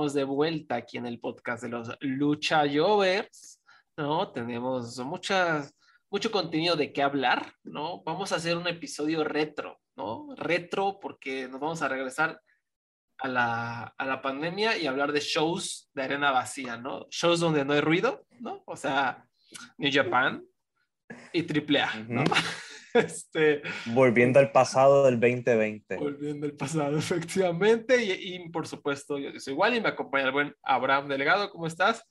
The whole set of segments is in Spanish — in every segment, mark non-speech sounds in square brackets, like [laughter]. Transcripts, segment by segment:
Estamos de vuelta aquí en el podcast de los Lucha Jovers, ¿no? Tenemos muchas, mucho contenido de qué hablar, ¿no? Vamos a hacer un episodio retro, ¿no? Retro porque nos vamos a regresar a la, a la pandemia y hablar de shows de arena vacía, ¿no? Shows donde no hay ruido, ¿no? O sea, New Japan y AAA, ¿no? [laughs] Este, volviendo al pasado del 2020. Volviendo al pasado, [laughs] efectivamente. Y, por supuesto, yo soy igual y me acompaña el buen Abraham Delegado. ¿Cómo estás?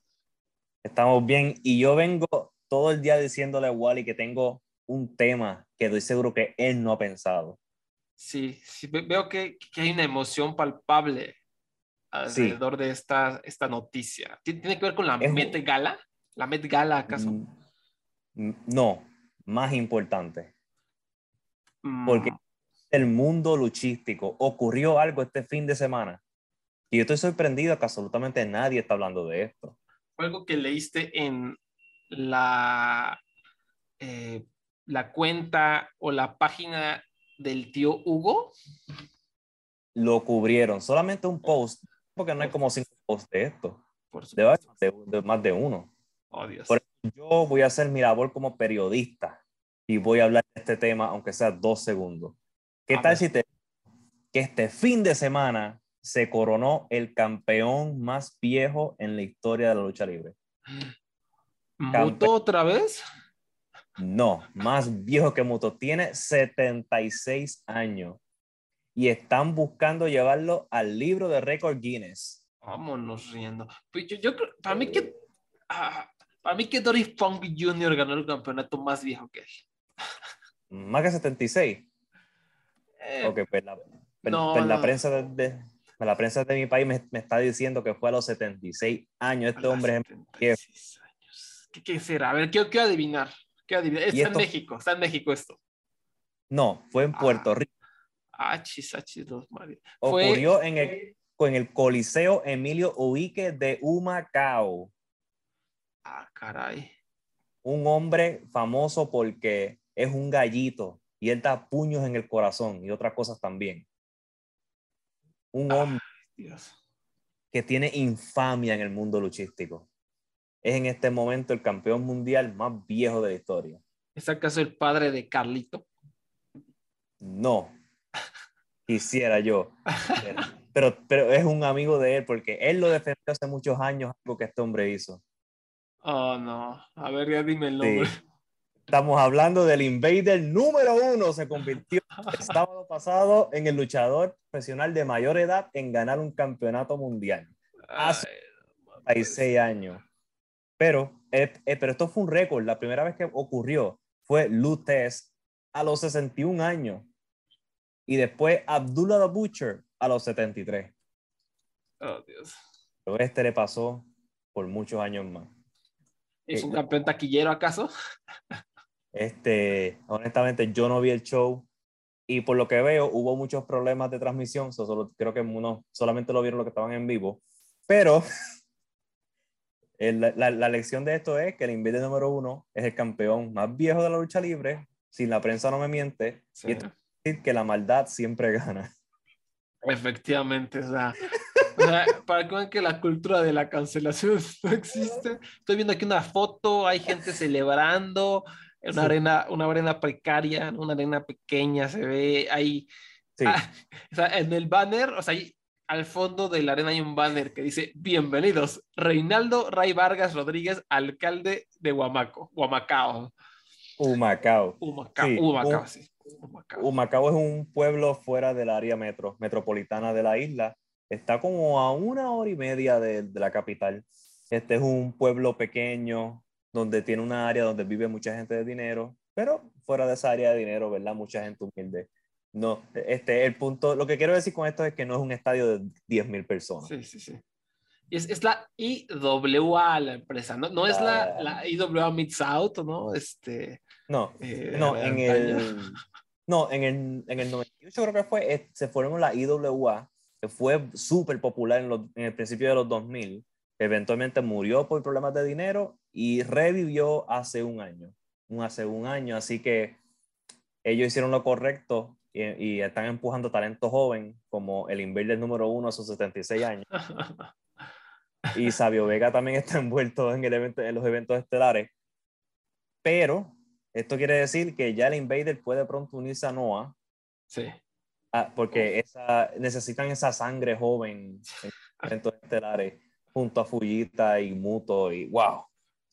Estamos bien. Y yo vengo todo el día diciéndole a Wally que tengo un tema que estoy seguro que él no ha pensado. Sí, sí veo que, que hay una emoción palpable alrededor de esta, esta noticia. ¿Tiene que ver con la Met Gala? ¿La Met Gala acaso? Mm, no, más importante. Porque mm. el mundo luchístico ocurrió algo este fin de semana. Y yo estoy sorprendido que absolutamente nadie está hablando de esto. Algo que leíste en la, eh, la cuenta o la página del tío Hugo. Lo cubrieron, solamente un post, porque no hay como cinco posts de esto. Por de, más de uno. Oh, Dios. yo voy a hacer mi labor como periodista y voy a hablar de este tema, aunque sea dos segundos. ¿Qué tal si te que este fin de semana se coronó el campeón más viejo en la historia de la lucha libre? ¿Muto otra vez? No, más viejo que Muto. Tiene 76 años y están buscando llevarlo al libro de récord Guinness. Vámonos riendo. Pues yo, creo, para mí que ah, para mí que Dory Funk Jr. ganó el campeonato más viejo que él. Más que 76. Eh, ok, pues la, pues, pues la prensa de, la prensa de mi país me, me, está diciendo que fue a los 76 años. Este hombre es ¿Qué, ¿Qué, será? A ver, quiero, quiero adivinar. Quiero adivinar. Está en México, está en México esto. No, fue en Puerto ah, Rico. Achis, achis, dos Ocurrió fue... en, el, en el Coliseo Emilio Ubique de Humacao. Ah, caray. Un hombre famoso porque es un gallito y él da puños en el corazón y otras cosas también. Un hombre que tiene infamia en el mundo luchístico. Es en este momento el campeón mundial más viejo de la historia. ¿Es acaso el padre de Carlito? No. Quisiera yo. Pero, pero es un amigo de él porque él lo defendió hace muchos años, algo que este hombre hizo. Oh, no. A ver, ya dime el nombre. Estamos hablando del Invader número uno. Se convirtió el [laughs] sábado pasado en el luchador profesional de mayor edad en ganar un campeonato mundial. Hace 36 años. Pero, eh, eh, pero esto fue un récord. La primera vez que ocurrió fue Lutez a los 61 años. Y después Abdullah the Butcher a los 73. Oh, Dios. Pero este le pasó por muchos años más. ¿Es un campeón taquillero acaso? [laughs] Este, honestamente, yo no vi el show y por lo que veo hubo muchos problemas de transmisión, solo, creo que uno solamente lo vieron los que estaban en vivo, pero [laughs] la, la, lección de esto es que el Invader número uno es el campeón más viejo de la lucha libre, si la prensa no me miente, y es decir que la maldad siempre gana. Efectivamente, o sea, o sea, para que vean que la cultura de la cancelación [laughs] no existe. Estoy viendo aquí una foto, hay gente celebrando, una, arena, una arena precaria, una arena pequeña, se ve, hay Sí. Ah, o sea, en el banner, o sea, ahí al fondo de la arena hay un banner que dice, bienvenidos, Reinaldo Ray Vargas Rodríguez, alcalde de Huamaco, Huamacao. Humacao. Humacao, Sí, Humacao, un- sí. Humacao. Humacao es un pueblo fuera del área metro, metropolitana de la isla. Está como a una hora y media de, de la capital. Este es un pueblo pequeño donde tiene una área donde vive mucha gente de dinero, pero fuera de esa área de dinero, ¿verdad? Mucha gente humilde. No, este, el punto, lo que quiero decir con esto es que no es un estadio de 10.000 personas. Sí, sí, sí. Es, es la IWA la empresa, no, no es la, la IWA Mid Out, ¿no? Este, No, eh, no, en el, [laughs] no, en el, en el 98 creo que fue, eh, se fueron la IWA, que fue súper popular en, los- en el principio de los 2000. Eventualmente murió por problemas de dinero y revivió hace un año, hace un año, así que ellos hicieron lo correcto y, y están empujando talento joven como el Invader número uno a sus 76 años. [laughs] Y Sabio Vega también está envuelto en, el evento, en los eventos estelares. Pero esto quiere decir que ya el Invader puede pronto unirse a Noah, sí. ah, porque esa, necesitan esa sangre joven en [laughs] eventos estelares, junto a Fujita y Muto y wow.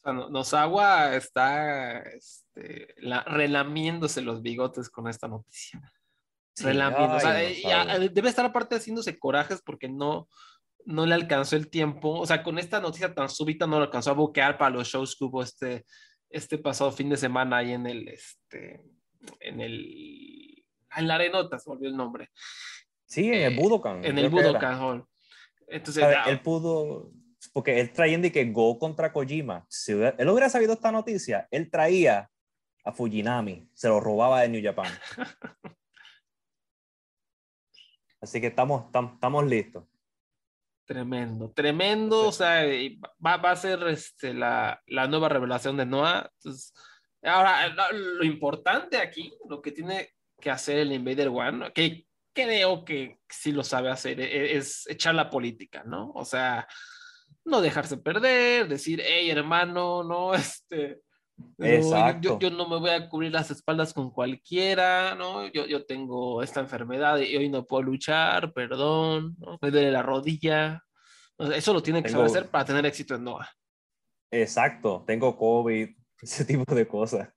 No- Nozawa está este, la- relamiéndose los bigotes con esta noticia. Sí, relamiendo. o sea, ay, eh, ya, eh, debe estar aparte haciéndose corajes porque no, no le alcanzó el tiempo. O sea, con esta noticia tan súbita no lo alcanzó a buquear para los shows que hubo este, este pasado fin de semana ahí en el, este, en el, en la arenota, se volvió el nombre, Sí, en el Eh, Budokan. en creo el. Budokan Hall. Entonces, ver, ah, él pudo, porque él trayendo y que Go contra Kojima. Si hubiera- él hubiera sabido esta noticia, él traía a Fujinami, se lo robaba de New Japan. [laughs] Así que estamos, tam- estamos listos. Tremendo, tremendo, o sea, va, va a ser este, la, la nueva revelación de Noah. Entonces, ahora, lo, lo importante aquí, lo que tiene que hacer el Invader One, que creo que sí lo sabe hacer, e- es, echar la política, ¿no? O sea, no dejarse perder, decir, hey, hermano, no, [laughs] este... no, Exacto. yo, yo no me voy a cubrir las espaldas con cualquiera, ¿no? Yo, yo tengo esta enfermedad y hoy no puedo luchar, perdón, ¿no? me duele la rodilla. Eso lo tiene que Tengo- saber hacer para tener éxito en Noah. Exacto, tengo COVID, [laughs] ese tipo de cosas.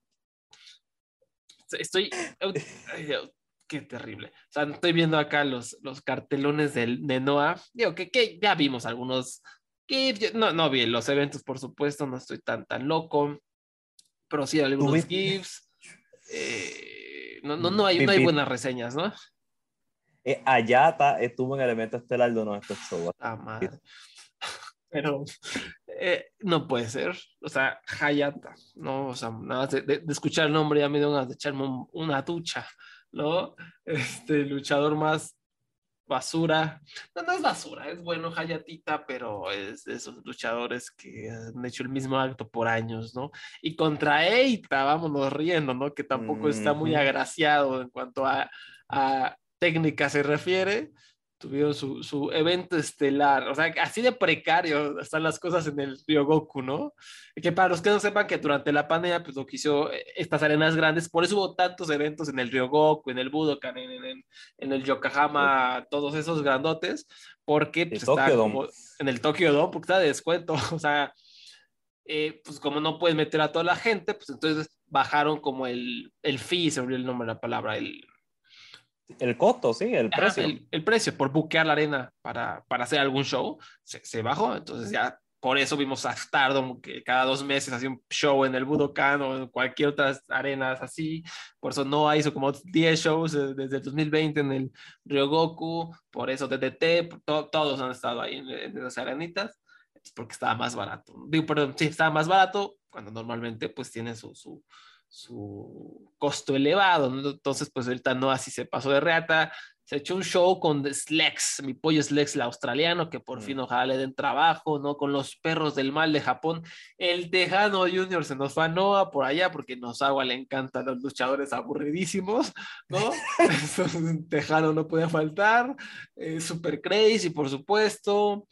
Estoy. [laughs] qué terrible. O sea, estoy viendo acá los, los cartelones del, de Noah. Digo que, que ya vimos algunos. GIFs. No, no vi los eventos, por supuesto, no estoy tan, tan loco. Pero sí, algunos? GIFs. Eh, no, no, no, hay, no hay buenas reseñas, ¿no? Eh, Ayata estuvo en el evento estelar de uno de estos shows. Ah, madre. [laughs] Pero eh, no puede ser. O sea, Hayata, ¿no? O sea, nada más de, de- de escuchar el nombre ya me dio ganas de echarme un- una ducha, ¿no? [laughs] Este luchador más basura. No, no es basura, es bueno Hayatita, pero es de esos luchadores que han hecho el mismo acto por años, ¿no? Y contra Eita, vámonos riendo, ¿no? Que tampoco está muy agraciado en cuanto a, a técnica se refiere tuvieron su, su evento estelar. O sea, así de precario están las cosas en el Ryogoku, ¿no? Que para los que no sepan que durante la pandemia, pues lo que hizo eh, estas arenas grandes, por eso hubo tantos eventos en el Ryogoku, en el Budokan, en, en, el Yokohama, todos esos grandotes, porque pues, está Dome. como en el Tokyo Dome, porque está de descuento. [laughs] O sea, eh, pues como no puedes meter a toda la gente, pues entonces bajaron como el, el fee, se olvidó el nombre de la palabra, el, El costo, sí, el Ajá, precio. el, el precio por buquear la arena para, para hacer algún show se, se bajó. Entonces ya por eso vimos a Stardom que cada dos meses hacía un show en el Budokan o en cualquier otras arenas así. Por eso no hizo como 10 shows eh, desde el 2020 en el Ryogoku. Por eso DDT, to- todos han estado ahí en, en esas arenitas. Es porque estaba más barato. Digo, perdón, sí, estaba más barato cuando normalmente pues tiene su, su, su costo elevado. ¿no? Entonces, pues ahorita no así se pasó de reata. Se echó un show con Slex, mi pollo Slex, el australiano, que por Mm. fin ojalá le den trabajo, ¿no? Con los perros del mal de Japón. El Tejano Junior se nos fue a Noah por allá, porque Nozawa le encantan los luchadores aburridísimos, ¿no? [laughs] Tejano no puede faltar. Eh, Super Crazy, por supuesto.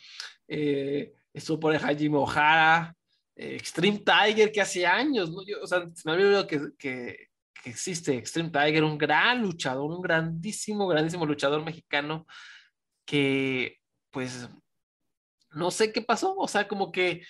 Eh, estuvo por el Hajime Ohara. Extreme Tiger, que hace años, ¿no? Yo, o sea, se me había olvidado que, que, existe Extreme Tiger, un gran luchador, un grandísimo, grandísimo luchador mexicano que pues no sé qué pasó, o sea, como que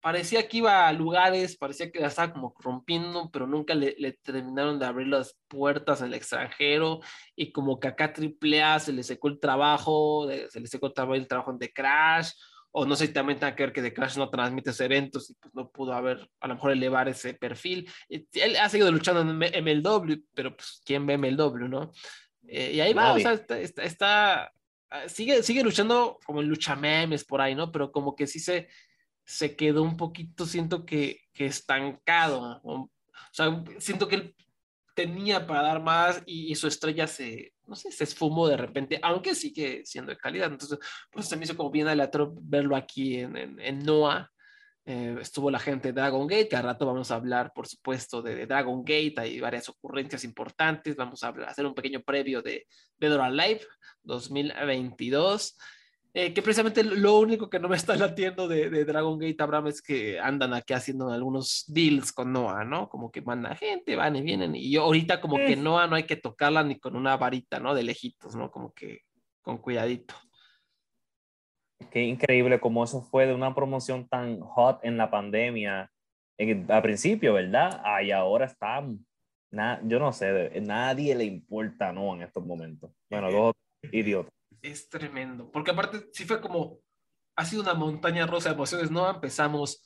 parecía que iba a lugares, parecía que la estaba como rompiendo, pero nunca le, terminaron de abrir las puertas al extranjero y como que acá AAA se le secó el trabajo, se le secó el trabajo de Crash, o no sé si también tiene que ver que The Crash no transmite eventos y pues no pudo haber, a lo mejor elevar ese perfil. Él ha seguido luchando en MLW, pero pues ¿quién ve MLW, no? Eh, y ahí va, o sea, está, está, ah, sigue, sigue luchando como en lucha memes por ahí, ¿no? Pero como que sí se, se quedó un poquito, siento que, que estancado. O, sea, siento que él tenía para dar más y, su estrella se, no sé, se esfumó de repente, aunque sigue siendo de calidad. Entonces, pues se me hizo como bien aleatorio verlo aquí en, en, en. Eh, estuvo la gente de Dragon Gate, que al rato vamos a hablar, por supuesto, de, Dragon Gate. Hay varias ocurrencias importantes. Vamos a hacer un pequeño previo de or Alive 2022. Eh, que precisamente lo único que no me está latiendo de, de, Dragon Gate Abraham es que andan aquí haciendo algunos deals con Noah, ¿no? Como que manda gente, van y vienen. Y ahorita como que Noah no hay que tocarla ni con una varita, ¿no? De lejitos, ¿no? Como que con cuidadito. Qué increíble como eso fue de una promoción tan hot en la pandemia, en, a principio, ¿verdad? y ahora está, yo no sé, nadie le importa, ¿no? En estos momentos. Bueno, dos idiotas es tremendo. Porque aparte, sí fue como, ha sido una montaña rosa de emociones, ¿no? Empezamos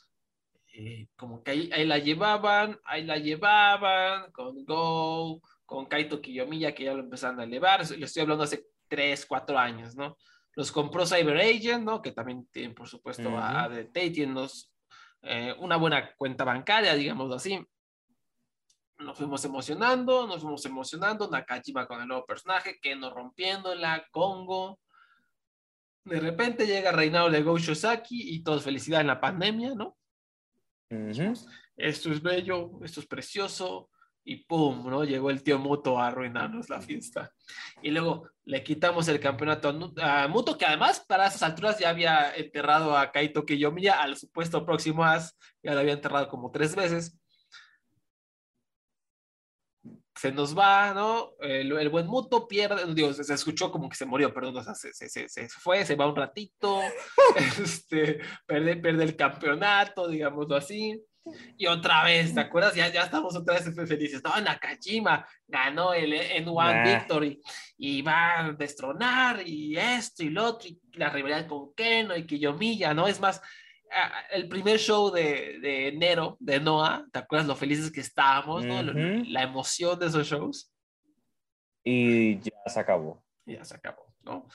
eh, como que ahí, la llevaban, ahí la llevaban, con Go, con Kaito Kiyomiya, que ya lo empezaron a elevar. Le estoy hablando hace 3, 4 años, ¿no? Los compró Cyber Agent, ¿no? Que también tienen, por supuesto, a ADT, tienen eh, una buena cuenta bancaria, digamos así nos fuimos emocionando, nos fuimos emocionando, Nakajima con el nuevo personaje, Keno rompiéndola, Congo. De repente llega Reinado de Go Shosaki y todos felicidad en la pandemia, ¿no? Esto es bello, esto es precioso, y pum, ¿no? Llegó el tío Muto a arruinarnos la fiesta. Y luego le quitamos el campeonato a, Muto, que además para esas alturas ya había enterrado a Kaito Kiyomiya al supuesto próximo as, ya lo había enterrado como tres veces se nos va, ¿no? El, buen Muto pierde, digo, se, escuchó como que se murió, perdón, o sea, se, se, se, fue, se va un ratito, [laughs] este, pierde, pierde el campeonato, digámoslo así. Y otra vez, ¿te acuerdas? Ya, ya estamos otra vez felices. No, Nakajima ganó el N1 Victory y va a destronar y esto y lo otro, y la rivalidad con Keno y Kiyomiya, ¿no? Es más, el primer show de, de, enero de Noah, ¿te acuerdas lo felices que estábamos, ¿no? La emoción de esos shows. Y ya se acabó. Ya se acabó, ¿no?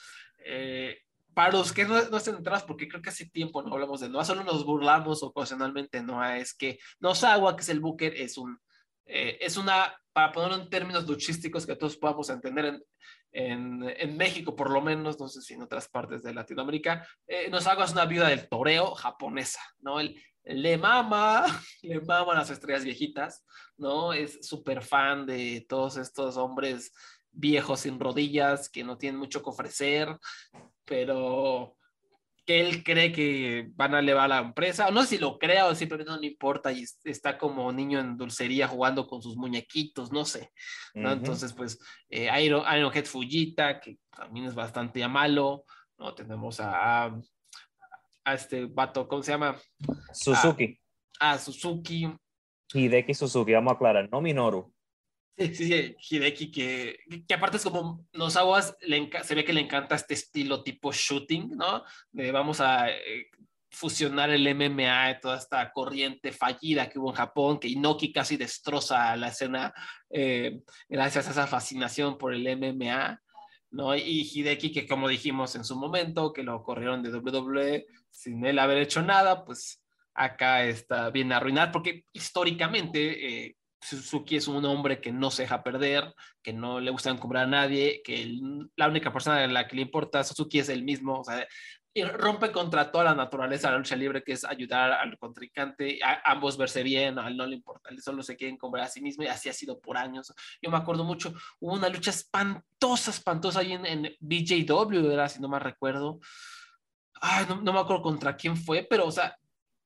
Eh, para los que no, no estén atrás, porque creo que hace tiempo no hablamos de Noah, solo nos burlamos ocasionalmente Noah, es que Nosawa, que es el Booker, es un, eh, es una, para ponerlo en términos luchísticos que todos podamos entender en, en, México por lo menos, no sé si en otras partes de Latinoamérica, eh, nos hagas una viuda del toreo japonesa, ¿no? El, le mama, [laughs] le mama las estrellas viejitas, ¿no? Es súper fan de todos estos hombres viejos sin rodillas que no tienen mucho que ofrecer, pero que él cree que van a elevar la empresa, no sé si lo crea o simplemente no le importa y está como niño en dulcería jugando con sus muñequitos, no sé, ¿no? Entonces, pues, eh, Iron, Head Fujita, que también es bastante malo, ¿no? Tenemos a, a, este vato, ¿cómo se llama? Suzuki. A, Suzuki. Hideki Suzuki, vamos a aclarar, no Minoru. Sí, sí, Hideki, que, que aparte es como Nosawas, le se ve que le encanta este estilo tipo shooting, ¿no? De vamos a eh, fusionar el MMA de toda esta corriente fallida que hubo en Japón, que Inoki casi destroza la escena eh, gracias a esa fascinación por el MMA, ¿no? Y Hideki, que como dijimos en su momento, que lo corrieron de WWE sin él haber hecho nada, pues acá está bien arruinar, porque históricamente... Eh, Suzuki es un hombre que no se deja perder, que no le gusta encubrir a nadie, que la única persona a la que le importa Suzuki es él mismo, o sea, y rompe contra toda la naturaleza de la lucha libre, que es ayudar al contrincante, a ambos verse bien, a él no le importa, solo se quiere encubrir a sí mismo y así ha sido por años. Yo me acuerdo mucho, hubo una lucha espantosa, espantosa ahí en, en BJW, era, si no me recuerdo. Ay, no, no me acuerdo contra quién fue, pero, o sea,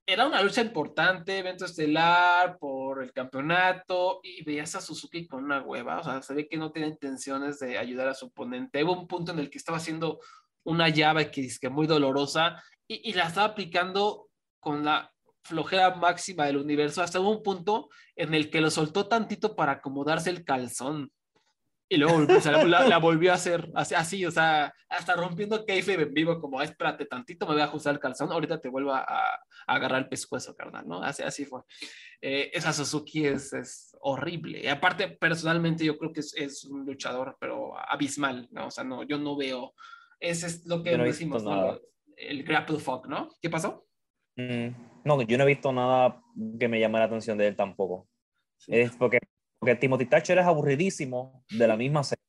era una lucha importante, evento estelar por el campeonato, y veías a Suzuki con una hueva, o sea, se ve que no tenía intenciones de ayudar a su oponente. Hubo un punto en el que estaba haciendo una llave que es que muy dolorosa y, y la estaba aplicando con la flojera máxima del universo hasta un punto en el que lo soltó tantito para acomodarse el calzón. Y luego la, volvió a hacer así, así, o sea, hasta rompiendo keife en vivo, como, espérate tantito, me voy a ajustar el calzón, ahorita te vuelvo a, agarrar el pescuezo, carnal, ¿no? Así, así fue. Eh, esa Suzuki es, es, horrible. Y aparte, personalmente, yo creo que es, es, un luchador, pero abismal, ¿no? O sea, no, yo no veo, ese es lo que decimos, ¿no? El grapple fuck, ¿no? ¿Qué pasó? Mm, no, yo no he visto nada que me llame la atención de él tampoco. Es porque porque Timothy Thatcher es aburridísimo de la misma serie.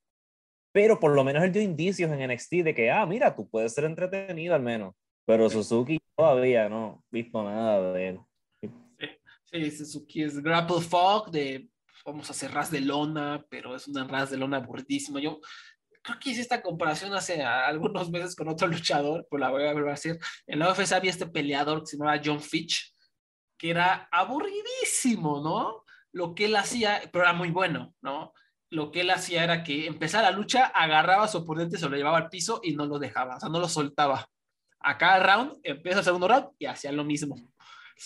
Pero por lo menos él dio indicios en NXT de que, ah, mira, tú puedes ser entretenido al menos. Pero Suzuki todavía no visto nada de él. Sí, Suzuki es grapple fog de vamos a hacer ras de lona, pero es una ras de lona aburridísima. Yo creo que hice esta comparación hace algunos meses con otro luchador, pues la voy a ver a decir. En la UFC había este peleador que se llamaba John Fitch, que era aburridísimo, ¿no? Lo que él hacía, pero era muy bueno, ¿no? Lo que él hacía era que empezaba la lucha, agarraba a su oponente, se lo llevaba al piso y no lo dejaba, o sea, no lo soltaba. A cada round, empieza el segundo round y hacía lo mismo.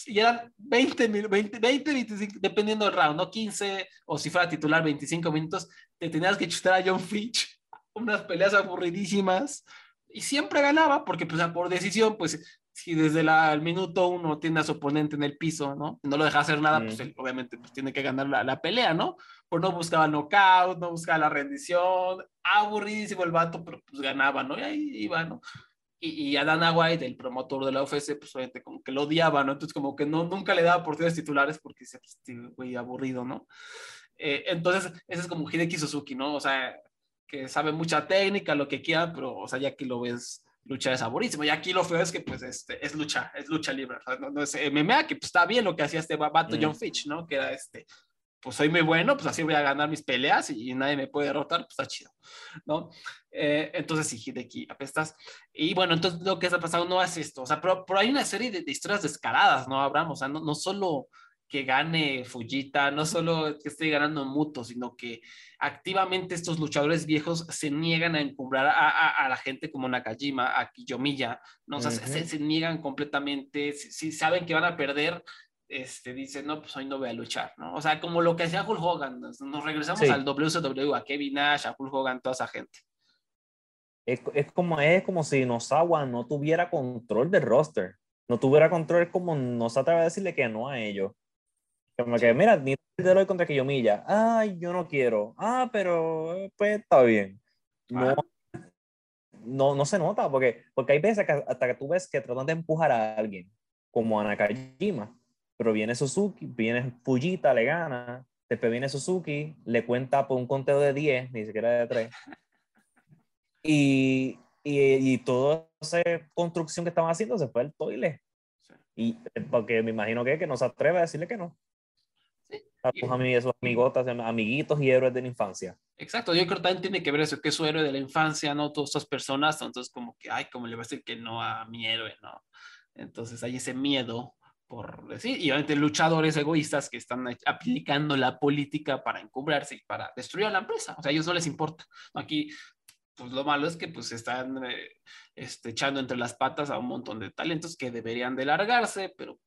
Y eran 20, 20, 20, 25, dependiendo del round, ¿no? 15 o si fuera titular 25 minutos, te tenías que chutar a John Fitch, [laughs] unas peleas aburridísimas y siempre ganaba porque pues por decisión pues si desde el minuto uno tiene a su oponente en el piso, ¿no? No lo deja hacer nada, pues él, obviamente pues, tiene que ganar la, la, pelea, ¿no? Pues no buscaba knockout, no buscaba la rendición, aburridísimo el vato, pero pues ganaba, ¿no? Y ahí iba, ¿no? Y, y a Dana White, el promotor de la UFC, pues obviamente como que lo odiaba, ¿no? Entonces como que no, nunca le daba oportunidades titulares porque se pues, güey, aburrido, ¿no? Eh, entonces, ese es como Hideki Suzuki, ¿no? O sea, que sabe mucha técnica, lo que quiera, pero, o sea, ya que lo ves lucha de saborísimo. Y aquí lo feo es que pues este, es lucha, es lucha libre. no, es MMA, que pues está bien lo que hacía este vato John Fitch, ¿no? Que era este, pues soy muy bueno, pues así voy a ganar mis peleas y, nadie me puede derrotar, pues está chido, ¿no? Eh, entonces sí, de aquí apestas. Y bueno, entonces lo que está pasando no es esto, o sea, pero, pero hay una serie de, de historias descaradas, ¿no, Abraham? O sea, no, no solo que gane Fujita, no solo que esté ganando Muto, sino que activamente estos luchadores viejos se niegan a encumbrar a, la gente como Nakajima, a Kiyomiya, ¿no? O sea, se, niegan completamente, si, saben que van a perder, este, dicen, no, pues hoy no voy a luchar, ¿no? O sea, como lo que hacía Hulk Hogan, nos, regresamos al WCW, a Kevin Nash, a Hulk Hogan, toda esa gente. Es, es, como, es como si Nosawa no tuviera control del roster, no tuviera control, es como no se atreve a decirle que no a ellos. Que, mira, ni te doy contra Kiyomilla. Ay, yo no quiero. Ah, pero pues está bien. No, no, no se nota, porque, porque hay veces que hasta que tú ves que tratan de empujar a alguien, como a Nakajima, pero viene Suzuki, viene Fujita, le gana, después viene Suzuki, le cuenta por un conteo de 10, ni siquiera de 3. Y, y, y toda esa construcción que estaban haciendo se fue al toile. Y porque me imagino que, que no se atreve a decirle que no a tus amigos, amigotas, amiguitos y héroes de la infancia. Exacto, yo creo que también tiene que ver eso, que es su héroe de la infancia, ¿no? Todas estas personas, entonces como que, ay, ¿cómo le va a decir que no a mi héroe, no? Entonces hay ese miedo por decir, y obviamente luchadores egoístas que están aplicando la política para encumbrarse y para destruir a la empresa, o sea, a ellos no les importa. Aquí, pues lo malo es que pues están eh, este, echando entre las patas a un montón de talentos que deberían de largarse, pero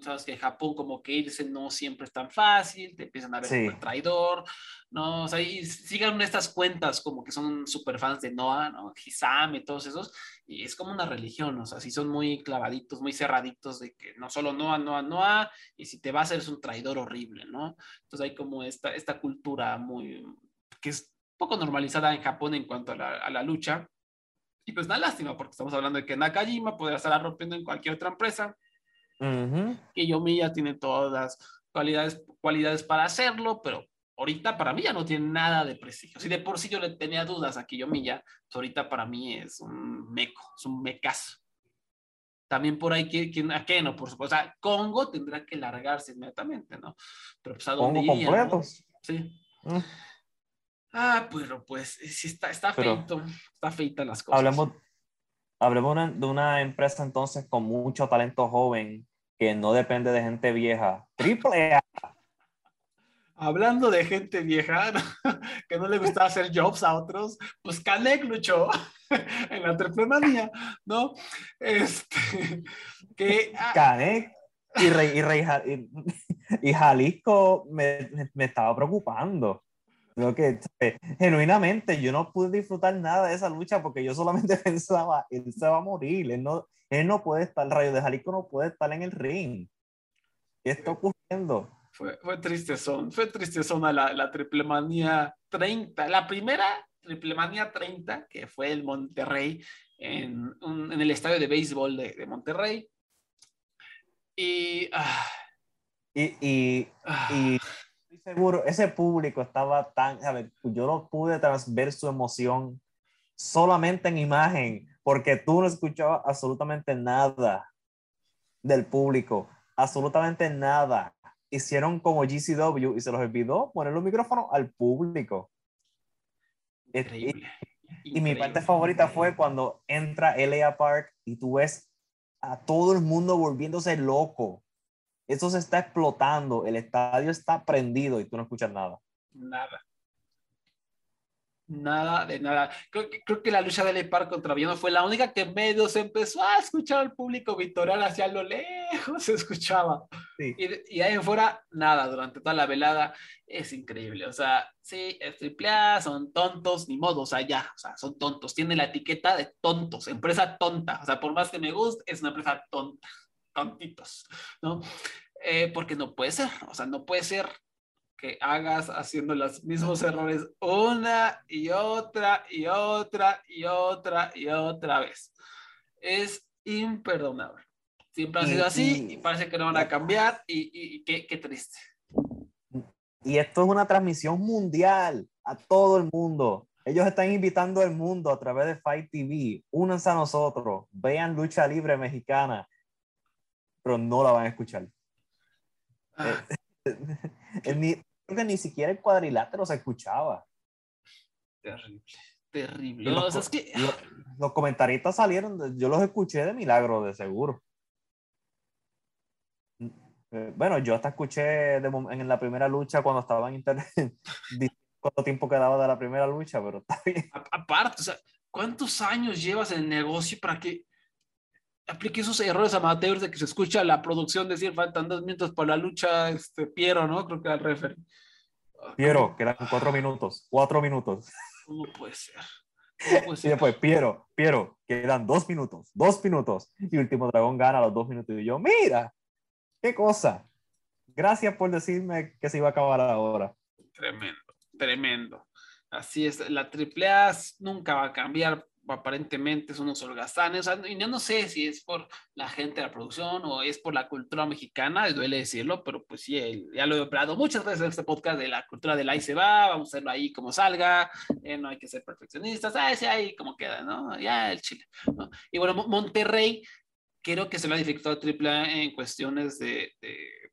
sabes que Japón como que irse no siempre es tan fácil, te empiezan a ver como el traidor, ¿no? O sea, y sigan estas cuentas como que son super fans de Noah, ¿no? Hisame, todos esos, y es como una religión, o sea, si son muy clavaditos, muy cerraditos de que no solo Noah, Noah, Noah, y si te vas eres un traidor horrible, ¿no? Entonces hay como esta, esta cultura muy, que es poco normalizada en Japón en cuanto a la, a la lucha, y pues da lástima, porque estamos hablando de que Nakajima podría estar rompiendo en cualquier otra empresa, que Yomiya tiene todas las cualidades, cualidades para hacerlo, pero ahorita para mí ya no tiene nada de prestigio. Si de por sí yo le tenía dudas a Kiyomiya, pues ahorita para mí es un meco, es un mecazo. También por ahí, que, que, no, por supuesto. O sea, Congo tendrá que largarse inmediatamente, ¿no? Pero pues a dónde iría, Sí. Mm. Ah, pero pues sí está, está feito, está feita las cosas. Hablemos, hablemos de una empresa entonces con mucho talento joven que no depende de gente vieja. Triple A. Hablando de gente vieja [laughs] que no le gusta hacer jobs a otros, pues Canek luchó [laughs] en la triple manía, ¿no? Este, que, ah, Canek y, Rey, y, [laughs] Jalisco me, me, estaba preocupando. Creo que genuinamente yo no pude disfrutar nada de esa lucha porque yo solamente [laughs] pensaba, él se va a morir, él no, él no puede estar, el Rayo de Jalisco no puede estar en el ring. ¿Qué está ocurriendo? Fue, fue tristezón, fue tristezón la, la triple manía 30, la primera triple manía 30, que fue el Monterrey, en, en el estadio de béisbol de, de Monterrey. Y, ah, y, y, ah. y, seguro, ese público estaba tan, a ver, yo no pude ver su emoción solamente en imagen, porque tú no escuchabas absolutamente nada del público, absolutamente nada. Hicieron como GCW y se los olvidó poner los micrófonos al público. Increíble. Y, mi parte favorita fue cuando entra Elia Park y tú ves a todo el mundo volviéndose loco. Eso se está explotando, el estadio está prendido y tú no escuchas nada. Nada. Nada de nada. Creo que, creo que la lucha de Park contra Villano fue la única que medio se empezó a escuchar al público victorial hacia lo lejos, [laughs] se escuchaba. Y, ahí en fuera, nada, durante toda la velada. Es increíble. O sea, sí, es triple A, son tontos, ni modo, o sea, ya, o sea, son tontos. Tiene la etiqueta de tontos, empresa tonta. O sea, por más que me guste, es una empresa tonta, tontitos, ¿no? Eh, porque no puede ser, o sea, no puede ser que hagas haciendo los mismos errores una y otra y otra y otra y otra vez. Es imperdonable. Siempre ha sido así y, parece que no van a cambiar y, qué, qué, triste. Y esto es una transmisión mundial a todo el mundo. Ellos están invitando al mundo a través de Fight TV. Únanse a nosotros, vean lucha libre mexicana, pero no la van a escuchar. Ah. [laughs] ni, creo que ni siquiera el cuadrilátero se escuchaba. Terrible, terrible. Los, que... los, comentaristas salieron, yo los escuché de milagro, de seguro. Eh, bueno, yo hasta escuché en la primera lucha cuando estaba en internet [laughs] cuánto tiempo quedaba de la primera lucha, pero está bien. Aparte, o sea, ¿cuántos años llevas en el negocio para que aplique esos errores amateurs de que se escucha la producción decir faltan dos minutos para la lucha, este, Piero, ¿no? Creo que el referee. Piero, quedan cuatro minutos, cuatro minutos. ¿Cómo puede ser? Y después, Piero, Piero, quedan dos minutos, dos minutos. Y Último Dragón gana los dos minutos. Y yo, mira, qué cosa. Gracias por decirme que se iba a acabar ahora. Tremendo, tremendo. Así es, la AAA nunca va a cambiar aparentemente son unos holgazanes, y yo no sé si es por la gente de la producción o es por la cultura mexicana, duele decirlo, pero pues sí, ya lo he hablado muchas veces en este podcast de la cultura del ahí se va, vamos a hacerlo ahí como salga, eh, no hay que ser perfeccionistas, ah, ese ahí como queda, ¿no? Ya el Chile, ¿no? Y bueno, Monterrey creo que se lo ha dificultado triple en cuestiones de,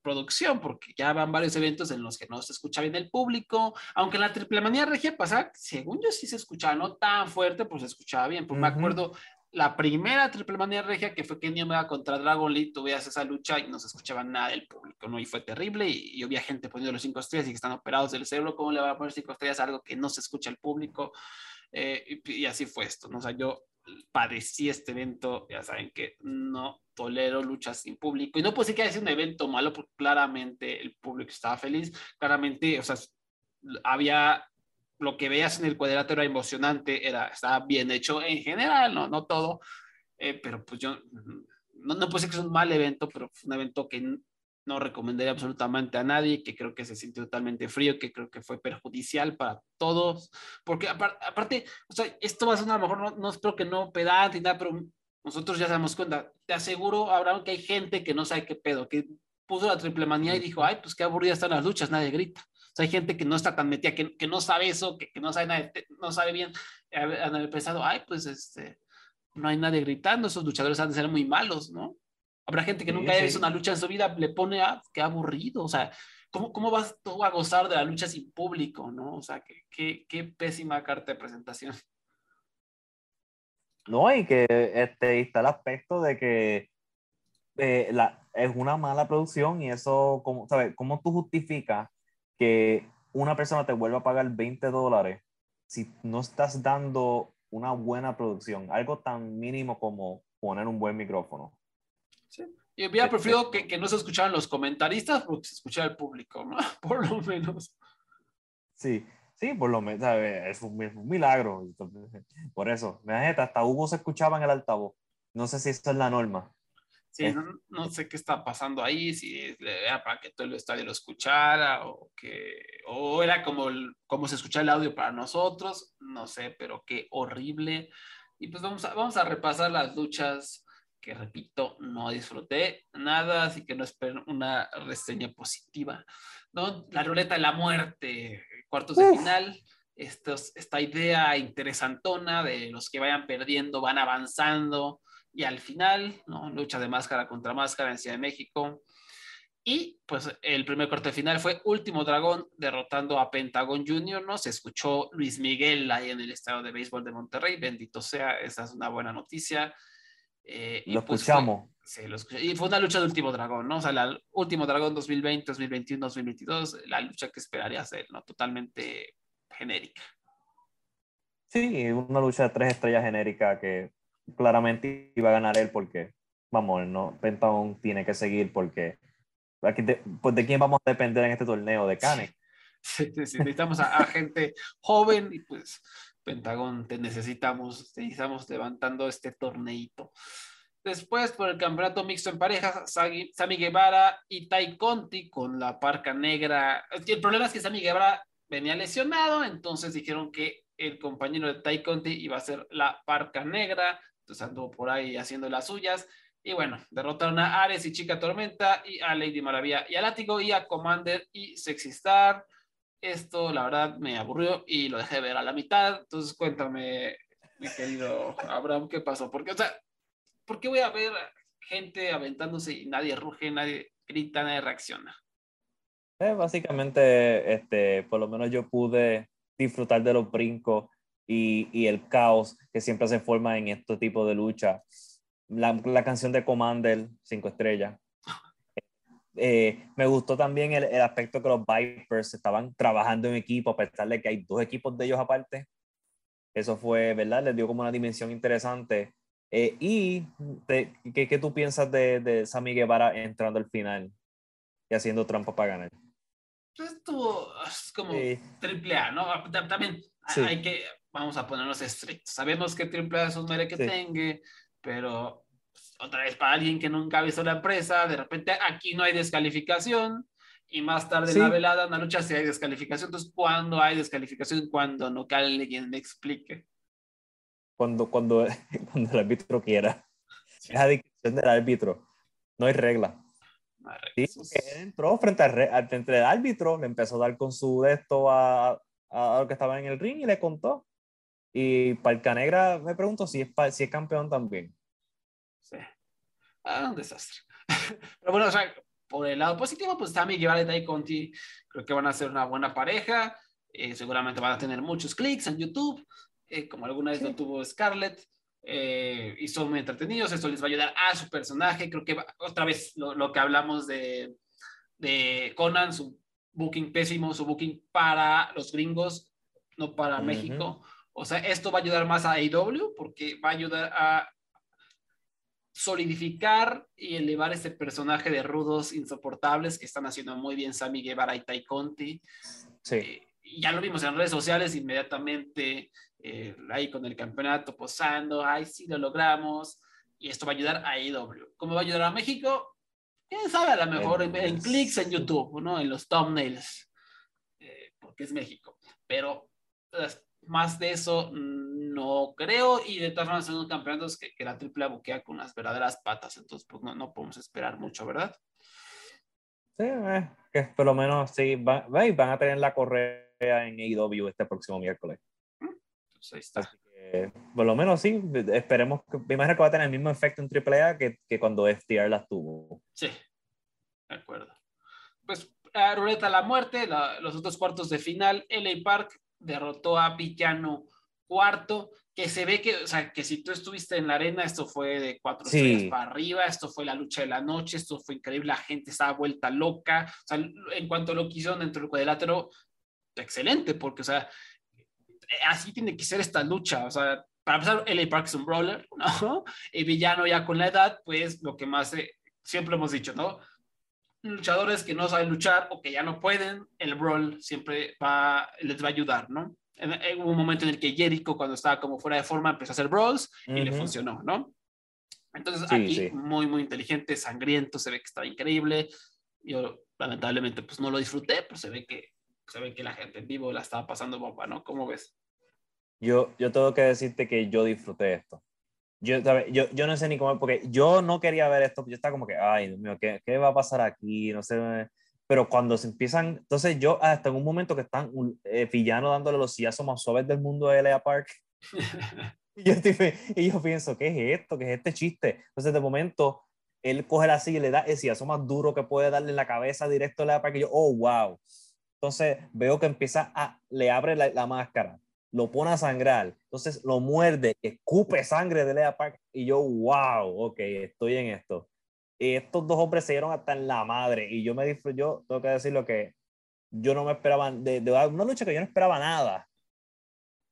producción, porque ya van varios eventos en los que no se escucha bien el público, aunque en la triple manía regia pasada, según yo sí se escuchaba, no tan fuerte, pues se escuchaba bien, pues me acuerdo la primera triple manía regia que fue Kenny Omega contra Dragon Lee, tú veías esa lucha y no se escuchaba nada del público, ¿no? Y fue terrible y, yo vi gente poniendo los cinco estrellas y que están operados del cerebro, ¿cómo le va a poner cinco estrellas a algo que no se escucha el público? Eh, y, y, así fue esto, ¿no? O sea, yo padecí este evento, ya saben que no tolero luchas sin público. Y no puedo decir que haya sido un evento malo, porque claramente el público estaba feliz, claramente, o sea, había lo que veías en el cuadrilátero era emocionante, era, estaba bien hecho en general, no, no todo, eh, pero pues yo no, no puedo decir que es un mal evento, pero fue un evento que no recomendaría absolutamente a nadie, que creo que se sintió totalmente frío, que creo que fue perjudicial para todos, porque aparte, o sea, esto va a sonar a lo mejor, no, no espero que no pedante ni nada, pero nosotros ya damos cuenta. Te aseguro, Abraham, que hay gente que no sabe qué pedo, que puso la triple manía y dijo, ay, pues qué aburridas están las luchas, nadie grita. O sea, hay gente que no está tan metida, que, que no sabe eso, que, que, no sabe nada, no sabe bien, han haber pensado, ay, pues este, no hay nadie gritando, esos luchadores han de ser muy malos, ¿no? Habrá gente que nunca haya visto una lucha en su vida, le pone, ah, qué aburrido, o sea, ¿cómo, cómo vas tú a gozar de la lucha sin público, no? O sea, qué, qué, qué pésima carta de presentación. No, y que este, está el aspecto de que eh, la, es una mala producción y eso, ¿cómo, ¿sabes? ¿Cómo tú justificas que una persona te vuelva a pagar 20 dólares si no estás dando una buena producción? Algo tan mínimo como poner un buen micrófono. Sí. Yo hubiera preferido que, que no se escucharan los comentaristas porque se escuchara el público, ¿no? [laughs] Por lo menos. Sí, sí, por lo menos, es un, milagro. Por eso, hasta Hugo se escuchaba en el altavoz. No sé si esto es la norma. Sí, no, sé qué está pasando ahí, si era para que todo el estadio lo escuchara o que o era como, como se escucha el audio para nosotros, no sé, pero qué horrible. Y pues vamos a, vamos a repasar las luchas que, repito, no disfruté nada, así que no espero una reseña positiva. ¿no? La ruleta de la muerte, cuartos de final, estos, esta idea interesantona de los que vayan perdiendo van avanzando y al final, ¿no? Lucha de máscara contra máscara en Ciudad de México. Y pues el primer corte final fue Último Dragón derrotando a Pentagon Junior, ¿no? Se escuchó Luis Miguel ahí en el estadio de béisbol de Monterrey, bendito sea, esa es una buena noticia. Eh, lo pues, escuchamos. sí, lo escuché. Y fue una lucha de Último Dragón, ¿no? O sea, la Último Dragón 2020, 2021, 2022, la lucha que esperaría hacer, ¿no? Totalmente genérica. Sí, una lucha de tres estrellas genérica que claramente iba a ganar él porque, vamos, no, Pentagon tiene que seguir porque, de, pues de quién vamos a depender en este torneo, de Cane. [laughs] Sí, sí, necesitamos a, gente joven y pues Pentagón te necesitamos, necesitamos levantando este torneito. Después, por el campeonato mixto en pareja, Sami Guevara y Tai Conti con la parca negra. El problema es que Sami Guevara venía lesionado, entonces dijeron que el compañero de Tai Conti iba a ser la parca negra. Entonces anduvo por ahí haciendo las suyas. Y bueno, derrotaron a Ares y Chica Tormenta y a Lady Maravilla y a Látigo y a Commander y Sexy Star. Esto, la verdad, me aburrió y lo dejé ver a la mitad. Entonces, cuéntame, mi querido Abraham, ¿qué pasó? Porque, o sea, ¿por qué voy a ver gente aventándose y nadie ruge, nadie grita, nadie reacciona? Eh, básicamente, este, por lo menos yo pude disfrutar de los brincos y, y, el caos que siempre se forma en este tipo de lucha. La, la canción de Commander, cinco estrellas. Eh, me gustó también el, el, aspecto que los Vipers estaban trabajando en equipo, a pesar de que hay dos equipos de ellos aparte. Eso fue, ¿verdad? Les dio como una dimensión interesante. Eh, y ¿qué, ¿qué, tú piensas de, de Sammy Guevara entrando al final y haciendo trampa para ganar? Pues estuvo como triple A, ¿no? También hay que, vamos a ponernos estrictos. Sabemos que AAA es un mere que tenga, pero otra vez para alguien que nunca ha visto la empresa, de repente aquí no hay descalificación y más tarde en la velada, en la lucha, sí hay descalificación. Entonces, ¿cuándo hay descalificación? Cuando no que alguien me explique. Cuando, cuando, [laughs] cuando el árbitro quiera. Es a discreción del árbitro. No hay regla. Sí, entró frente al, frente al árbitro, le empezó a dar con su de esto a, a, lo que estaba en el ring y le contó. Y Palcanegra me pregunto si es, si es campeón también. Sí. Ah, un desastre. [laughs] Pero bueno, o sea, por el lado positivo, pues Tammy Guevara y Conti creo que van a ser una buena pareja. Eh, seguramente van a tener muchos clics en YouTube, eh, como alguna vez lo tuvo Scarlett. Eh, y son muy entretenidos. Esto les va a ayudar a su personaje. Creo que otra vez lo, lo que hablamos de, de Conan, su booking pésimo, su booking para los gringos, no para México. O sea, esto va a ayudar más a AEW porque va a ayudar a solidificar y elevar ese personaje de rudos insoportables que están haciendo muy bien Sammy Guevara y Tai Conti. Sí. Eh, ya lo vimos en redes sociales inmediatamente, eh, ahí con el campeonato posando, ay, sí lo logramos, y esto va a ayudar a AEW. ¿Cómo va a ayudar a México? quién sabe, a lo mejor en, clics en YouTube, ¿no? En los thumbnails, eh, porque es México. Pero pues, más de eso no creo, y de todas formas son unos campeonatos que, que la triple buquea con unas verdaderas patas, entonces pues no, no podemos esperar mucho, ¿verdad? Sí, eh, que por lo menos sí, van, van a tener la correa en AEW este próximo miércoles. Entonces ahí está. por lo menos sí, esperemos que, me imagino que va a tener el mismo efecto en AAA que, que cuando FTR las tuvo. Sí, de acuerdo. Pues a Ruleta la muerte, los otros cuartos de final, LA Park derrotó a Villano Cuarto, que se ve que, o sea, que si tú estuviste en la arena, esto fue de cuatro estrellas para arriba, esto fue la lucha de la noche, esto fue increíble, la gente estaba vuelta loca, o sea, en cuanto a lo que hicieron dentro del cuadrilátero, excelente, porque, o sea, así tiene que ser esta lucha, o sea, para empezar, LA Park es un brawler, [laughs] ¿no? El villano ya con la edad, pues lo que más siempre hemos dicho, ¿no? Luchadores que no saben luchar o que ya no pueden, el brawl siempre va, les va a ayudar, ¿no? hubo un momento en el que Jericho, cuando estaba como fuera de forma, empezó a hacer brawls y le funcionó, ¿no? Entonces aquí muy, muy inteligente, sangriento, se ve que estaba increíble. Yo lamentablemente pues no lo disfruté, pero se ve que, se ve que la gente en vivo la estaba pasando bomba, ¿no? ¿Cómo ves? Yo, yo tengo que decirte que yo disfruté esto. Yo, yo, yo no sé ni cómo, porque yo no quería ver esto, yo estaba como que, ay, Dios mío, ¿qué, ¿qué va a pasar aquí? No sé, pero cuando se empiezan, entonces yo hasta en un momento que están un eh, villano dándole los sillazos más suaves del mundo de Lea Park, [laughs] y, yo y yo pienso, ¿qué es esto? ¿Qué es este chiste? Entonces de momento él coge la silla y le da el sillazo más duro que puede darle en la cabeza directo a Lea Park y yo, oh, wow. Entonces veo que empieza a, le abre la, la máscara, lo pone a sangrar, entonces lo muerde, escupe sangre de Lea Park y yo, wow, ok, estoy en esto estos dos hombres se dieron hasta en la madre y yo me disfruté, yo tengo que decir lo que yo no me esperaba, de, de, una lucha que yo no esperaba nada,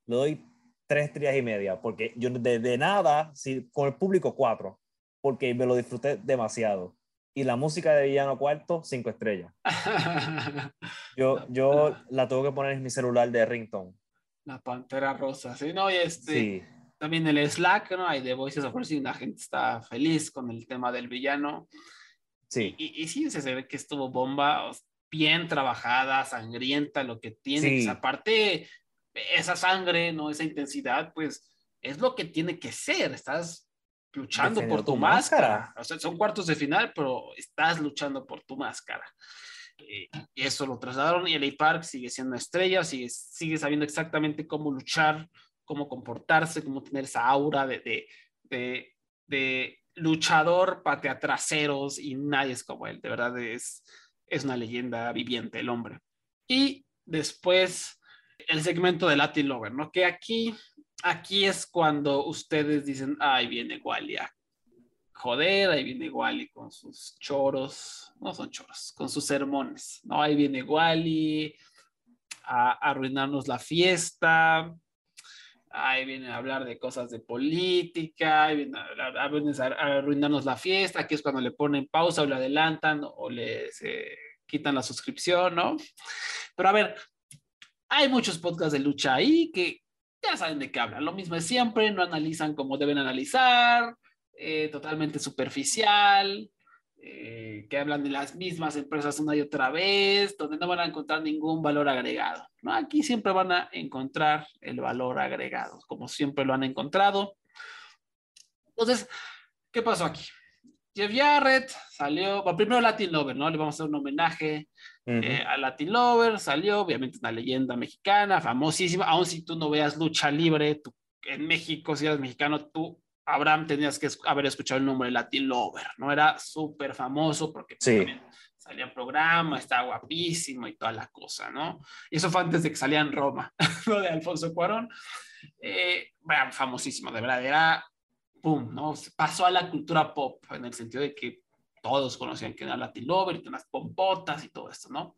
le doy tres estrellas y media, porque yo de, de nada, si, con el público cuatro, porque me lo disfruté demasiado. Y la música de Villano Cuarto, cinco estrellas. [laughs] yo, yo la tengo que poner en mi celular de Rington. La Pantera Rosa, sí, no, y este... Sí también el Slack, ¿no? Hay de Voices of Wrestling, la gente está feliz con el tema del villano. Sí. Y, sí, se ve que estuvo bomba, bien trabajada, sangrienta, lo que tiene. Sí. aparte, esa sangre, ¿no? Esa intensidad, pues es lo que tiene que ser. Estás luchando por tu, máscara. O sea, son cuartos de final, pero estás luchando por tu máscara. Y eso lo trasladaron y el Park sigue siendo estrella, sigue, sigue sabiendo exactamente cómo luchar cómo comportarse, cómo tener esa aura de, de, de, luchador, patea traseros y nadie es como él. De verdad es, es una leyenda viviente el hombre. Y después el segmento de Latin Lover, ¿no? Que aquí, aquí es cuando ustedes dicen, ahí viene Wally joder, ahí viene Wally con sus choros, no son choros, con sus sermones, ¿no? Ahí viene Wally a arruinarnos la fiesta, ahí vienen a hablar de cosas de política, ahí vienen a, arruinarnos la fiesta, que es cuando le ponen pausa o le adelantan o le quitan la suscripción, ¿no? Pero a ver, hay muchos podcasts de lucha ahí que ya saben de qué hablan, lo mismo es siempre, no analizan como deben analizar, eh, totalmente superficial, eh, que hablan de las mismas empresas una y otra vez, donde no van a encontrar ningún valor agregado. ¿no? Aquí siempre van a encontrar el valor agregado, como siempre lo han encontrado. Entonces, ¿qué pasó aquí? Jeff Jarrett salió, bueno, primero Latin Lover, ¿no? Le vamos a hacer un homenaje eh, a Latin Lover, salió, obviamente una leyenda mexicana, famosísima, aun si tú no veas lucha libre, tú, en México, si eres mexicano, tú Abraham tenías que haber escuchado el nombre de Latin Lover, ¿no? Era súper famoso porque sí. salía en programa, estaba guapísimo y toda la cosa, ¿no? Y eso fue antes de que salía en Roma, [laughs] lo de Alfonso Cuarón. Eh, bueno, famosísimo, de verdad, era, ¡pum!, ¿no? Pasó a la cultura pop, en el sentido de que todos conocían que era Latin Lover y unas pompotas y todo esto, ¿no?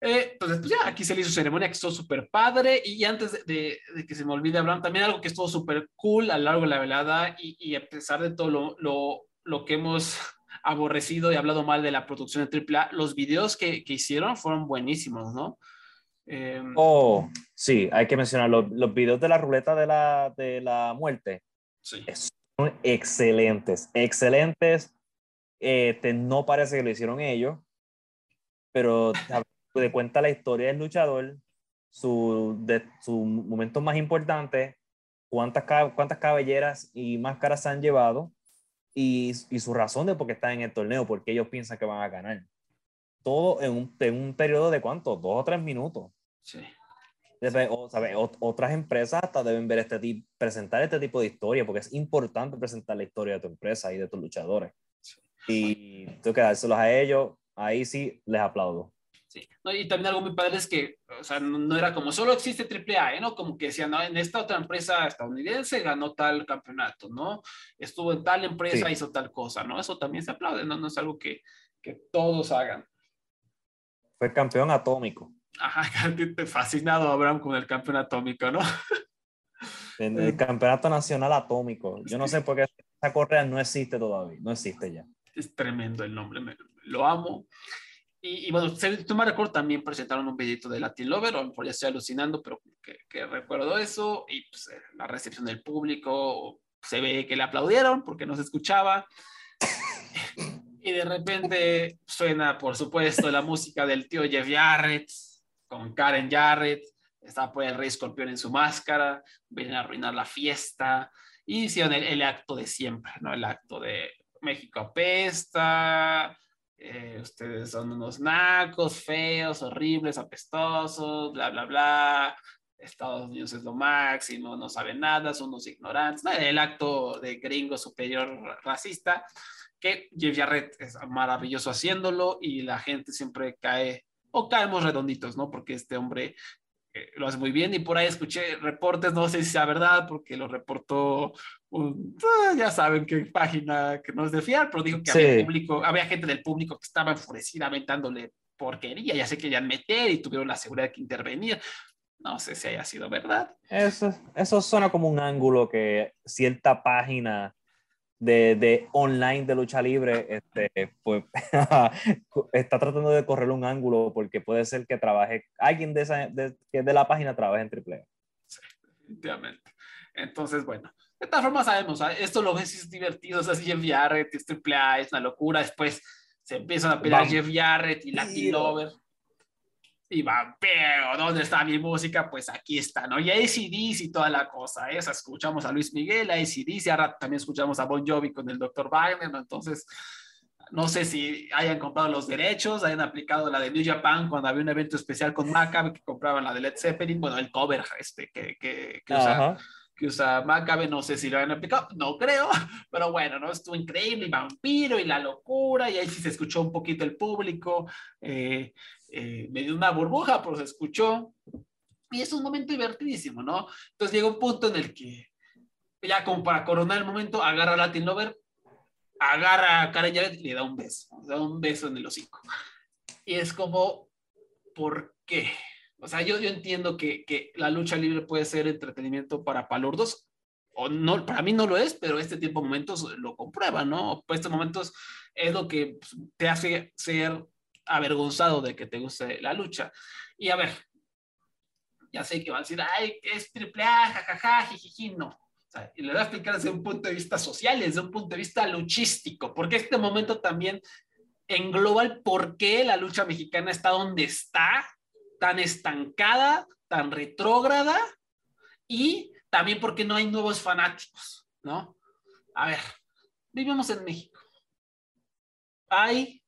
Eh, entonces, pues ya, aquí se le hizo ceremonia que estuvo súper padre. Y antes de, que se me olvide hablar, también algo que estuvo súper cool a lo largo de la velada y, a pesar de todo lo, lo, lo, que hemos [laughs] aborrecido y hablado mal de la producción de AAA, los videos que, que hicieron fueron buenísimos, ¿no? Eh, oh, sí, hay que mencionar los, los videos de la ruleta de la, de la muerte. Sí. Son excelentes, excelentes. Este, no parece que lo hicieron ellos, pero [laughs] de cuenta la historia del luchador, su, de, su momento más importante, cuántas, cuántas cabelleras y máscaras se han llevado y, y, su razón de por qué están en el torneo, porque ellos piensan que van a ganar. Todo en un, en un periodo de cuánto, dos o tres minutos. Sí. O, otras empresas hasta deben ver este tipo, presentar este tipo de historia, porque es importante presentar la historia de tu empresa y de tus luchadores. Y tú que dárselos a ellos, ahí sí les aplaudo. Sí. y también algo muy padre es que, o sea, no, era como solo existe AAA, ¿eh? ¿no? Como que decían, no, en esta otra empresa estadounidense ganó tal campeonato, ¿no? Estuvo en tal empresa, hizo tal cosa, ¿no? Eso también se aplaude, ¿no? No es algo que, que todos hagan. Fue campeón atómico. Ajá, [laughs] fascinado Abraham con el campeón atómico, ¿no? [laughs] En el campeonato nacional atómico. Yo no sé por qué esa correa no existe todavía, no existe ya. Es tremendo el nombre, lo amo. Y, bueno, tú me recuerdo también presentaron un videito de Latin Lover, o a lo mejor ya estoy alucinando, pero que, recuerdo eso, y pues, eh, la recepción del público, se ve que le aplaudieron porque no se escuchaba. [laughs] y de repente suena, por supuesto, la música del tío Jeff Jarrett, con Karen Jarrett, está por el rey escorpión en su máscara, vienen a arruinar la fiesta, y hicieron el, el acto de siempre, ¿no? El acto de México apesta, eh, ustedes son unos nacos, feos, horribles, apestosos, bla, bla, bla. Estados Unidos es lo máximo, no saben nada, son unos ignorantes. El acto de gringo superior racista, que Jeff Jarrett es maravilloso haciéndolo y la gente siempre cae, o caemos redonditos, ¿no? Porque este hombre eh, lo hace muy bien y por ahí escuché reportes, no sé si sea verdad, porque lo reportó, ah, ya saben qué página que no es de fiar, pero dijo que había, público, había gente del público que estaba enfurecidamente dándole porquería, ya sé que ya meter y tuvieron la seguridad que intervenir. No sé si haya sido verdad. Eso, eso suena como un ángulo que cierta página de, de, online de lucha libre, este, pues [laughs] está tratando de correr un ángulo porque puede ser que trabaje, alguien de, esa, de, de la página trabaje en AAA. Sí, definitivamente. Entonces, bueno, de todas formas sabemos, esto lo ves es divertido, o sea, Jeff Jarrett, es AAA, es una locura, después se empiezan a pelear Jeff Jarrett y Latin Lover y va, pero ¿dónde está mi música? Pues aquí está, ¿no? Y ACDC y toda la cosa, esa escuchamos a Luis Miguel, a ACDC, ahora también escuchamos a Bon Jovi con el Dr. Wagner, ¿no? Entonces, no sé si hayan comprado los derechos, hayan aplicado la de New Japan cuando había un evento especial con Maccabe que compraban la de Led Zeppelin, bueno, el cover este que, que, que usa, que usa Maccabe, no sé si lo hayan aplicado, no creo, [laughs] pero bueno, ¿no? Estuvo increíble, y Vampiro y la locura, y ahí sí se escuchó un poquito el público, eh, eh, me dio una burbuja, pero se escuchó. Y es un momento divertidísimo, ¿no? Entonces llega un punto en el que, ya como para coronar el momento, agarra a Latin Lover, agarra a Karen Jarrett y le da un beso, le da un beso en el hocico. Y es como, ¿por qué? O sea, yo, yo entiendo que, que la lucha libre puede ser entretenimiento para palurdos, o no, para mí no lo es, pero este tipo de momentos lo comprueba, ¿no? Pues estos momentos es lo que te hace ser avergonzado de que te guste la lucha. Y a ver, ya sé que van a decir, ay, es triple A, jajaja, jijiji, no. O sea, y le voy a explicar desde un punto de vista social, desde un punto de vista luchístico, porque este momento también engloba el por qué la lucha mexicana está donde está, tan estancada, tan retrógrada, y también porque no hay nuevos fanáticos, ¿no? A ver, vivimos en México. Hay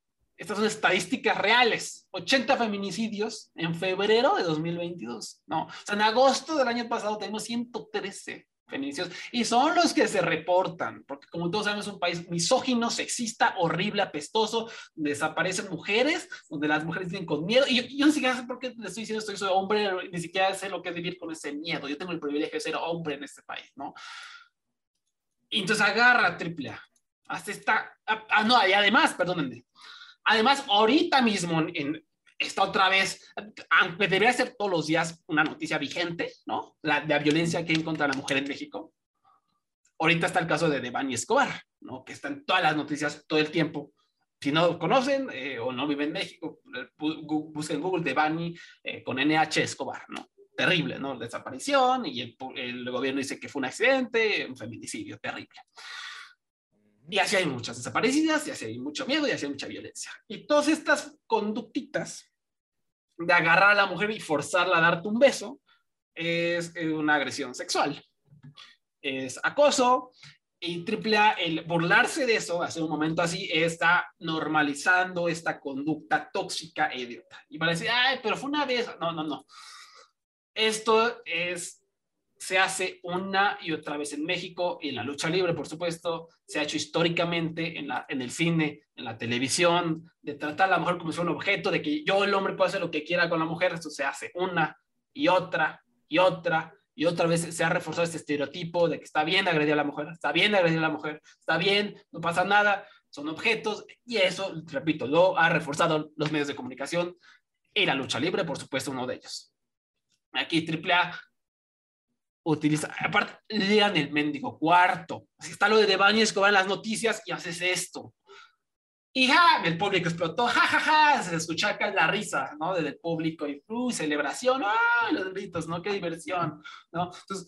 estas son estadísticas reales. 80 feminicidios en febrero de 2022. No, o sea, en agosto del año pasado tenemos 113 feminicidios y son los que se reportan, porque como todos sabemos es un país misógino, sexista, horrible, apestoso, desaparecen mujeres, donde las mujeres viven con miedo. Y yo, yo ni siquiera sé por qué le estoy diciendo esto, yo soy hombre, ni siquiera sé lo que es vivir con ese miedo. Yo tengo el privilegio de ser hombre en este país, ¿no? Y entonces agarra triple A. Hasta esta, ah, ah, no, y además, perdónenme, Además, ahorita mismo en, está otra vez, aunque debería ser todos los días una noticia vigente, ¿no? La, de la violencia que hay contra la mujer en México. Ahorita está el caso de Devani Escobar, ¿no? Que está en todas las noticias todo el tiempo. Si no conocen eh, o no viven en México, busquen Google Devani eh, con NH Escobar, ¿no? Terrible, ¿no? Desaparición y el, el gobierno dice que fue un accidente, un feminicidio terrible. Y así hay muchas desaparecidas, y así hay mucho miedo, y así hay mucha violencia. Y todas estas conductitas de agarrar a la mujer y forzarla a darte un beso es una agresión sexual. Es acoso, y AAA, el burlarse de eso, hace un momento así, está normalizando esta conducta tóxica e idiota. Y para decir, ay, pero fue una vez. No, no, no. Esto es se hace una y otra vez en México y en la lucha libre, por supuesto, se ha hecho históricamente en, la, en el cine, en la televisión, de tratar a la mujer como si fuera un objeto, de que yo, el hombre, puedo hacer lo que quiera con la mujer, esto se hace una y otra y otra y otra vez se ha reforzado este estereotipo de que está bien agredir a la mujer, está bien agredir a la mujer, está bien, no pasa nada, son objetos y eso, repito, lo ha reforzado los medios de comunicación y la lucha libre, por supuesto, uno de ellos. Aquí AAA utiliza, aparte, lean el mendigo cuarto. Así está lo de Debañez que va en las noticias y haces esto. Y ja, el público explotó, ja, ja, ja, se escucha acá la risa, ¿no? Del público y uy, celebración, ¡ah! Los gritos, ¿no? Qué diversión, ¿no? Entonces,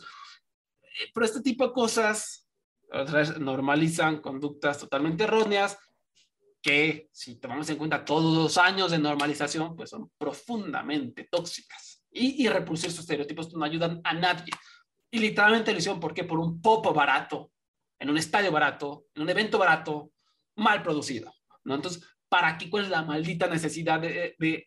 eh, pero este tipo de cosas normalizan conductas totalmente erróneas que, si tomamos en cuenta todos los años de normalización, pues son profundamente tóxicas. Y, y repulsar estos estereotipos no ayudan a nadie. Y literalmente lo hicieron, ¿por qué? Por un popo barato, en un estadio barato, en un evento barato, mal producido, ¿no? Entonces, ¿para qué? ¿Cuál es la maldita necesidad de, de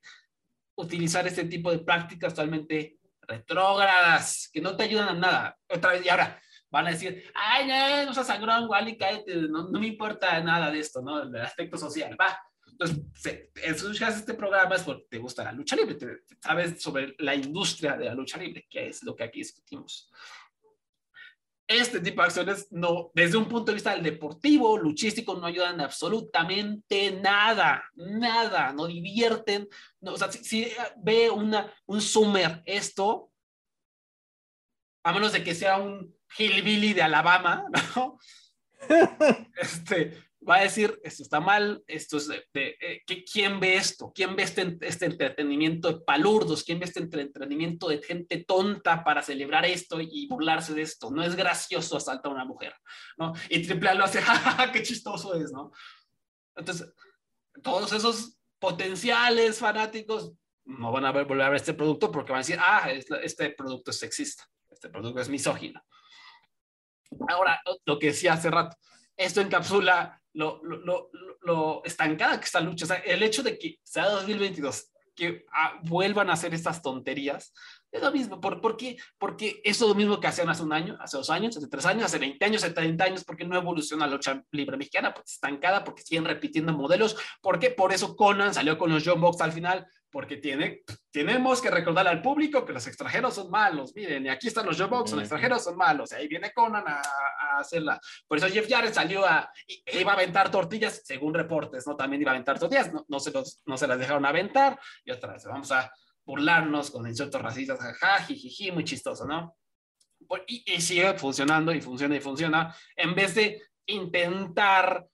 utilizar este tipo de prácticas totalmente retrógradas, que no te ayudan a nada? Otra vez, y ahora, van a decir, ay, no, no seas sangrón, y cállate, no, no, me importa nada de esto, ¿no? Del aspecto social, va. Entonces, escuchas este programa es porque te gusta la lucha libre, te, sabes sobre la industria de la lucha libre, que es lo que aquí discutimos este tipo de acciones no, desde un punto de vista del deportivo, luchístico, no ayudan absolutamente nada, nada, no divierten. No, o sea, si, ve una, un Summer esto, a menos de que sea un hillbilly de Alabama, [laughs] ¿no? [laughs] este, va a decir, esto está mal, esto es de, eh, ¿quién ve esto? ¿Quién ve este, este, entretenimiento de palurdos? ¿Quién ve este entretenimiento de gente tonta para celebrar esto y burlarse de esto? No es gracioso asaltar a una mujer, ¿no? Y Triple A lo hace, [laughs] ¡ja, qué chistoso es, ¿no? Entonces, todos esos potenciales fanáticos no van a ver, volver a ver este producto porque van a decir, ah, este producto es sexista, este producto es misógino. Ahora, lo que decía hace rato, esto encapsula lo, lo, lo, estancada que está la lucha. El hecho de que sea 2022, que ah, vuelvan a hacer estas tonterías, es lo mismo. ¿Por, por qué? Porque es lo mismo que hacían hace un año, hace dos años, hace tres años, hace 20 años, hace 30 años, porque no evoluciona la lucha libre mexicana, pues estancada, porque siguen repitiendo modelos. ¿Por qué? Por eso Conan salió con los John Box al final, porque tiene, tenemos que recordar al público que los extranjeros son malos. Miren, y aquí están los Joe Box, los extranjeros son malos. Y ahí viene Conan a, hacerla. Por eso Jeff Jarrett salió a, iba a aventar tortillas, según reportes, ¿no? También iba a aventar tortillas, no, no se, los, no se las dejaron aventar. Y otra vez, vamos a burlarnos con insultos racistas, jaja, jijiji, muy chistoso, ¿no? Y, y sigue funcionando y funciona y funciona. En vez de intentar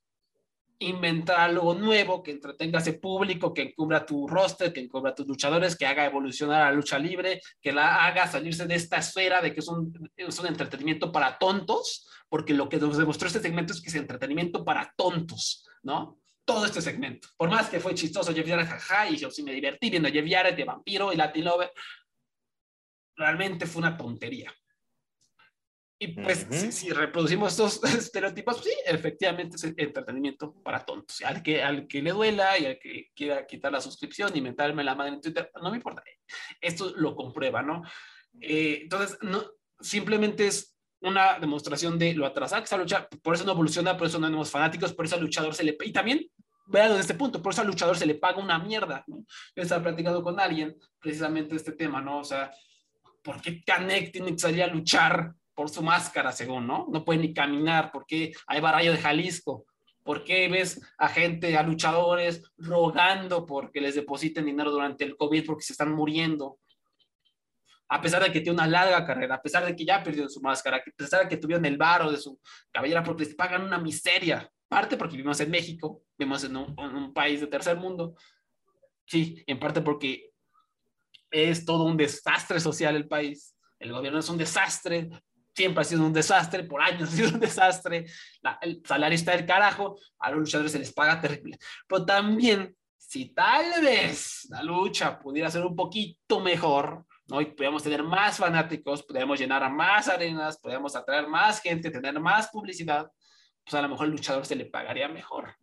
inventar algo nuevo que entretenga a ese público, que encubra tu roster, que encubra tus luchadores, que haga evolucionar a la lucha libre, que la haga salirse de esta esfera de que es un, es un entretenimiento para tontos, porque lo que nos demostró este segmento es que es entretenimiento para tontos, ¿no? Todo este segmento. Por más que fue chistoso Jeff Jarrett, jaja, y yo sí me divertí viendo Jeff Jarrett de vampiro y Latin Lover, realmente fue una tontería. Y pues si, reproducimos estos [laughs] estereotipos, sí, efectivamente es entretenimiento para tontos. Al que, al que le duela y al que quiera quitar la suscripción y mentarme la madre en Twitter, no me importa. Esto lo comprueba, ¿no? Eh, entonces, no, simplemente es una demostración de lo atrasada que está lucha, por eso no evoluciona, por eso no tenemos fanáticos, por eso al luchador se le... Y también, vean desde este punto, por eso al luchador se le paga una mierda, ¿no? Yo estaba platicando con alguien precisamente este tema, ¿no? O sea, ¿por qué Canek tiene que salir a luchar por su máscara, según, ¿no? No puede ni caminar porque hay barallo de Jalisco. ¿Por qué ves a gente, a luchadores, rogando porque les depositen dinero durante el COVID porque se están muriendo? A pesar de que tiene una larga carrera, a pesar de que ya perdió su máscara, a pesar de que tuvieron el varo de su cabellera porque les pagan una miseria. Parte porque vivimos en México, vivimos en un, en un país de tercer mundo. Sí, en parte porque es todo un desastre social el país. El gobierno es un desastre, siempre ha sido un desastre, por años [laughs] ha sido un desastre, el salario está del carajo, a los luchadores se les paga terrible. Pero también, si tal vez la lucha pudiera ser un poquito mejor, ¿no? Y pudiéramos tener más fanáticos, pudiéramos llenar más arenas, pudiéramos atraer más gente, tener más publicidad, pues a lo mejor el luchador se le pagaría mejor.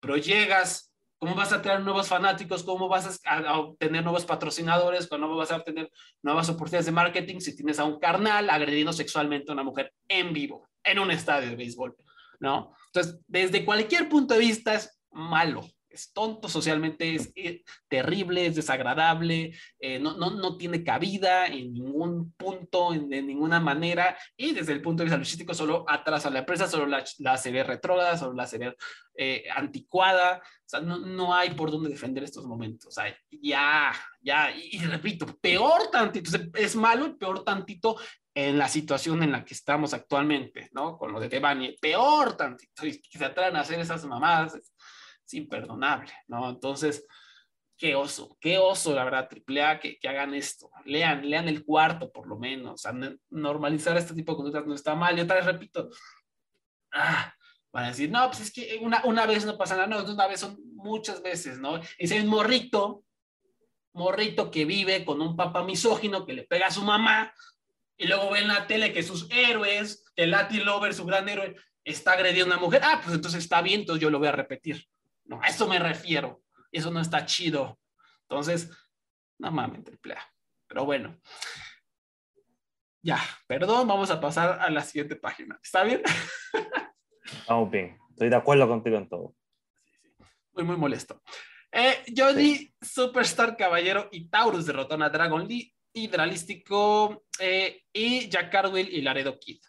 Pero llegas ¿Cómo vas a tener nuevos fanáticos? ¿Cómo vas a, obtener nuevos patrocinadores? ¿Cómo vas a obtener nuevas oportunidades de marketing si tienes a un carnal agrediendo sexualmente a una mujer en vivo, en un estadio de béisbol? ¿No? Entonces, desde cualquier punto de vista es malo es tonto socialmente, es, eh, terrible, es desagradable, eh, no, no, no, tiene cabida en ningún punto, en, de ninguna manera, y desde el punto de vista logístico solo atrasa a la empresa, solo la, la se ve retrógrada, solo la se ve eh, anticuada, o sea, no, no, hay por dónde defender estos momentos, ya, ya, y, repito, peor tantito, es malo peor tantito en la situación en la que estamos actualmente, ¿no? Con lo de Devani, peor tantito, y se atrevan a hacer esas mamadas, imperdonable, ¿no? Entonces, qué oso, qué oso, la verdad, AAA, que, que hagan esto. Lean, lean el cuarto, por lo menos. Normalizar este tipo de conductas no está mal. Yo otra vez repito, ah, van a decir, no, pues es que una, una vez no pasa nada, no, una vez son muchas veces, ¿no? Ese un morrito, morrito que vive con un papá misógino que le pega a su mamá, y luego ve en la tele que sus héroes, el Latin Lover, su gran héroe, está agrediendo a una mujer, ah, pues entonces está bien, entonces yo lo voy a repetir. No, a eso me refiero. Eso no está chido. Entonces, no mames, triple Pero bueno. Ya, perdón, vamos a pasar a la siguiente página. ¿Está bien? [laughs] Vamos bien. Estoy de acuerdo contigo en todo. Muy, muy molesto. Eh, Johnny, Superstar Caballero y Taurus derrotaron a Dragon Lee, Hidralístico eh, y Jack Carwell y Laredo Kid.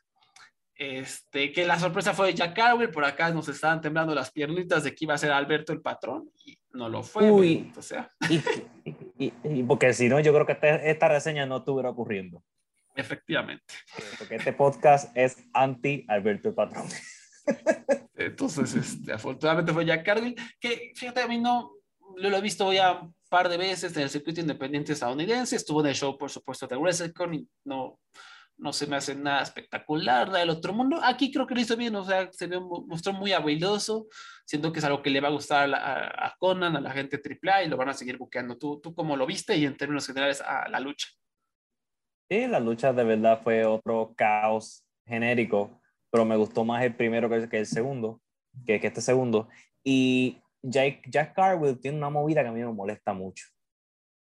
Este, que la sorpresa fue Jack Carwell, por acá nos estaban temblando las piernitas de que iba a ser Alberto el patrón, y no lo fue. Uy, o sea. y, porque si no, yo creo que este, esta reseña no estuviera ocurriendo. Efectivamente. Porque este podcast es anti Alberto el patrón. Entonces, este, afortunadamente fue Jack Carwell, que fíjate, a mí no, lo he visto ya un par de veces en el circuito independiente estadounidense, estuvo en el show, por supuesto, de WrestleCon y no, no se me hace nada espectacular, nada del otro mundo. Aquí creo que lo hizo bien, o sea, se ve, mostró muy habilidoso, siento que es algo que le va a gustar a, Conan, a la gente AAA y lo van a seguir buqueando. ¿Tú, ¿Tú cómo lo viste y en términos generales a la lucha? Sí, la lucha de verdad fue otro caos genérico, pero me gustó más el primero que, que el segundo, que, que este segundo. Y Jack, Jack Carwell tiene una movida que a mí me molesta mucho,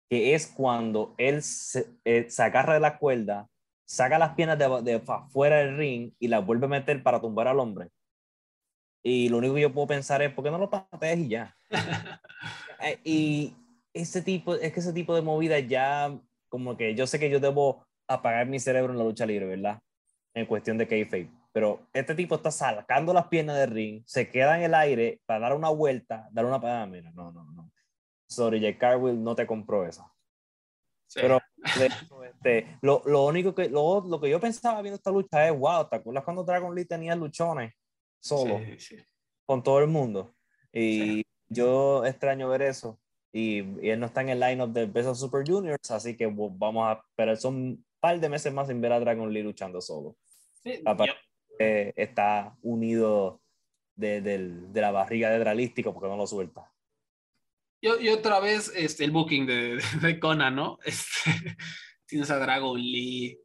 que es cuando él se, eh, se agarra de la cuerda saca las piernas de, de fuera del ring y las vuelve a meter para tumbar al hombre. Y lo único que yo puedo pensar es, ¿por qué no lo pateas y ya? [laughs] Eh, y ese tipo, es que ese tipo de movida ya, como que yo sé que yo debo apagar mi cerebro en la lucha libre, ¿verdad? En cuestión de kayfabe. Pero este tipo está sacando las piernas del ring, se queda en el aire para dar una vuelta, dar una parada. Mira, no, no, no. Sorry, Jake Carwill no te compró eso. Pero este, lo, lo, único que, lo, lo, que yo pensaba viendo esta lucha es, wow, ¿te acuerdas cuando Dragon Lee tenía luchones solo con todo el mundo? Y yo extraño ver eso. Y, y, él no está en el lineup del Best of Super Juniors, así que vamos a esperar, son un par de meses más sin ver a Dragon Lee luchando solo. está unido de, de, la barriga de Dralístico porque no lo suelta. Y, otra vez este, el booking de, [laughs] de, Conan, ¿no? [laughs] Este, tienes a Dragon Lee,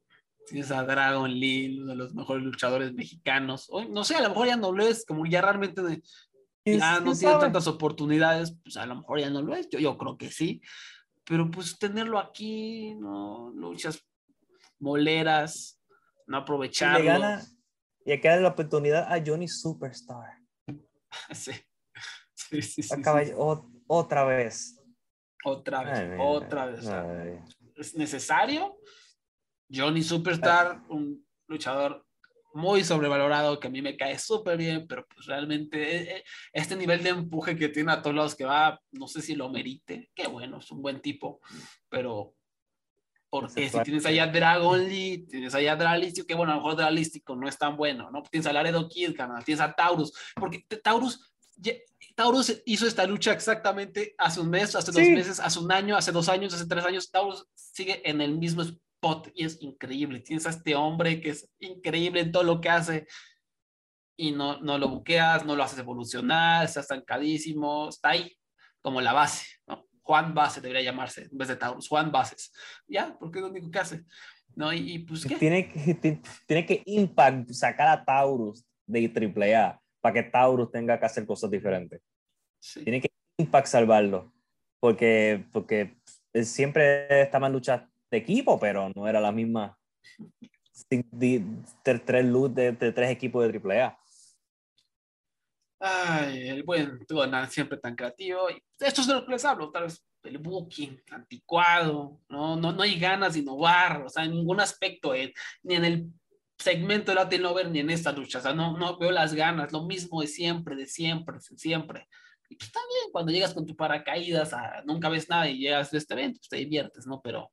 tienes a Dragon Lee, uno de los mejores luchadores mexicanos. no sé, a lo mejor ya no lo es, como ya realmente ya no tiene tantas oportunidades, pues a lo mejor ya no lo es. Yo, yo creo que sí. Pero pues tenerlo aquí, ¿no? Luchas moleras, no aprovecharlo. Y le gana, y que la oportunidad a Johnny Superstar. [laughs] sí. Sí, sí, sí, otra vez. Otra vez, otra vez. ¿Es necesario? Johnny Superstar, un luchador muy sobrevalorado que a mí me cae súper bien, pero pues realmente eh, eh, este nivel de empuje que tiene a todos los que va, no sé si lo merite. Qué bueno, es un buen tipo, pero porque si tienes allá Dragon Lee, tienes allá Dralístico, que bueno, a lo mejor Dralístico no es tan bueno, ¿no? Tienes a Laredo Kid, tienes a Taurus, porque Taurus Taurus hizo esta lucha exactamente hace un mes, hace dos meses, hace un año, hace dos años, hace tres años. Taurus sigue en el mismo spot y es increíble. Tienes a este hombre que es increíble en todo lo que hace y no, no lo buqueas, no lo haces evolucionar, está estancadísimo, está ahí como la base, ¿no? Juan Base debería llamarse en vez de Taurus, Juan Bases. Ya, porque es lo único que hace. ¿No? Y, pues, ¿qué? Tiene que, [laughs] tiene que Impact sacar a Taurus de AAA para que Taurus tenga que hacer cosas diferentes. Tiene que Impact salvarlo, porque, porque siempre estaba en luchas de equipo, pero no era la misma tres luz de, tres equipos de AAA. Ay, el buen Donald siempre tan creativo. Esto es de lo que les hablo, tal vez el booking anticuado, ¿no? No, no hay ganas de innovar, o sea, en ningún aspecto, ni en el segmento de Latin Over ni en esta lucha, o sea, no, no veo las ganas, lo mismo de siempre, de siempre, de siempre. Y pues está bien, cuando llegas con tu paracaídas, a, nunca ves nada y llegas de este evento, pues te diviertes, ¿no? Pero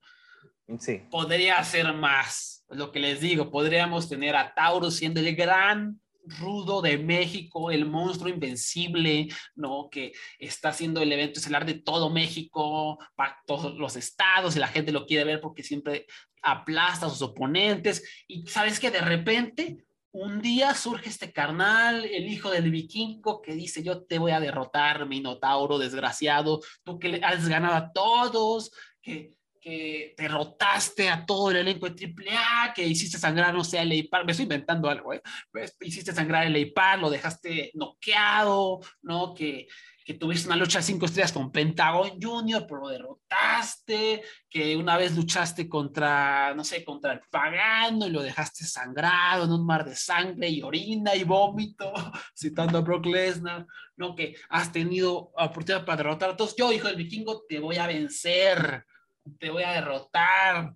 sí. podría ser más, lo que les digo, podríamos tener a Taurus siendo el gran rudo de México, el monstruo invencible, ¿no? Que está haciendo el evento estelar de todo México, para todos los estados, y la gente lo quiere ver porque siempre aplasta a sus oponentes. Y sabes que de repente, un día surge este carnal, el hijo del vikingo, que dice: Yo te voy a derrotar, Minotauro desgraciado, tú que le has ganado a todos, que que derrotaste a todo el elenco de AAA, que hiciste sangrar, no sé, a Leipar, me estoy inventando algo, ¿eh? Pues, hiciste sangrar a Leipar, lo dejaste noqueado, ¿no? Que, que tuviste una lucha de cinco estrellas con Pentagon Junior, pero lo derrotaste, que una vez luchaste contra, no sé, contra el pagano y lo dejaste sangrado en un mar de sangre y orina y vómito, [laughs] citando a Brock Lesnar, ¿no? Que has tenido oportunidad para derrotar a todos. Yo, hijo del vikingo, te voy a vencer te voy a derrotar,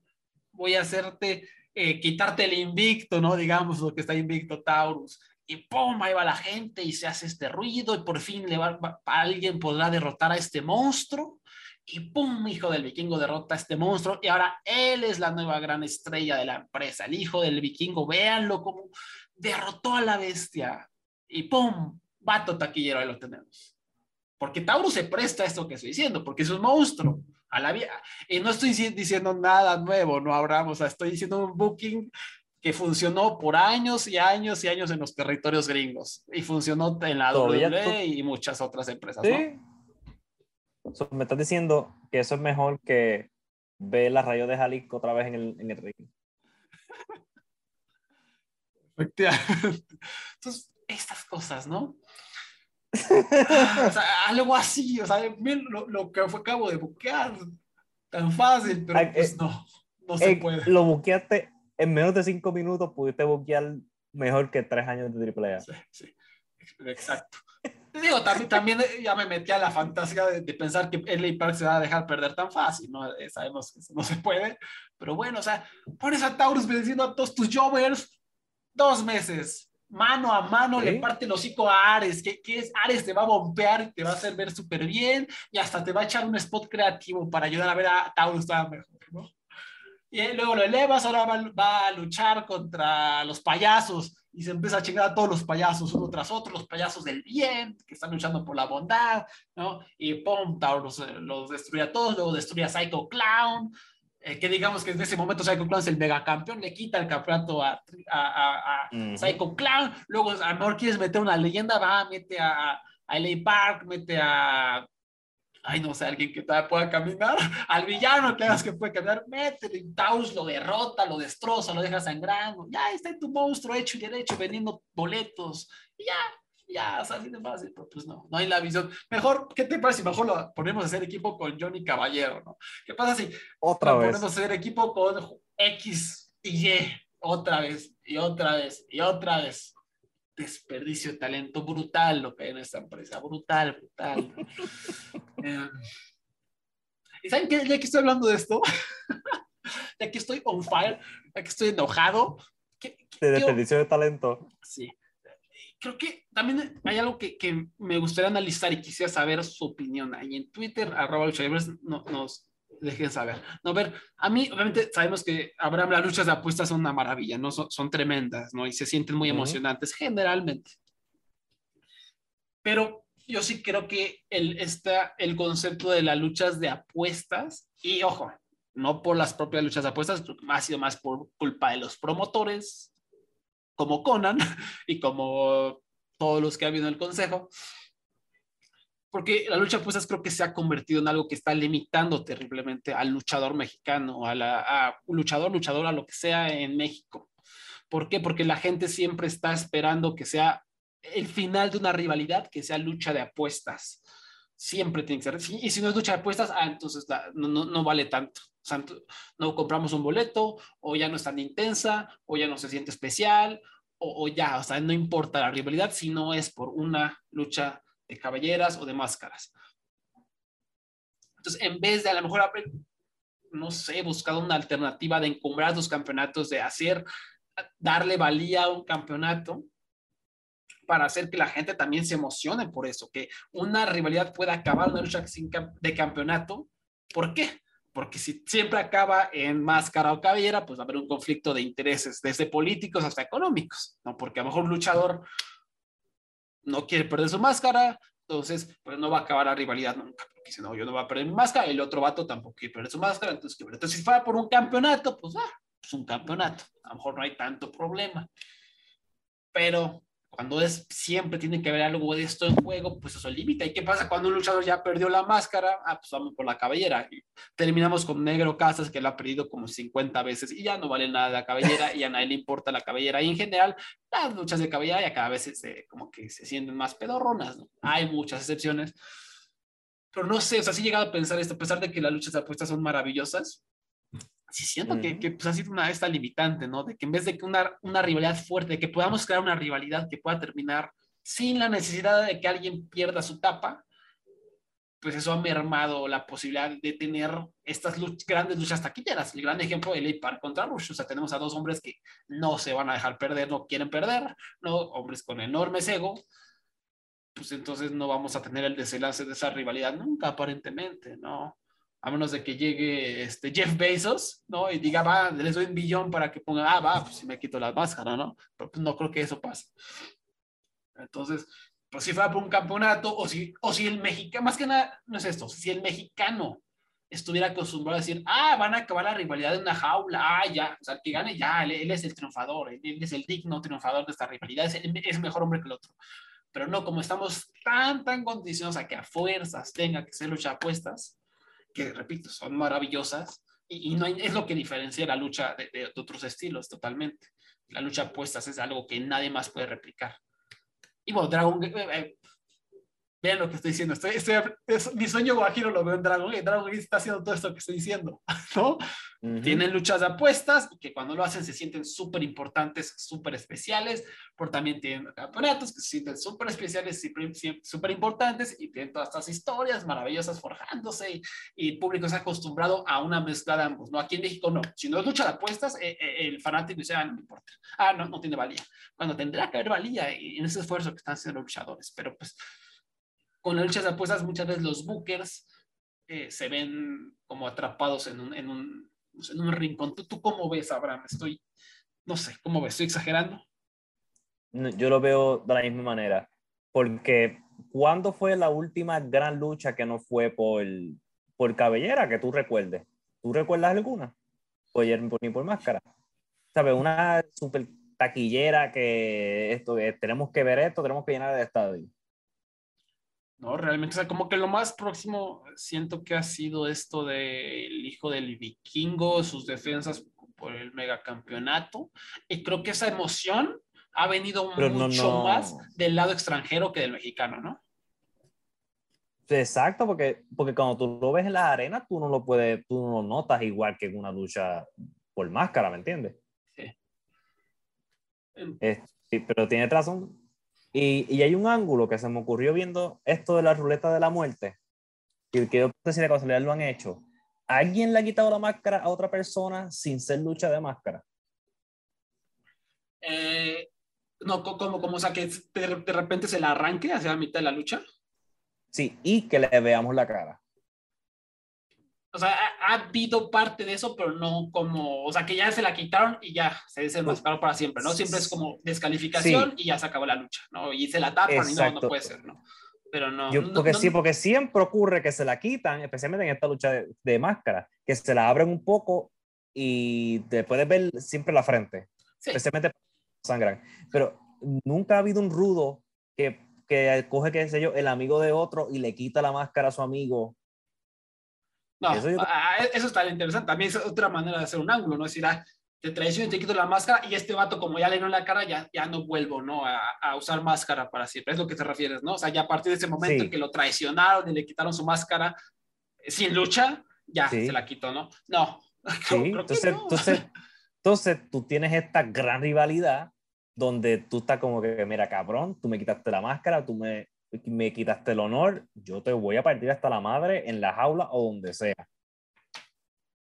voy a hacerte, eh, quitarte el invicto, ¿no? Digamos lo que está invicto Taurus. Y ¡pum! Ahí va la gente y se hace este ruido y por fin le va, alguien podrá derrotar a este monstruo. Y ¡pum! Hijo del vikingo derrota a este monstruo. Y ahora él es la nueva gran estrella de la empresa. El hijo del vikingo, véanlo como derrotó a la bestia. Y ¡pum! Vato taquillero, ahí lo tenemos. Porque Taurus se presta a esto que estoy diciendo, porque es un monstruo a la vida. Y no estoy diciendo nada nuevo, no abramos, estoy diciendo un booking que funcionó por años y años y años en los territorios gringos y funcionó en la WWE y muchas otras empresas. Sí. me estás diciendo que eso es mejor que ver la rayo de Jalisco otra vez en el, en el ring. [laughs] Efectivamente. [laughs] Entonces, estas cosas, ¿no? O sea, algo así, o sea, lo, lo que fue acabo de buquear, tan fácil, pero pues eh, no, no se eh, puede. Lo buqueaste en menos de cinco minutos, pudiste buquear mejor que tres años de AAA. Sí, sí, exacto. Digo, también, también ya me metí a la fantasía de, pensar que LA Park se va a dejar perder tan fácil, ¿no? Eh, sabemos que eso no se puede, pero bueno, o sea, pones a Taurus venciendo a todos tus Jovers dos meses, mano a mano le parte el hocico a Ares, que, es Ares te va a bombear y te va a hacer ver súper bien y hasta te va a echar un spot creativo para ayudar a ver a Taurus mejor, ¿no? Y luego lo elevas, ahora va, a luchar contra los payasos y se empieza a chingar a todos los payasos uno tras otro, los payasos del bien, que están luchando por la bondad, ¿no? Y pum, Taurus eh, los destruye a todos, luego destruye a Psycho Clown, eh, que digamos que en ese momento Psycho Clown es el megacampeón, le quita el campeonato a, a, a, Psycho Clown, luego a lo mejor quieres meter una leyenda, va, mete a, a LA Park, mete a, ay no sé, alguien que todavía pueda caminar, [laughs] al villano que hagas que puede caminar, mete, Taus lo derrota, lo destroza, lo deja sangrando, ya está tu monstruo hecho y derecho vendiendo boletos, y ya, ya, o sea, así de fácil, pero pues no, no hay la visión. Mejor, ¿qué te parece si mejor lo ponemos a hacer equipo con Johnny Caballero, ¿no? ¿Qué pasa si otra vez ponemos a hacer equipo con X y Y otra vez y otra vez y otra vez? Desperdicio de talento brutal lo que hay en esta empresa, brutal, brutal. [laughs] Eh, ¿Y saben qué? Ya que estoy hablando de esto, [laughs] ya que estoy on fire, ya que estoy enojado. de desperdicio de talento. Sí creo que también hay algo que, que, me gustaría analizar y quisiera saber su opinión. Ahí en Twitter, arroba no, nos dejen saber. No, ver, a mí, obviamente, sabemos que Abraham, las luchas de apuestas son una maravilla, ¿no? Son, son tremendas, ¿no? Y se sienten muy emocionantes, generalmente. Pero yo sí creo que el, está el concepto de las luchas de apuestas, y ojo, no por las propias luchas de apuestas, ha sido más por culpa de los promotores, como Conan [laughs] y como todos los que ha habido en el Consejo, porque la lucha pues creo que se ha convertido en algo que está limitando terriblemente al luchador mexicano, a, la, luchador, luchador, a lo que sea en México. ¿Por qué? Porque la gente siempre está esperando que sea el final de una rivalidad, que sea lucha de apuestas. Siempre tiene que ser. Y si no es lucha de apuestas, ah, entonces no, no, no, vale tanto. No compramos un boleto, o ya no es tan intensa, o ya no se siente especial, o, o ya, o sea, no importa la rivalidad si no es por una lucha de caballeras o de máscaras. Entonces, en vez de a lo mejor haber, no sé, buscado una alternativa de encumbrar los campeonatos, de hacer, darle valía a un campeonato, para hacer que la gente también se emocione por eso, que una rivalidad pueda acabar una lucha de campeonato. ¿Por qué? Porque si siempre acaba en máscara o cabellera, pues va a haber un conflicto de intereses, desde políticos hasta económicos, ¿no? Porque a lo mejor un luchador no quiere perder su máscara, entonces pues no va a acabar la rivalidad nunca, porque si no, yo no voy a perder mi máscara, el otro vato tampoco quiere perder su máscara, entonces, entonces si fuera por un campeonato, pues, ah, pues un campeonato, a lo mejor no hay tanto problema. Pero cuando es siempre tiene que haber algo de esto en juego, pues eso limita. ¿Y qué pasa cuando un luchador ya perdió la máscara? Ah, pues vamos por la cabellera. Y terminamos con Negro Casas, que la ha perdido como 50 veces y ya no vale nada la cabellera y a nadie le importa la cabellera. Y en general, las luchas de cabellera ya cada vez se, como que se sienten más pedorronas. ¿no? Hay muchas excepciones. Pero no sé, o sea, sí he llegado a pensar esto, a pesar de que las luchas de apuestas son maravillosas, sí siento que, que pues, ha sido una esta limitante, ¿no? De que en vez de que una, una rivalidad fuerte, de que podamos crear una rivalidad que pueda terminar sin la necesidad de que alguien pierda su tapa, pues eso ha mermado la posibilidad de tener estas grandes luchas taquilleras. El gran ejemplo, el Park contra Rush. O sea, tenemos a dos hombres que no se van a dejar perder, no quieren perder, ¿no? Hombres con enormes ego. Pues entonces no vamos a tener el desenlace de esa rivalidad nunca, aparentemente, ¿no? A menos de que llegue este Jeff Bezos, ¿no? Y diga, va, les doy un billón para que ponga, ah, va, pues si me quito la máscara, ¿no? Pero pues no creo que eso pase. Entonces, pues si fuera por un campeonato, o si, o si el mexicano, más que nada, no es esto, si el mexicano estuviera acostumbrado a decir, ah, van a acabar la rivalidad de una jaula, ah, ya, o sea, el que gane ya, él, es el triunfador, él, es el digno triunfador de esta rivalidad, es, es mejor hombre que el otro. Pero no, como estamos tan, tan condicionados a que a fuerzas tenga que ser lucha apuestas, que repito, son maravillosas y, no es lo que diferencia la lucha de, otros estilos totalmente. La lucha apuestas es algo que nadie más puede replicar. Y bueno, Dragon, eh, eh, vean lo que estoy diciendo. Estoy, mi sueño guajiro lo veo en Dragon Gate. Dragon Gate está haciendo todo esto que estoy diciendo, [laughs] ¿no? Tienen luchas de apuestas que cuando lo hacen se sienten súper importantes, súper especiales, pero también tienen campeonatos que se sienten súper especiales, súper importantes y tienen todas estas historias maravillosas forjándose y, y, el público se ha acostumbrado a una mezcla de ambos, ¿no? Aquí en México no. Si no es lucha de apuestas, eh, el fanático dice, ah, no me importa. Ah, no, no tiene valía. Cuando tendrá que haber valía en ese esfuerzo que están haciendo los luchadores, pero pues con las luchas de apuestas muchas veces los bookers eh, se ven como atrapados en un, en un, en un rincón. ¿Tú, ¿Tú, cómo ves, Abraham? Estoy, no sé, ¿cómo ves? ¿Estoy exagerando? Yo lo veo de la misma manera, porque ¿cuándo fue la última gran lucha que no fue por, por cabellera que tú recuerdes? ¿Tú recuerdas alguna? O ni por máscara. ¿Sabes? Una super taquillera que esto, tenemos que ver esto, tenemos que llenar el estadio. ¿No? Realmente, o sea, como que lo más próximo siento que ha sido esto del hijo del vikingo, sus defensas por el megacampeonato, y creo que esa emoción ha venido mucho más del lado extranjero que del mexicano, ¿no? Exacto, porque, porque cuando tú lo ves en la arena, tú no lo puedes, tú no lo notas igual que en una lucha por máscara, ¿me entiendes? Sí. sí pero tiene razón, y, y, hay un ángulo que se me ocurrió viendo esto de la ruleta de la muerte, y que yo no sé si de casualidad lo han hecho. ¿Alguien le ha quitado la máscara a otra persona sin ser lucha de máscara? Eh, no, como, como, o sea, que de, de, repente se la arranque hacia la mitad de la lucha. Sí, y que le veamos la cara o sea, ha, habido parte de eso, pero no como, o sea, que ya se la quitaron y ya se desenmascaró para siempre, ¿no? Siempre es como descalificación y ya se acabó la lucha, ¿no? Y se la tapan y no, no puede ser, ¿no? Pero no. Yo, porque sí, porque siempre ocurre que se la quitan, especialmente en esta lucha de, máscara, que se la abren un poco y te puedes ver siempre la frente, especialmente sangran. Pero nunca ha habido un rudo que, que coge, qué sé yo, el amigo de otro y le quita la máscara a su amigo no, eso, eso, está interesante. También es otra manera de hacer un ángulo, ¿no? Es decir, ah, te traiciono y te quito la máscara y este vato como ya le dio la cara, ya, ya no vuelvo, ¿no? A, a, usar máscara para siempre, es lo que te refieres, ¿no? O sea, ya a partir de ese momento en que lo traicionaron y le quitaron su máscara sin lucha, ya se la quitó, ¿no? No. [laughs] Sí, entonces, entonces, entonces tú tienes esta gran rivalidad donde tú estás como que, mira, cabrón, tú me quitaste la máscara, tú me, me quitaste el honor, yo te voy a partir hasta la madre en la jaula o donde sea.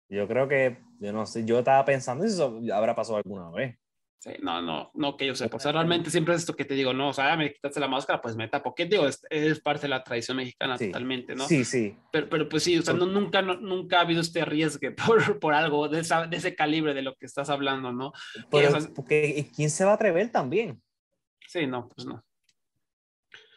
Yo creo que, yo no sé, yo estaba pensando si eso habrá pasado alguna vez. Sí, no, no, no que yo sepa. O sea, realmente siempre es esto que te digo, no, o sea, me quitaste la máscara, pues me tapo. ¿Qué digo? Es, es parte de la tradición mexicana totalmente, ¿no? Sí, sí. Pero, pero pues sí, o sea, no, nunca, nunca ha habido este riesgo [laughs] por, por algo de, esa, de, ese calibre de lo que estás hablando, ¿no? Pero, porque ¿quién se va a atrever también? Sí, no, pues no.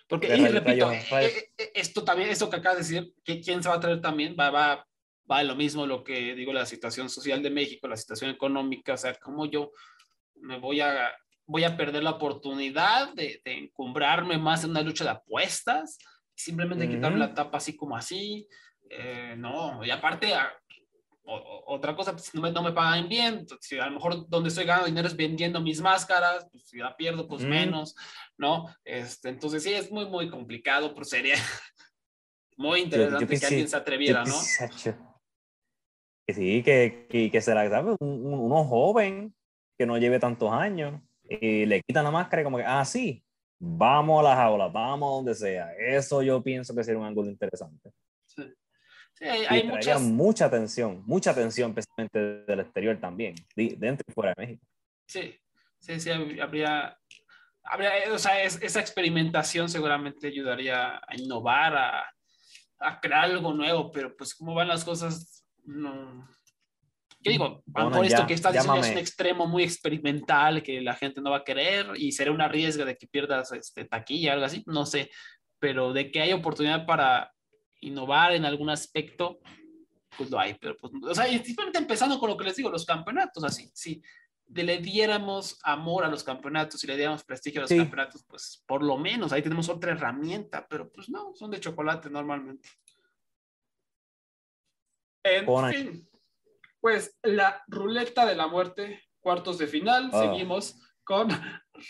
Porque, y repito, eh, eh, esto también, esto que acabas de decir, que quién se va a atrever también, va, va, va lo mismo lo que digo, la situación social de México, la situación económica, o sea, cómo yo me voy a, voy a perder la oportunidad de, de encumbrarme más en una lucha de apuestas, simplemente quitarme la tapa así como así, eh, no, y aparte, otra cosa, pues, no, me, no me pagan bien, si a lo mejor donde estoy ganando dinero es vendiendo mis máscaras, pues si la pierdo, pues menos, ¿no? Este, entonces sí, es muy, muy complicado, pero sería [laughs] muy interesante que, alguien se atreviera, ¿no? Que sí, que, que, que será un, uno joven que no lleve tantos años y le quitan la máscara y como que, ah, sí, vamos a la jaula, vamos a donde sea. Eso yo pienso que sería un ángulo interesante. Sí. Sí, hay, hay muchas... mucha atención, mucha atención, especialmente del exterior también, dentro y fuera de México. Sí, sí, sí, habría o sea, es, esa experimentación seguramente ayudaría a innovar, a, a crear algo nuevo, pero pues cómo van las cosas, no, ¿Qué digo? por esto que estás diciendo es un extremo muy experimental que la gente no va a querer y será una riesgo de que pierdas este, taquilla o algo así, no sé, pero de que hay oportunidad para innovar en algún aspecto, pues lo hay, pero pues, o sea, simplemente empezando con lo que les digo, los campeonatos, así, si le diéramos amor a los campeonatos y le diéramos prestigio a los campeonatos, pues por lo menos ahí tenemos otra herramienta, pero pues no, son de chocolate normalmente. En fin, pues la ruleta de la muerte, cuartos de final, ah. seguimos con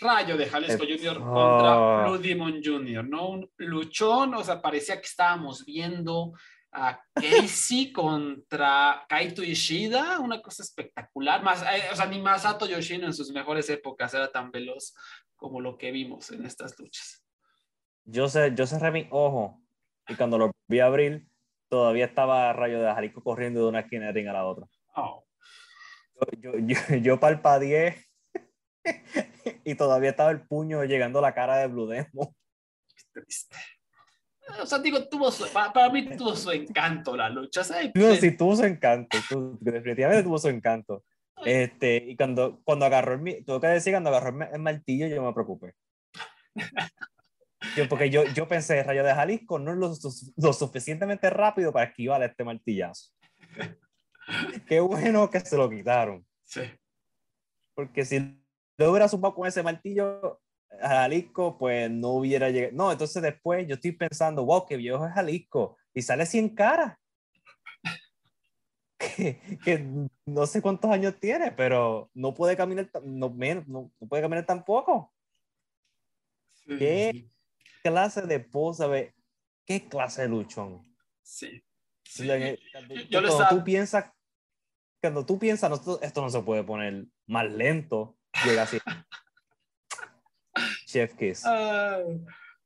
Rayo de Jalisco Junior contra Blue Demon Junior, ¿no? Un luchón, o sea, parecía que estábamos viendo a Casey contra Kaito Ishida, una cosa espectacular, más, eh, o sea, ni Masato Yoshino en sus mejores épocas era tan veloz como lo que vimos en estas luchas. Yo, sé, yo cerré mi ojo y cuando lo vi abrir, todavía estaba Rayo de Jalisco corriendo de una esquina de ring a la otra. Oh. Yo, yo, yo, palpadeé [laughs] y todavía estaba el puño llegando a la cara de Blue Demon. O sea, digo, tuvo para, mí tuvo su encanto la lucha. ¿sabes? No, sí, tuvo su encanto. definitivamente tuvo su encanto. Este, y cuando, cuando agarró el, tengo que decir, cuando agarró el, martillo, yo me preocupé. Yo, porque yo, yo pensé, Rayo de Jalisco no es lo, lo suficientemente rápido para esquivar este martillazo. Qué bueno que se lo quitaron. Sí. Porque si lo hubiera sumado con ese martillo Jalisco, pues no hubiera llegado. No, entonces después yo estoy pensando, wow, qué viejo es Jalisco. Y sale 100 caras. [laughs] que, no sé cuántos años tiene, pero no puede caminar, no, no, no puede caminar tampoco. ¿Qué clase de posa, qué clase de luchón? Sí. cuando, tú piensas cuando tú piensas, esto, no se puede poner más lento, llega así. [laughs] Chef Kiss.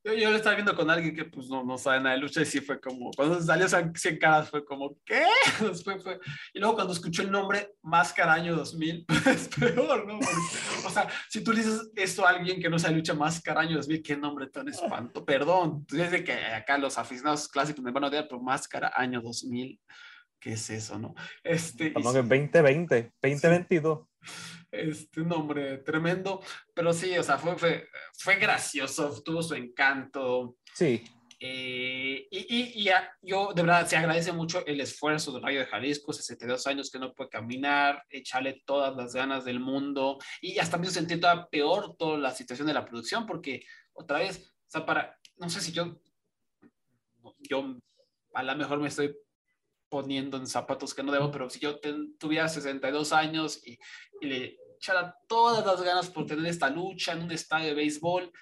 yo, yo, lo estaba viendo con alguien que pues no, no sabe nada de lucha y sí fue como, cuando salió 100 caras fue como, ¿qué? [laughs] Después fue, y luego cuando escuchó el nombre Máscara Año 2000, [laughs] es peor, ¿no? o sea, si tú dices esto a alguien que no sabe lucha Máscara Año 2000, qué nombre tan espanto, perdón, tú dices que acá los aficionados clásicos me van a odiar, pero Máscara Año 2000 ¿qué es eso, no? Este, Estamos en 2020, 2022. [laughs] Este nombre tremendo, pero sí, o sea, fue, fue, fue gracioso, tuvo su encanto. Sí. Eh, y, y, y yo, de verdad, se agradece mucho el esfuerzo del Rayo de Jalisco, 62 años que no puede caminar, echarle todas las ganas del mundo, y hasta me sentí toda peor toda la situación de la producción, porque otra vez, o sea, para, no sé si yo, yo a lo mejor me estoy poniendo en zapatos que no debo, pero si yo tuviera 62 años y, y le echara todas las ganas por tener esta lucha en un estadio de béisbol,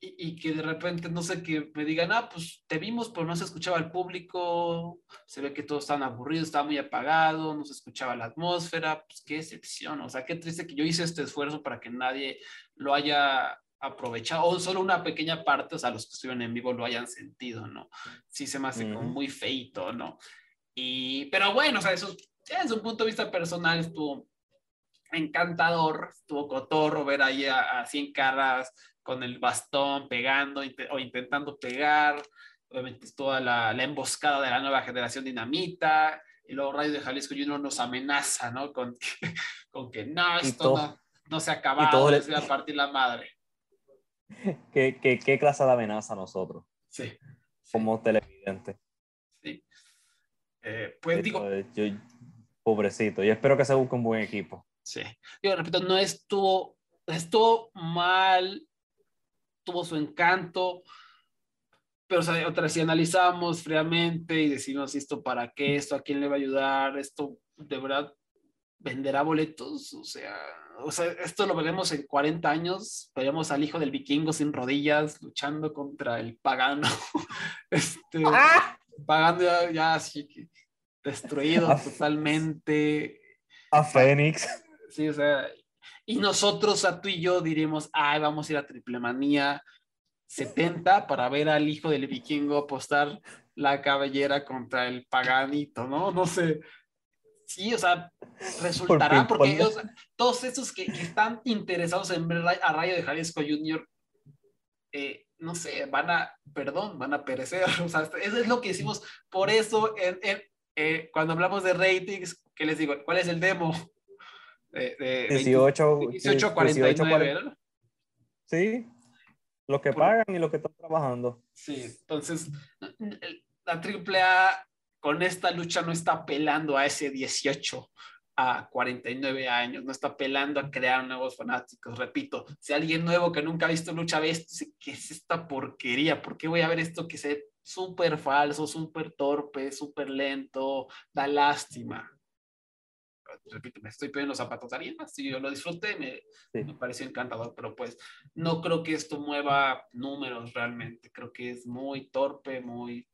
y, que de repente, no sé, que me digan, ah, pues te vimos, pero no se escuchaba el público, se ve que todos estaban aburridos, estaba muy apagado, no se escuchaba la atmósfera, pues qué excepción, o sea, qué triste que yo hice este esfuerzo para que nadie lo haya aprovechado, o solo una pequeña parte, o sea, los que estuvieron en vivo lo hayan sentido, ¿no? Sí se me hace como muy feito, ¿no? Y, pero bueno, o sea, eso desde un punto de vista personal estuvo encantador, estuvo cotorro ver ahí a, a 100 caras con el bastón pegando o intentando pegar. Obviamente es toda la, emboscada de la nueva generación dinamita. Y luego Radio de Jalisco Junior nos amenaza, ¿no? Con que, [laughs] con que no, esto no, se ha acabado, les voy a partir la madre. [laughs] ¿Qué, qué, qué clase de amenaza a nosotros? Sí. Como televidente. Eh, pues digo. Yo, pobrecito. Yo espero que se busque un buen equipo. Sí. Yo repito, no estuvo, estuvo mal tuvo su encanto, pero otra vez si analizamos fríamente y decimos esto para qué, esto a quién le va a ayudar, esto de verdad venderá boletos, o sea, o sea, esto lo veremos en 40 años, veremos al hijo del vikingo sin rodillas luchando contra el pagano, [laughs] este, ¡Ah! pagando ya, así que destruido totalmente. A Fénix. Sí, o sea, y nosotros, a tú y yo, diremos, ay, vamos a ir a Triple Manía 70 para ver al hijo del vikingo apostar la cabellera contra el paganito, ¿no? No sé. Sí, o sea, resultará porque ellos, todos esos que, están interesados en ver a Rayo de Jalisco Junior, eh, no sé, van a, perdón, van a perecer. [laughs] O sea, eso es lo que decimos. Por eso, eh, cuando hablamos de ratings, ¿qué les digo? ¿Cuál es el demo? de, 18, 18 49, Sí, los que pagan y los que están trabajando. Sí, entonces la AAA con esta lucha no está apelando a ese 18 a 49 años, no está apelando a crear nuevos fanáticos. Repito, si alguien nuevo que nunca ha visto lucha ve esto, ¿qué es esta porquería? ¿Por qué voy a ver esto que se súper falso, súper torpe, súper lento? Da lástima repito, me estoy poniendo los zapatos de alguien más, si yo lo disfruté, me, me, pareció encantador, pero pues no creo que esto mueva números realmente, creo que es muy torpe, muy...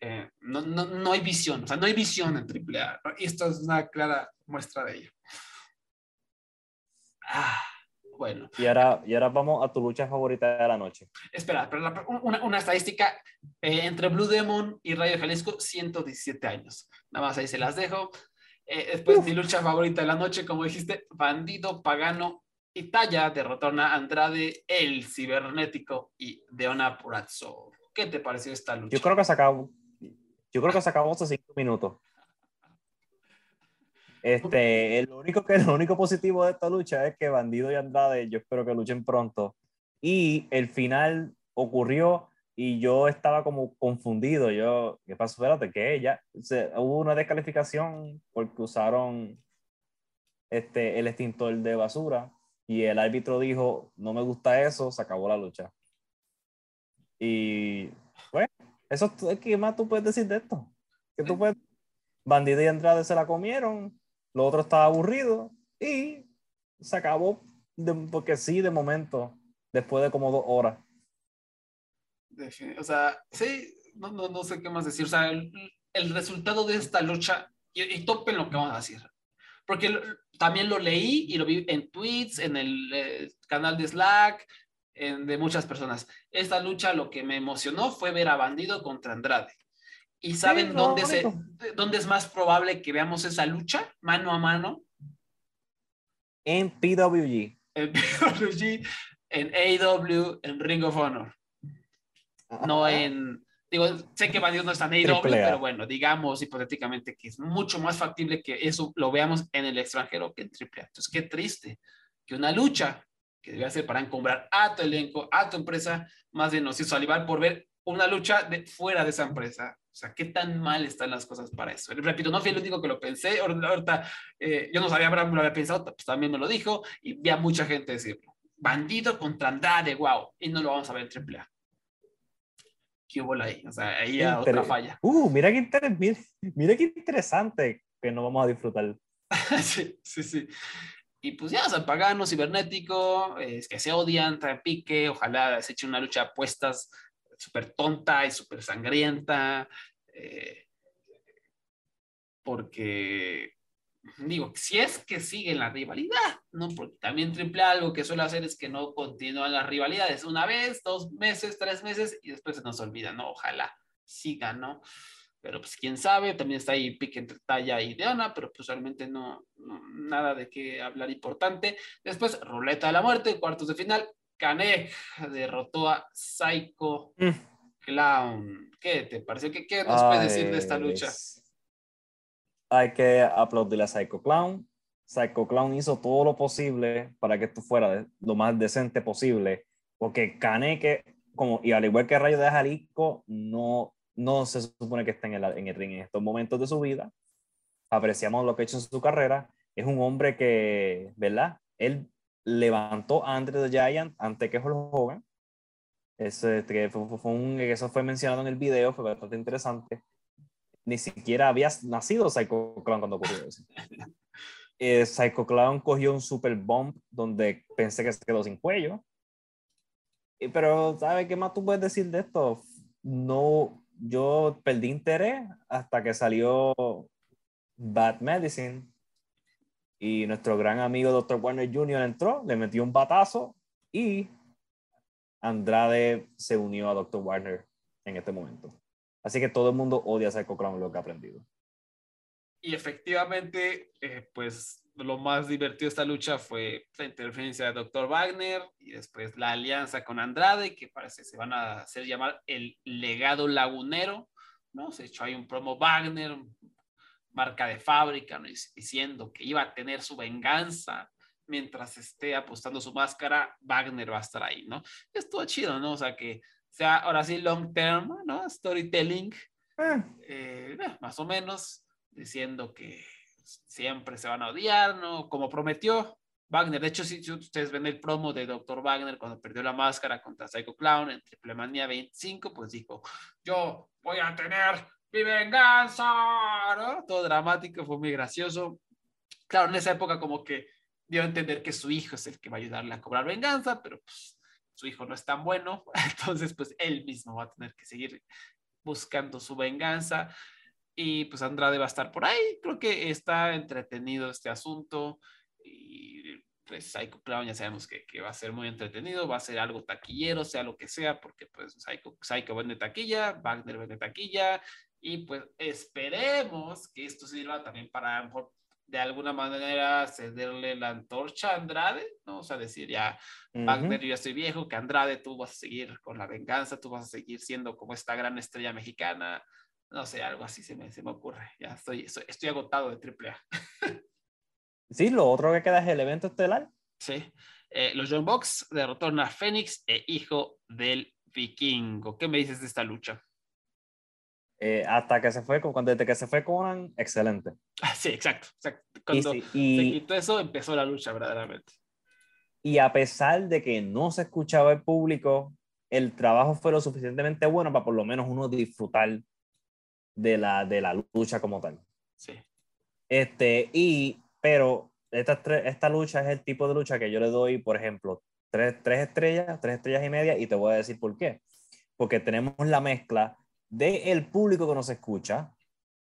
Eh, no, no, no, hay visión, o sea, no hay visión en AAA, y esto es una clara muestra de ello. Ah, bueno. Y ahora, y ahora vamos a tu lucha favorita de la noche. Espera, pero una, una, estadística eh, entre Blue Demon y Radio Jalisco, 117 años. Nada más ahí se las dejo. Eh, después, mi lucha favorita de la noche, como dijiste, Bandido, Pagano y Talla derrotaron a Andrade, el cibernético y Deona Purazzo. ¿Qué te pareció esta lucha? Yo creo que se acabó, yo creo que se acabó hace cinco minutos. Este, lo único que [laughs] lo único positivo de esta lucha es que Bandido y Andrade, yo espero que luchen pronto. Y el final ocurrió y yo estaba como confundido. Yo, ¿qué pasó? Espérate, ¿qué? Ya hubo una descalificación porque usaron este, el extintor de basura y el árbitro dijo, no me gusta eso, se acabó la lucha. Y, bueno, eso, ¿qué más tú puedes decir de esto? Que tú puedes, Bandido y Andrade se la comieron, lo otro estaba aburrido y se acabó porque sí, de momento, después de como dos horas. O sea, sí, no, no, no sé qué más decir. O sea, el, resultado de esta lucha, y, y, topen lo que vamos a decir, porque también lo leí y lo vi en tweets, en el eh, canal de Slack, de muchas personas. Esta lucha lo que me emocionó fue ver a Bandido contra Andrade. ¿Y saben dónde, se, dónde es más probable que veamos esa lucha mano a mano? En PWG. En [laughs] PWG, en AEW, en Ring of Honor no en, digo, sé que Bandidos no está en AEW, pero bueno, digamos hipotéticamente que es mucho más factible que eso lo veamos en el extranjero que en AAA. Entonces, qué triste que una lucha que debe ser para encombrar a tu elenco, a tu empresa, más bien nos hizo salivar por ver una lucha de, fuera de esa empresa. O sea, qué tan mal están las cosas para eso. Repito, no fui el único que lo pensé. Ahorita, eh, yo no sabía, Abraham lo había pensado, pues también me lo dijo y vi a mucha gente decirlo. Bandido contra Andrade, wow. Y no lo vamos a ver en AAA. ¿qué hubo ahí? O sea, ahí ya otra falla. Uh, mira qué, mira, qué interesante que nos vamos a disfrutar. [laughs] sí, sí, sí. Y pues ya, San Pagano, Cibernético, es que se odian, traen pique, ojalá se eche una lucha de apuestas súper tonta y súper sangrienta. Eh, porque, digo, si es que sigue la rivalidad, ¿no? Porque también Triple algo que suele hacer es que no continúan las rivalidades una vez, dos meses, tres meses y después se nos olvida, ¿no? Ojalá sigan, ¿no? Pero pues quién sabe, también está ahí pique entre Talla y Deona, pero pues realmente no, nada de qué hablar importante. Después, Ruleta de la Muerte, cuartos de final, Kanek derrotó a Psycho mm. Clown. ¿Qué te pareció? ¿Qué, qué nos puedes decir de esta lucha? Hay que aplaudirle a Psycho Clown. Psycho Clown hizo todo lo posible para que esto fuera lo más decente posible, porque Kaneke, como, y al igual que Rayo de Jalisco, no no se supone que esté en el, en el ring en estos momentos de su vida. Apreciamos lo que ha hecho en su carrera. Es un hombre que, ¿verdad? Él levantó a Andre the Giant antes que Hogan. Ese, que fue, un, eso fue mencionado en el video, fue bastante interesante. Ni siquiera había nacido Psycho Clown cuando ocurrió eso. [laughs] Eh, Psycho Clown cogió un super bomb donde pensé que se quedó sin cuello. Pero, ¿sabes qué más tú puedes decir de esto? No, yo perdí interés hasta que salió Bad Medicine y nuestro gran amigo Dr. Warner Jr. entró, le metió un batazo y Andrade se unió a Dr. Warner en este momento. Así que todo el mundo odia a Psycho Clown lo que ha aprendido. Y efectivamente, eh, pues lo más divertido de esta lucha fue la interferencia de Dr. Wagner y después la alianza con Andrade, que parece se van a hacer llamar el legado lagunero, ¿no? Se echó ahí un promo Wagner, marca de fábrica, ¿no? diciendo que iba a tener su venganza mientras esté apostando su máscara, Wagner va a estar ahí, ¿no? Estuvo chido, ¿no? O sea, que sea ahora sí long term, ¿no? Storytelling, ah. eh, más o menos, diciendo que siempre se van a odiar, ¿no? Como prometió Wagner. De hecho, si, ustedes ven el promo de Dr. Wagner cuando perdió la máscara contra Psycho Clown en Triple Manía 25, pues dijo, yo voy a tener mi venganza. Todo dramático, fue muy gracioso. Claro, en esa época como que dio a entender que su hijo es el que va a ayudarle a cobrar venganza, pero pues su hijo no es tan bueno, [laughs] entonces pues él mismo va a tener que seguir buscando su venganza y pues Andrade va a estar por ahí. Creo que está entretenido este asunto y pues Psycho Clown ya sabemos que, que, va a ser muy entretenido, va a ser algo taquillero, sea lo que sea, porque pues Psycho, Psycho vende taquilla, Wagner vende taquilla y pues esperemos que esto sirva también para de alguna manera cederle la antorcha a Andrade, ¿no? O sea, decir ya, Wagner, yo ya estoy viejo, que Andrade tú vas a seguir con la venganza, tú vas a seguir siendo como esta gran estrella mexicana, no sé, algo así se me, se me ocurre. Ya estoy, estoy, agotado de AAA. [laughs] sí, lo otro que queda es el evento estelar. Sí. Eh, los John Box derrotaron a Fénix e hijo del vikingo. ¿Qué me dices de esta lucha? Eh, hasta que se fue, cuando desde que se fue Conan, excelente. Ah, sí, exacto. Cuando se quitó eso, empezó la lucha verdaderamente. Y a pesar de que no se escuchaba el público, el trabajo fue lo suficientemente bueno para por lo menos uno disfrutar de la, de la lucha como tal. Sí. Este, y, pero esta, esta lucha es el tipo de lucha que yo le doy, por ejemplo, tres, tres estrellas, tres estrellas y media, y te voy a decir por qué. Porque tenemos la mezcla del el público que nos escucha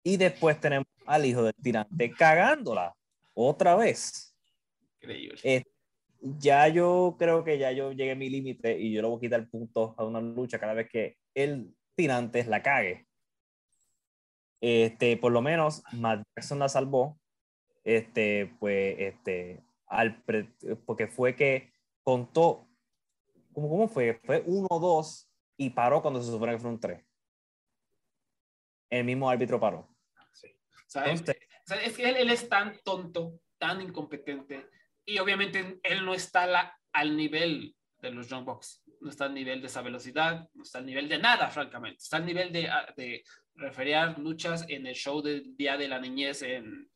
y después tenemos al hijo del tirante cagándola otra vez. Increíble. Eh, ya yo creo que ya yo llegué a mi límite y yo le voy a quitar puntos a una lucha cada vez que el tirante la cague. Este, por lo menos Matt Jackson la salvó, este, pues, este, al porque fue que contó, ¿cómo, ¿cómo fue? Fue 1-2 y paró cuando se supone que fue un 3. El mismo árbitro paró. Sí. es que él, es tan tonto, tan incompetente, y obviamente él no está al nivel de los John Box, no está al nivel de esa velocidad, no está al nivel de nada, francamente, está al nivel de, de referir luchas en el show del Día de la Niñez en,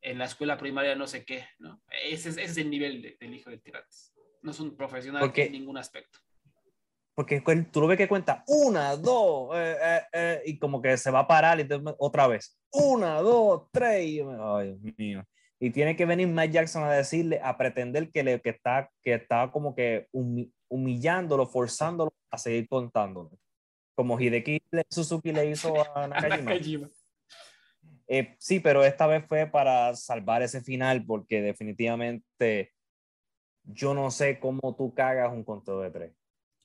en la escuela primaria, no sé qué, ¿no? Ese es, ese es el nivel del hijo de Tirantes. No es un profesional en ningún aspecto. Porque tú lo ves que cuenta una, dos, eh, eh, eh, y como que se va a parar y otra vez, una, dos, tres, y, ay, Dios mío. Y tiene que venir Mike Jackson a decirle, a pretender que, le, que, está, que está como que humillándolo, forzándolo a seguir contándolo. Como Hideki Suzuki le hizo a [laughs] Nakajima. sí, pero esta vez fue para salvar ese final, porque definitivamente yo no sé cómo tú cagas un conteo de tres.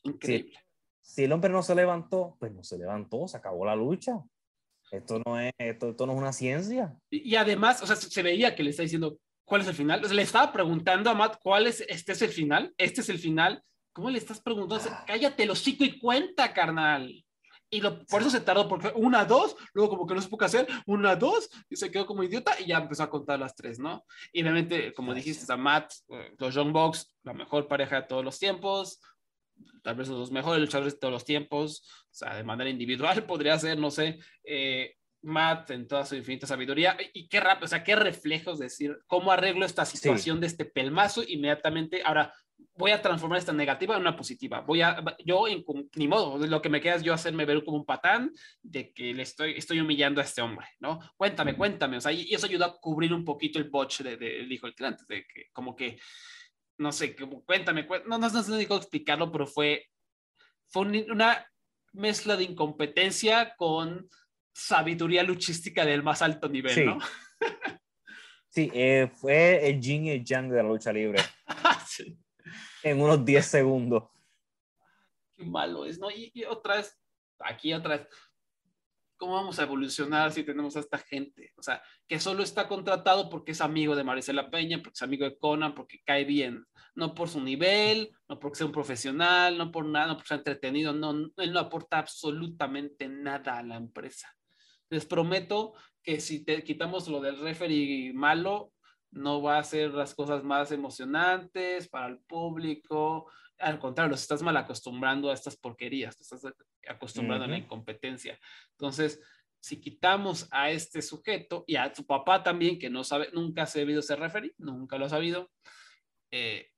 Increíble. Si, el hombre no se levantó, pues no se levantó, se acabó la lucha. Esto no es, esto, esto no es una ciencia. Y, además, o sea, se veía que le está diciendo cuál es el final. O sea, le estaba preguntando a Matt cuál es, este es el final, este es el final. ¿Cómo le estás preguntando? Cállate el hocico y cuenta, carnal. Y lo, por eso se tardó, porque una, dos, luego como que no supo qué hacer, una, dos, y se quedó como idiota y ya empezó a contar las tres, ¿no? Y obviamente, como dijiste, a Matt, eh, los Young Bucks, la mejor pareja de todos los tiempos, tal vez los mejores luchadores de todos los tiempos, o sea, de manera individual [laughs] podría ser, no sé, eh, Matt en toda su infinita sabiduría, y qué rápido, o sea, qué reflejos, decir, cómo arreglo esta situación de este pelmazo inmediatamente, ahora voy a transformar esta negativa en una positiva, voy a, yo, en, ni modo, lo que me queda es yo hacerme ver como un patán de que le estoy, estoy humillando a este hombre, ¿no? Cuéntame, cuéntame, o sea, y, eso ayuda a cubrir un poquito el botch del de, hijo del tirante, de que como que no sé, cuéntame, no, no, no sé cómo explicarlo, pero fue, fue una mezcla de incompetencia con sabiduría luchística del más alto nivel, sí. ¿no? [laughs] sí, eh, fue el yin y el yang de la lucha libre. [laughs] sí. En unos 10 segundos. Qué malo es, ¿no? Y, y otra vez, aquí otra vez, ¿cómo vamos a evolucionar si tenemos a esta gente? O sea, que solo está contratado porque es amigo de Marisela Peña, porque es amigo de Conan, porque cae bien, no por su nivel, no porque sea un profesional, no por nada, no porque sea entretenido, no, él no aporta absolutamente nada a la empresa. Les prometo que si te quitamos lo del referee malo, no va a ser las cosas más emocionantes para el público, al contrario, los estás mal acostumbrando a estas porquerías, te estás acostumbrando a la incompetencia. Entonces, si quitamos a este sujeto y a su papá también, que no sabe, nunca ha sabido ser referee, nunca lo ha sabido, eh,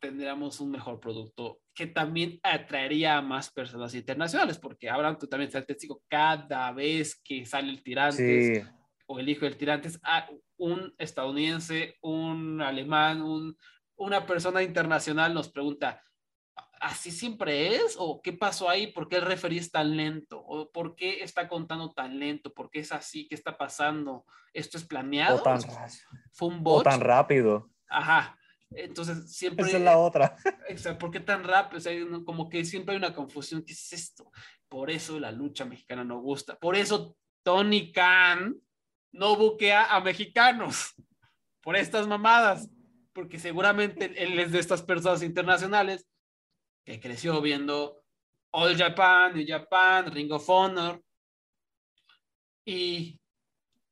tendríamos un mejor producto que también atraería a más personas internacionales, porque Abraham, tú también estás testigo, cada vez que sale el tirante o el hijo del tirante, un estadounidense, un alemán, un, una persona internacional nos pregunta, ¿así siempre es? ¿O qué pasó ahí? ¿Por qué el referee es tan lento? ¿O por qué está contando tan lento? ¿Por qué es así? ¿Qué está pasando? ¿Esto es planeado? O tan, ¿Fue un bot? O tan rápido. Ajá. Entonces, siempre... Esa es la otra. [laughs] ¿Por qué tan rápido? O sea, como que siempre hay una confusión. ¿Qué es esto? Por eso la lucha mexicana no gusta. Por eso Tony Khan no buquea a mexicanos. [laughs] Por estas mamadas. Porque seguramente él es de estas personas internacionales que creció viendo All Japan, New Japan, Ring of Honor, y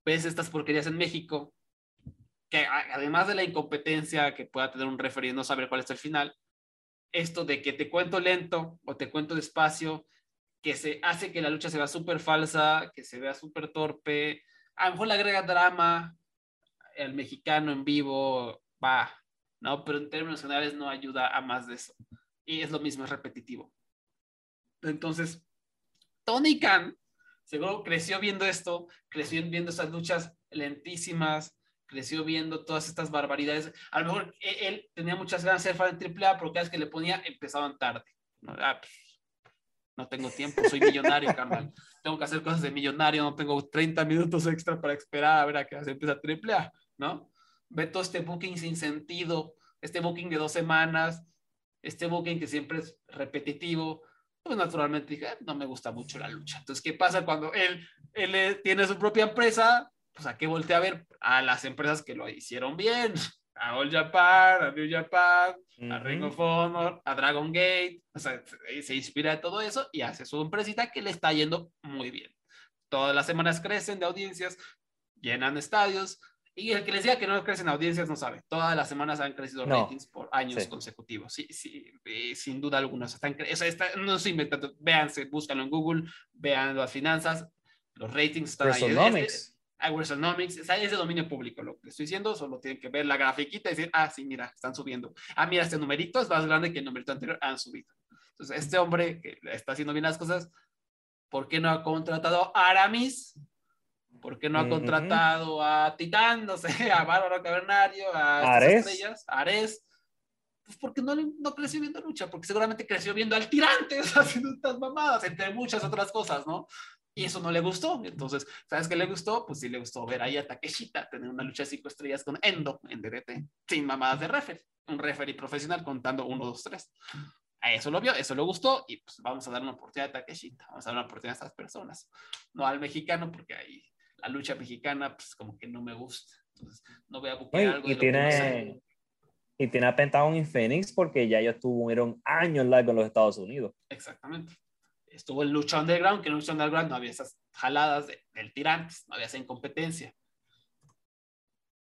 ves estas porquerías en México, que además de la incompetencia que pueda tener un referee no saber cuál es el final, esto de que te cuento lento o te cuento despacio, que se hace que la lucha se vea súper falsa, que se vea súper torpe, a lo mejor le agrega drama, el mexicano en vivo va, ¿no? Pero en términos generales no ayuda a más de eso y es lo mismo, es repetitivo. Entonces, Tony Khan seguro creció viendo esto, creció viendo esas luchas lentísimas, creció viendo todas estas barbaridades. A lo mejor e-, él, tenía muchas ganas de ser fan de AAA, pero cada vez que le ponía empezaban tarde. No, ah, pues, no tengo tiempo, soy millonario, carnal. [laughs] Tengo que hacer cosas de millonario, no tengo 30 minutos extra para esperar a ver a qué se empieza AAA, ¿no? Ve todo este booking sin sentido, este booking de dos semanas, este booking que siempre es repetitivo, pues naturalmente dije, no me gusta mucho la lucha. Entonces, ¿qué pasa cuando él, él eh, tiene su propia empresa? Pues a qué voltea a ver a las empresas que lo hicieron bien, a All Japan, a New Japan, a Ring of Honor, a Dragon Gate, o sea, se inspira de todo eso y hace su empresita que le está yendo muy bien. Todas las semanas crecen de audiencias, llenan estadios, y el que les diga que no crecen audiencias no sabe. Todas las semanas han crecido ratings por años consecutivos. Sí, sí, eh, sin duda alguna. Están, no estoy inventando. Véanse, búscalo en Google, vean las finanzas, los ratings están ahí. WrestleNomics. Es, es de dominio público lo que estoy diciendo, solo tienen que ver la grafiquita y decir, ah, sí, mira, están subiendo. Ah, mira, este numerito es más grande que el numerito anterior, han subido. Entonces, este hombre que está haciendo bien las cosas, ¿por qué no ha contratado a Aramis? ¿Por qué no ha contratado a Titán, no sé, a Bárbaro Cavernario, a Ares. estrellas, a Ares? Pues porque no, no creció viendo lucha, porque seguramente creció viendo al tirante, [laughs] haciendo estas mamadas, entre muchas otras cosas, ¿no? Y eso no le gustó. Entonces, ¿sabes qué le gustó? Pues sí le gustó ver ahí a Takeshita tener una lucha de cinco estrellas con Endo en DDT, sin mamadas de referee. Un referee profesional contando uno, dos, tres. A eso lo vio, eso le gustó y pues vamos a dar una oportunidad a Takeshita, vamos a dar una oportunidad a estas personas. No al mexicano, porque ahí la lucha mexicana, pues como que no me gusta. Entonces, no voy a buscar algo y tiene. Y tiene a Pentagon y Phoenix porque ya ellos tuvieron años largos en los Estados Unidos. Exactamente. Estuvo en Lucha Underground, que en Lucha Underground no había esas jaladas de, del tirantes, no había esa incompetencia.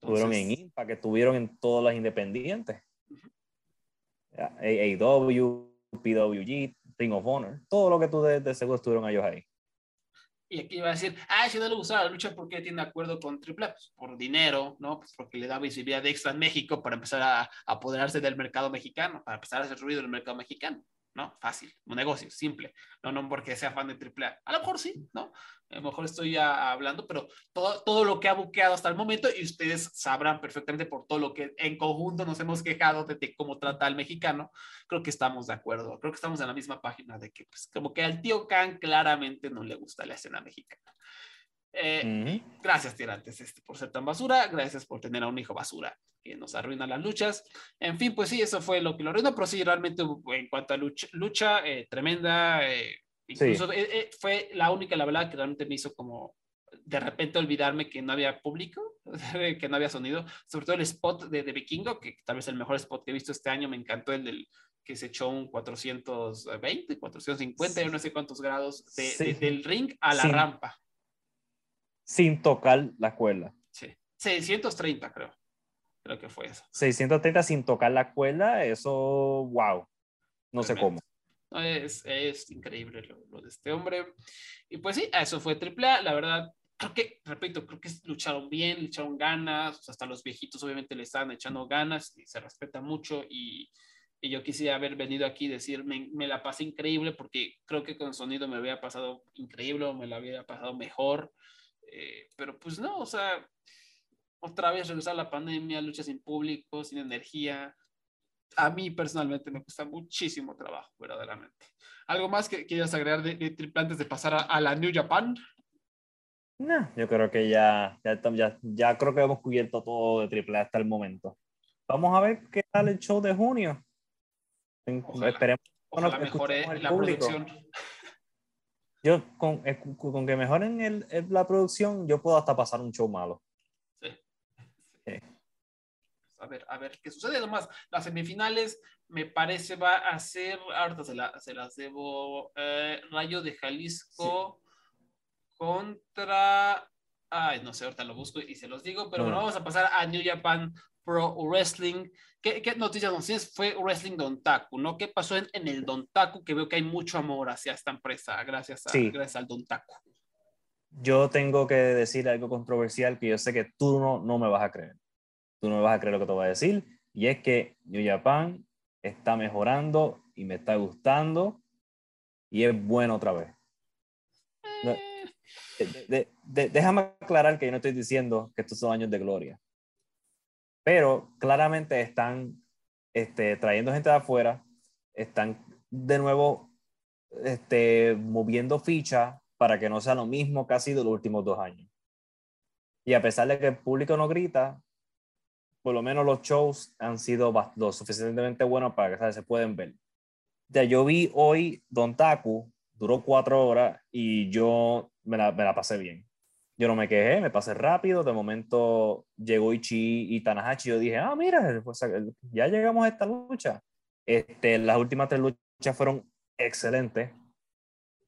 Estuvieron en Impact, que estuvieron en todas las independientes. Ya, AAW, PWG, Ring of Honor, todo lo que tú de, de seguro estuvieron ellos ahí. Y aquí iba a decir, ah, si no le gustaba la lucha, ¿por qué tiene acuerdo con Triple A? Pues por dinero, ¿no? Pues porque le da visibilidad extra en México para empezar a apoderarse del mercado mexicano, para empezar a hacer ruido en el mercado mexicano, ¿no? Fácil, un negocio, simple. No, no porque sea fan de Triple A. A lo mejor sí, ¿no? A lo mejor estoy ya hablando, pero todo, todo lo que ha buqueado hasta el momento, y ustedes sabrán perfectamente por todo lo que en conjunto nos hemos quejado de, de cómo trata al mexicano, creo que estamos de acuerdo, creo que estamos en la misma página de que, pues, como que al tío Khan claramente no le gusta la escena mexicana. Eh, Uh -huh. Gracias, tirantes, este, por ser tan basura. Gracias por tener a un hijo basura que nos arruina las luchas. En fin, pues sí, eso fue lo que lo arruinó, pero sí, realmente en cuanto a lucha, lucha eh, tremenda. Eh, incluso sí. fue la única, la verdad, que realmente me hizo como de repente olvidarme que no había público, [laughs] que no había sonido. Sobre todo el spot de, de Vikingo, que tal vez el mejor spot que he visto este año. Me encantó el del que se echó un 420, 450, sí. yo no sé cuántos grados de, sí. de, del ring a la rampa sin tocar la cuerda. Sí, 630 creo. Creo que fue eso. 630 sin tocar la cuerda, eso, wow. No sé cómo. No, es, es, increíble lo, lo, de este hombre. Y pues sí, eso fue AAA. La verdad, creo que, repito, creo que lucharon bien, le echaron ganas. Hasta los viejitos obviamente le estaban echando ganas y se respeta mucho. Y, y yo quisiera haber venido aquí y decir, me, me, la pasé increíble porque creo que con sonido me había pasado increíble, me la había pasado mejor. Eh, pero pues no, o sea, otra vez regresar a la pandemia, lucha sin público, sin energía. A mí personalmente me cuesta muchísimo trabajo, verdaderamente. ¿Algo más que quieras agregar de, de triple antes de pasar a, a, la New Japan? No, yo creo que ya, ya, ya, ya creo que hemos cubierto todo de triple hasta el momento. Vamos a ver qué tal el show de junio. Ojalá, Esperemos ojalá mejore la público. producción. Yo, con, eh, con que mejoren el, el, la producción, yo puedo hasta pasar un show malo. Sí. sí. A ver, a ver qué sucede. Además, las semifinales me parece va a ser, ahorita se, la, se las debo, eh, Rayo de Jalisco sí. contra, ay, no sé, ahorita lo busco y se los digo, pero no. bueno, vamos a pasar a New Japan Pro Wrestling. ¿Qué, qué noticias nos tienes? Fue Wrestling Dontaku, ¿no? ¿Qué pasó en, en, el Dontaku? Que veo que hay mucho amor hacia esta empresa, gracias, a, sí. gracias al Dontaku. Yo tengo que decir algo controversial que yo sé que tú no, no me vas a creer. Tú no me vas a creer lo que te voy a decir. Y es que New Japan está mejorando y me está gustando y es bueno otra vez. No, de, de, de, déjame aclarar que yo no estoy diciendo que estos son años de gloria pero claramente están este, trayendo gente de afuera, están de nuevo este, moviendo fichas para que no sea lo mismo que ha sido los últimos dos años. Y a pesar de que el público no grita, por lo menos los shows han sido lo suficientemente buenos para que ¿sabes? se pueden ver. Ya yo vi hoy Don Taku, duró cuatro horas y yo me la pasé bien yo no me quejé, me pasé rápido, de momento llegó Ichi y Tanahashi, yo dije, ah, mira, pues, ya llegamos a esta lucha. Este, las últimas tres luchas fueron excelentes,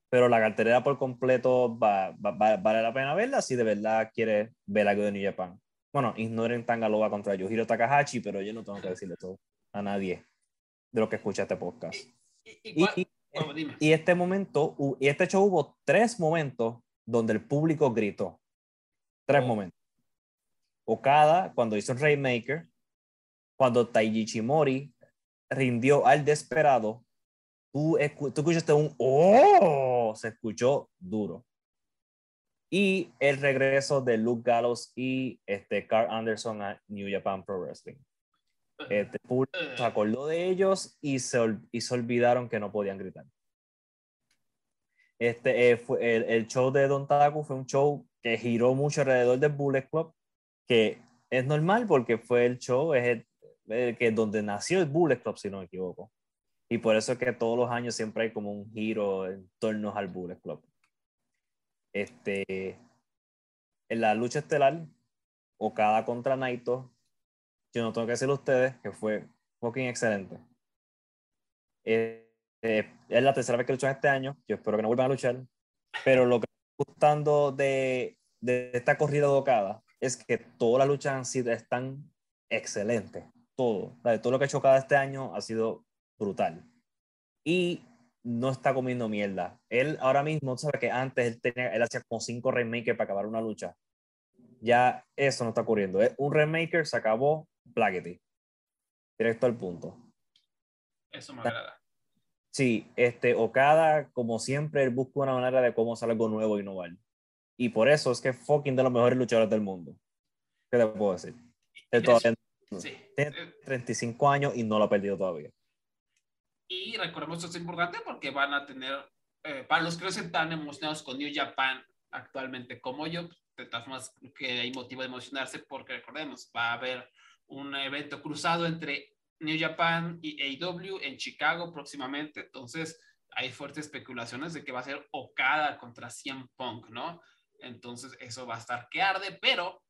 pero la cartelera por completo va, va, va, vale la pena verla si de verdad quieres ver algo de New Japan. Bueno, ignoren Tangaloa contra Yohiro Takahashi, pero yo no tengo que decirle todo a nadie de lo que escucha este podcast. ¿Y, y, y, y, y este momento, y este show hubo tres momentos donde el público gritó. Tres momentos. Okada, cuando hizo el Rainmaker, cuando Taiji Chimori rindió al desesperado tú, tú escuchaste un ¡Oh! Se escuchó duro. Y el regreso de Luke Gallows y este Carl Anderson a New Japan Pro Wrestling. Este público se acordó de ellos y se, y se olvidaron que no podían gritar. Este, eh, fue, el, el, show de Don Taku fue un show que giró mucho alrededor del Bullet Club, que es normal porque fue el show, es el, que donde nació el Bullet Club, si no me equivoco. Y por eso es que todos los años siempre hay como un giro en torno al Bullet Club. Este, en la lucha estelar, Okada contra Naito, yo no tengo que decirle a ustedes que fue fucking excelente. Eh, eh, es la tercera vez que luchan este año, yo espero que no vuelvan a luchar, pero lo que gustando de, de esta corrida de Okada es que todas las luchas han sido, están excelentes, todo. Todo lo que ha hecho Okada este año ha sido brutal. Y no está comiendo mierda. Él ahora mismo, sabe que antes él, tenía, él hacía como cinco remakes para acabar una lucha. Ya eso no está ocurriendo. Un remaker, se acabó, Blackety. Directo al punto. Eso me agrada. Sí, este, Okada, como siempre, él busca una manera de cómo hacer algo nuevo y innovar. Y por eso es que es fucking de los mejores luchadores del mundo. ¿Qué te puedo decir? Él todavía sí. tiene 35 años y no lo ha perdido todavía. Y recordemos esto es importante porque van a tener, eh, para los que no están tan emocionados con New Japan actualmente como yo, de todas formas que hay motivo de emocionarse porque recordemos, va a haber un evento cruzado entre New Japan y AEW en Chicago próximamente, entonces hay fuertes especulaciones de que va a ser Okada contra CM Punk, ¿no? Entonces eso va a estar que arde, pero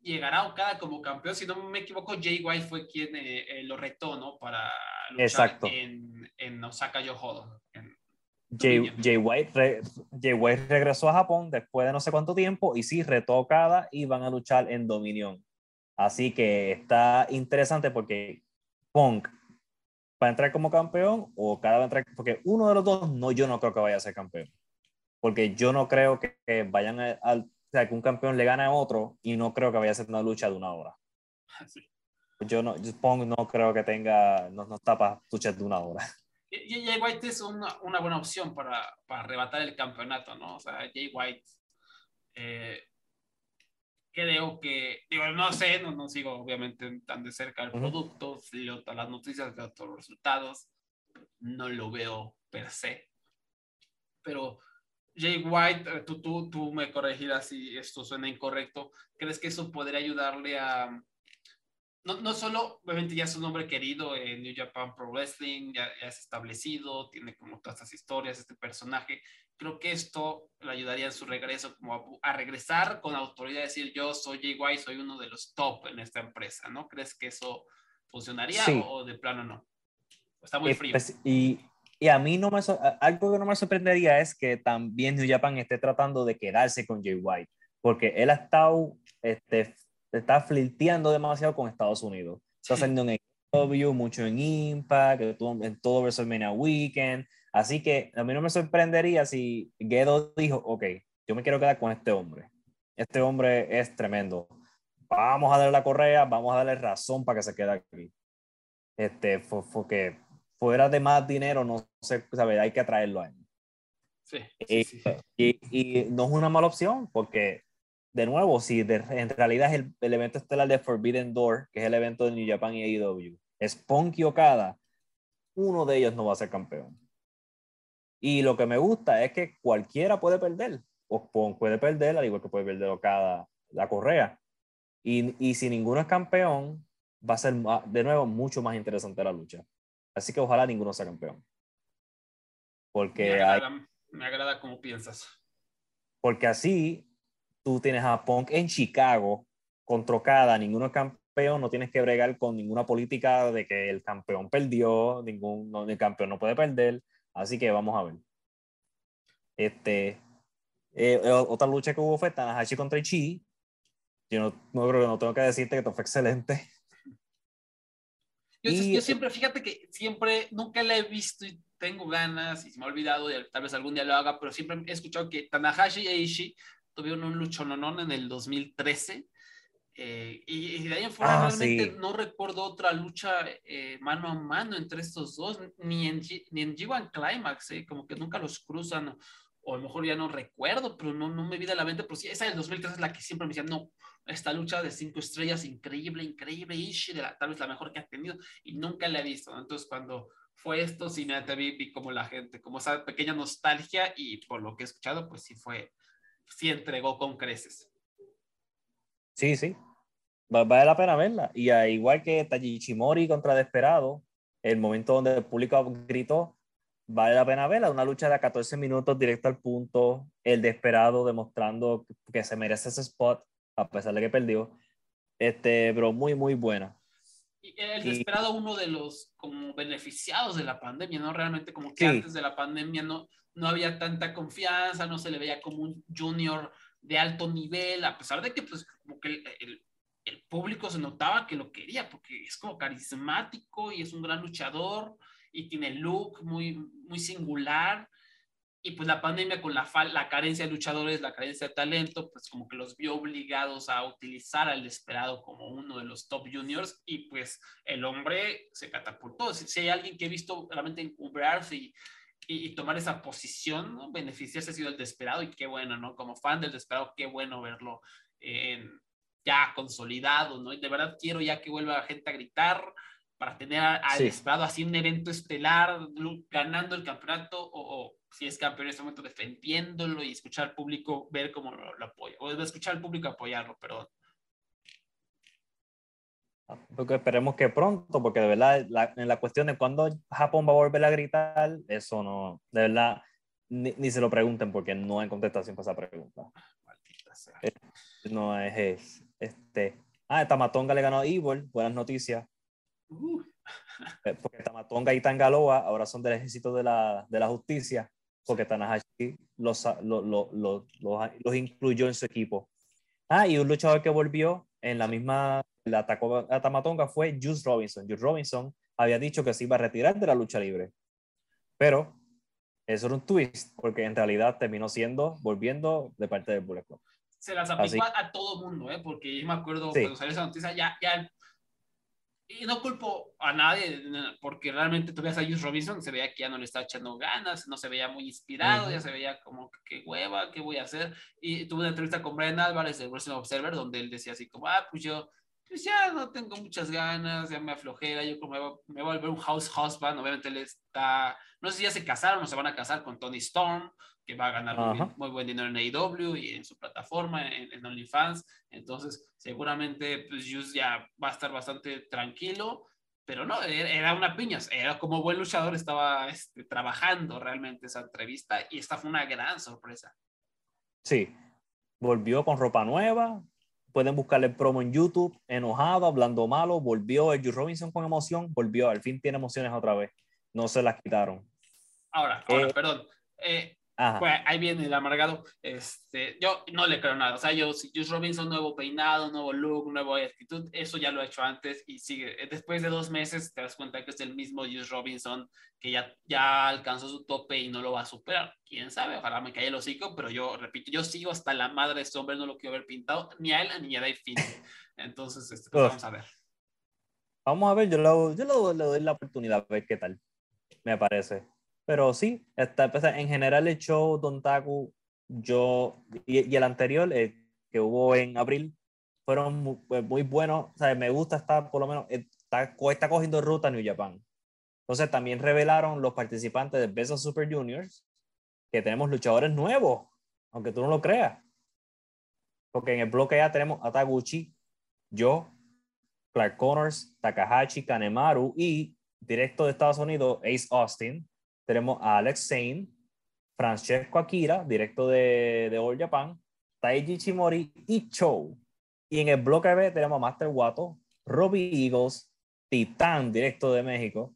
llegará Okada como campeón. Si no me equivoco, Jay White fue quien eh, eh, lo retó, ¿no? Para luchar En, en Osaka Yohodo. Jay, Jay, White Jay White regresó a Japón después de no sé cuánto tiempo y sí retó a Okada y van a luchar en Dominion. Así que está interesante porque Punk va a entrar como campeón o Okada va a entrar porque uno de los dos no yo no creo que vaya a ser campeón porque yo no creo que, vayan a, o sea, que un campeón le gane a otro y no creo que vaya a ser una lucha de una hora. [laughs] Yo no, yo no creo que tenga, no, no para luchas de una hora. [laughs] Jay White es una, una buena opción para, para, arrebatar el campeonato, ¿no? O sea, Jay White, eh, creo que, digo, no sé, no, no sigo obviamente tan de cerca el producto, leo todas las noticias, veo todos los resultados, no lo veo per se, pero Jay White, eh, tú, tú, tú me corregirás si esto suena incorrecto, ¿crees que eso podría ayudarle a... No, no solo, obviamente ya es un nombre querido en New Japan Pro Wrestling, ya, es establecido, tiene como todas estas historias, este personaje. Creo que esto le ayudaría en su regreso, como a, regresar con autoridad, decir yo soy Jay White, soy uno de los top en esta empresa, ¿no? ¿Crees que eso funcionaría o, de plano no? Está muy frío. Y, y a mí no me algo que no me sorprendería es que también New Japan esté tratando de quedarse con Jay White, porque él ha estado, este, está flirteando demasiado con Estados Unidos. Está haciendo en AEW, mucho en Impact, en todo WrestleMania Weekend. Así que a mí no me sorprendería si Gedo dijo, ok, yo me quiero quedar con este hombre. Este hombre es tremendo. Vamos a darle la correa, vamos a darle razón para que se quede aquí. Este, porque fuera de más dinero, no sé, ¿sabe? hay que traerlo a él. Sí, y, Y, no es una mala opción, porque, de nuevo, si en realidad es el, evento estelar de Forbidden Door, que es el evento de New Japan y AEW, es Punk y Okada, uno de ellos no va a ser campeón. Y lo que me gusta es que cualquiera puede perder, o Punk puede perder, al igual que puede perder Okada la correa. Y, y si ninguno es campeón, va a ser, de nuevo, mucho más interesante la lucha. Así que ojalá ninguno sea campeón. Porque me agrada, me agrada como piensas. Porque así tú tienes a Punk en Chicago contra cada ninguno es campeón, no tienes que bregar con ninguna política de que el campeón perdió, ningún no, el campeón no puede perder. Así que vamos a ver. Este, eh, eh, otra lucha que hubo fue Tanahashi contra Ichi. Yo no, no creo que no tengo que decirte que esto fue excelente. Yo, yo, siempre, fíjate que siempre, nunca la he visto y tengo ganas y se me ha olvidado y tal vez algún día lo haga, pero siempre he escuchado que Tanahashi y Aishi tuvieron un luchononón en el 2013 Eh, y, de ahí en fuera ah, realmente no recuerdo otra lucha eh, mano a mano entre estos dos, ni en, G, ni en G1 Climax, eh, como que nunca los cruzan, o a lo mejor ya no recuerdo, pero no, no me viene a la mente, pero sí, esa del 2003 es la que siempre me decía, no, esta lucha de cinco estrellas, increíble, increíble, y de la, tal vez la mejor que ha tenido, y nunca la he visto, Entonces cuando fue esto, sí me vi, vi como la gente, como esa pequeña nostalgia, y por lo que he escuchado, pues sí fue, sí entregó con creces. Sí, sí, vale la pena verla. Y igual que Tajichimori contra Desperado, el momento donde el público gritó, vale la pena verla. Una lucha de 14 minutos directo al punto, el Desperado demostrando que se merece ese spot, a pesar de que perdió. Este, pero muy, muy buena. Y el Desperado, uno de los como beneficiados de la pandemia, ¿no? Realmente como que antes de la pandemia no, no había tanta confianza, no se le veía como un junior de alto nivel, a pesar de que pues como que el el público se notaba que lo quería porque es como carismático y es un gran luchador y tiene look muy, muy singular. Y pues la pandemia con la, la carencia de luchadores, la carencia de talento, pues como que los vio obligados a utilizar al esperado como uno de los top juniors y pues el hombre se catapultó. Si, hay alguien que he visto realmente encumbrarse y, y, tomar esa posición, ¿no? beneficiarse ha sido el desesperado y qué bueno, ¿no? Como fan del desesperado, qué bueno verlo en, ya consolidado, ¿no? Y de verdad quiero ya que vuelva la gente a gritar para tener al esperado así un evento estelar, ganando el campeonato o, si es campeón en este momento defendiéndolo y escuchar al público ver cómo lo, apoya, o escuchar al público apoyarlo, perdón. Porque esperemos que pronto, porque de verdad, en la cuestión de cuándo Japón va a volver a gritar, eso no, de verdad, ni, ni se lo pregunten porque no hay contestación para esa pregunta. Maldita sea. Eh, no es, este, ah, Tamatonga le ganó a Evil, buenas noticias. Uh. Eh, porque Tamatonga y Tangaloa ahora son del ejército de la, de la justicia, porque Tanahashi los, los, los, los, incluyó en su equipo. Ah, y un luchador que volvió en la misma, la atacó a Tamatonga fue Juice Robinson. Juice Robinson había dicho que se iba a retirar de la lucha libre, pero eso era un twist, porque en realidad terminó siendo, volviendo de parte del Bullet Club se las aplicó a, todo mundo, ¿eh? porque yo me acuerdo cuando salió esa noticia, ya, ya, y no culpo a nadie, porque realmente tú ves a Juice Robinson, se veía que ya no le estaba echando ganas, no se veía muy inspirado, ya se veía como, qué hueva, qué voy a hacer, y tuve una entrevista con Brian Álvarez del Wrestling Observer, donde él decía así como, ah, pues yo, pues ya no tengo muchas ganas, ya me aflojera, yo como me voy, a volver un house husband, obviamente él está, no sé si ya se casaron o se van a casar con Tony Storm, que va a ganar muy, buen dinero en AEW y en su plataforma, en, OnlyFans. Entonces, seguramente, pues, Juice ya va a estar bastante tranquilo, pero no, era una piña, era como buen luchador, estaba este, trabajando realmente esa entrevista y esta fue una gran sorpresa. Sí, volvió con ropa nueva, pueden buscarle el promo en YouTube, enojado, hablando malo, volvió el Juice Robinson con emoción, volvió, al fin tiene emociones otra vez, no se las quitaron. Ahora, ahora, eh, perdón, eh, pues ahí viene el amargado. Este, yo no le creo nada. O sea, yo, si Juice Robinson, nuevo peinado, nuevo look, nueva actitud, eso ya lo ha hecho antes y sigue. Después de dos meses te das cuenta que es el mismo Juice Robinson que ya, ya alcanzó su tope y no lo va a superar. Quién sabe, ojalá me caiga el hocico, pero yo repito, yo sigo hasta la madre de este hombre, no lo quiero ver pintado, ni a él ni a Dave Finn. Entonces, este, pues, vamos a ver. Vamos a ver, yo, lo, yo le doy la oportunidad, a ver qué tal, me parece. Pero sí, está, pues, en general el show Don Taku, yo y, el anterior eh, que hubo en abril, fueron muy, pues, muy, buenos. O sea, me gusta estar, por lo menos, está, está cogiendo ruta New Japan. Entonces también revelaron los participantes de Best of Super Juniors que tenemos luchadores nuevos, aunque tú no lo creas. Porque en el bloque ya tenemos a Taguchi, yo, Clark Connors, Takahashi, Kanemaru y directo de Estados Unidos, Ace Austin tenemos a Alex Zane, Francesco Akira, directo de, de All Japan, Taiji Chimori y Cho. Y en el bloque B tenemos a Master Wato, Robbie Eagles, Titán, directo de México,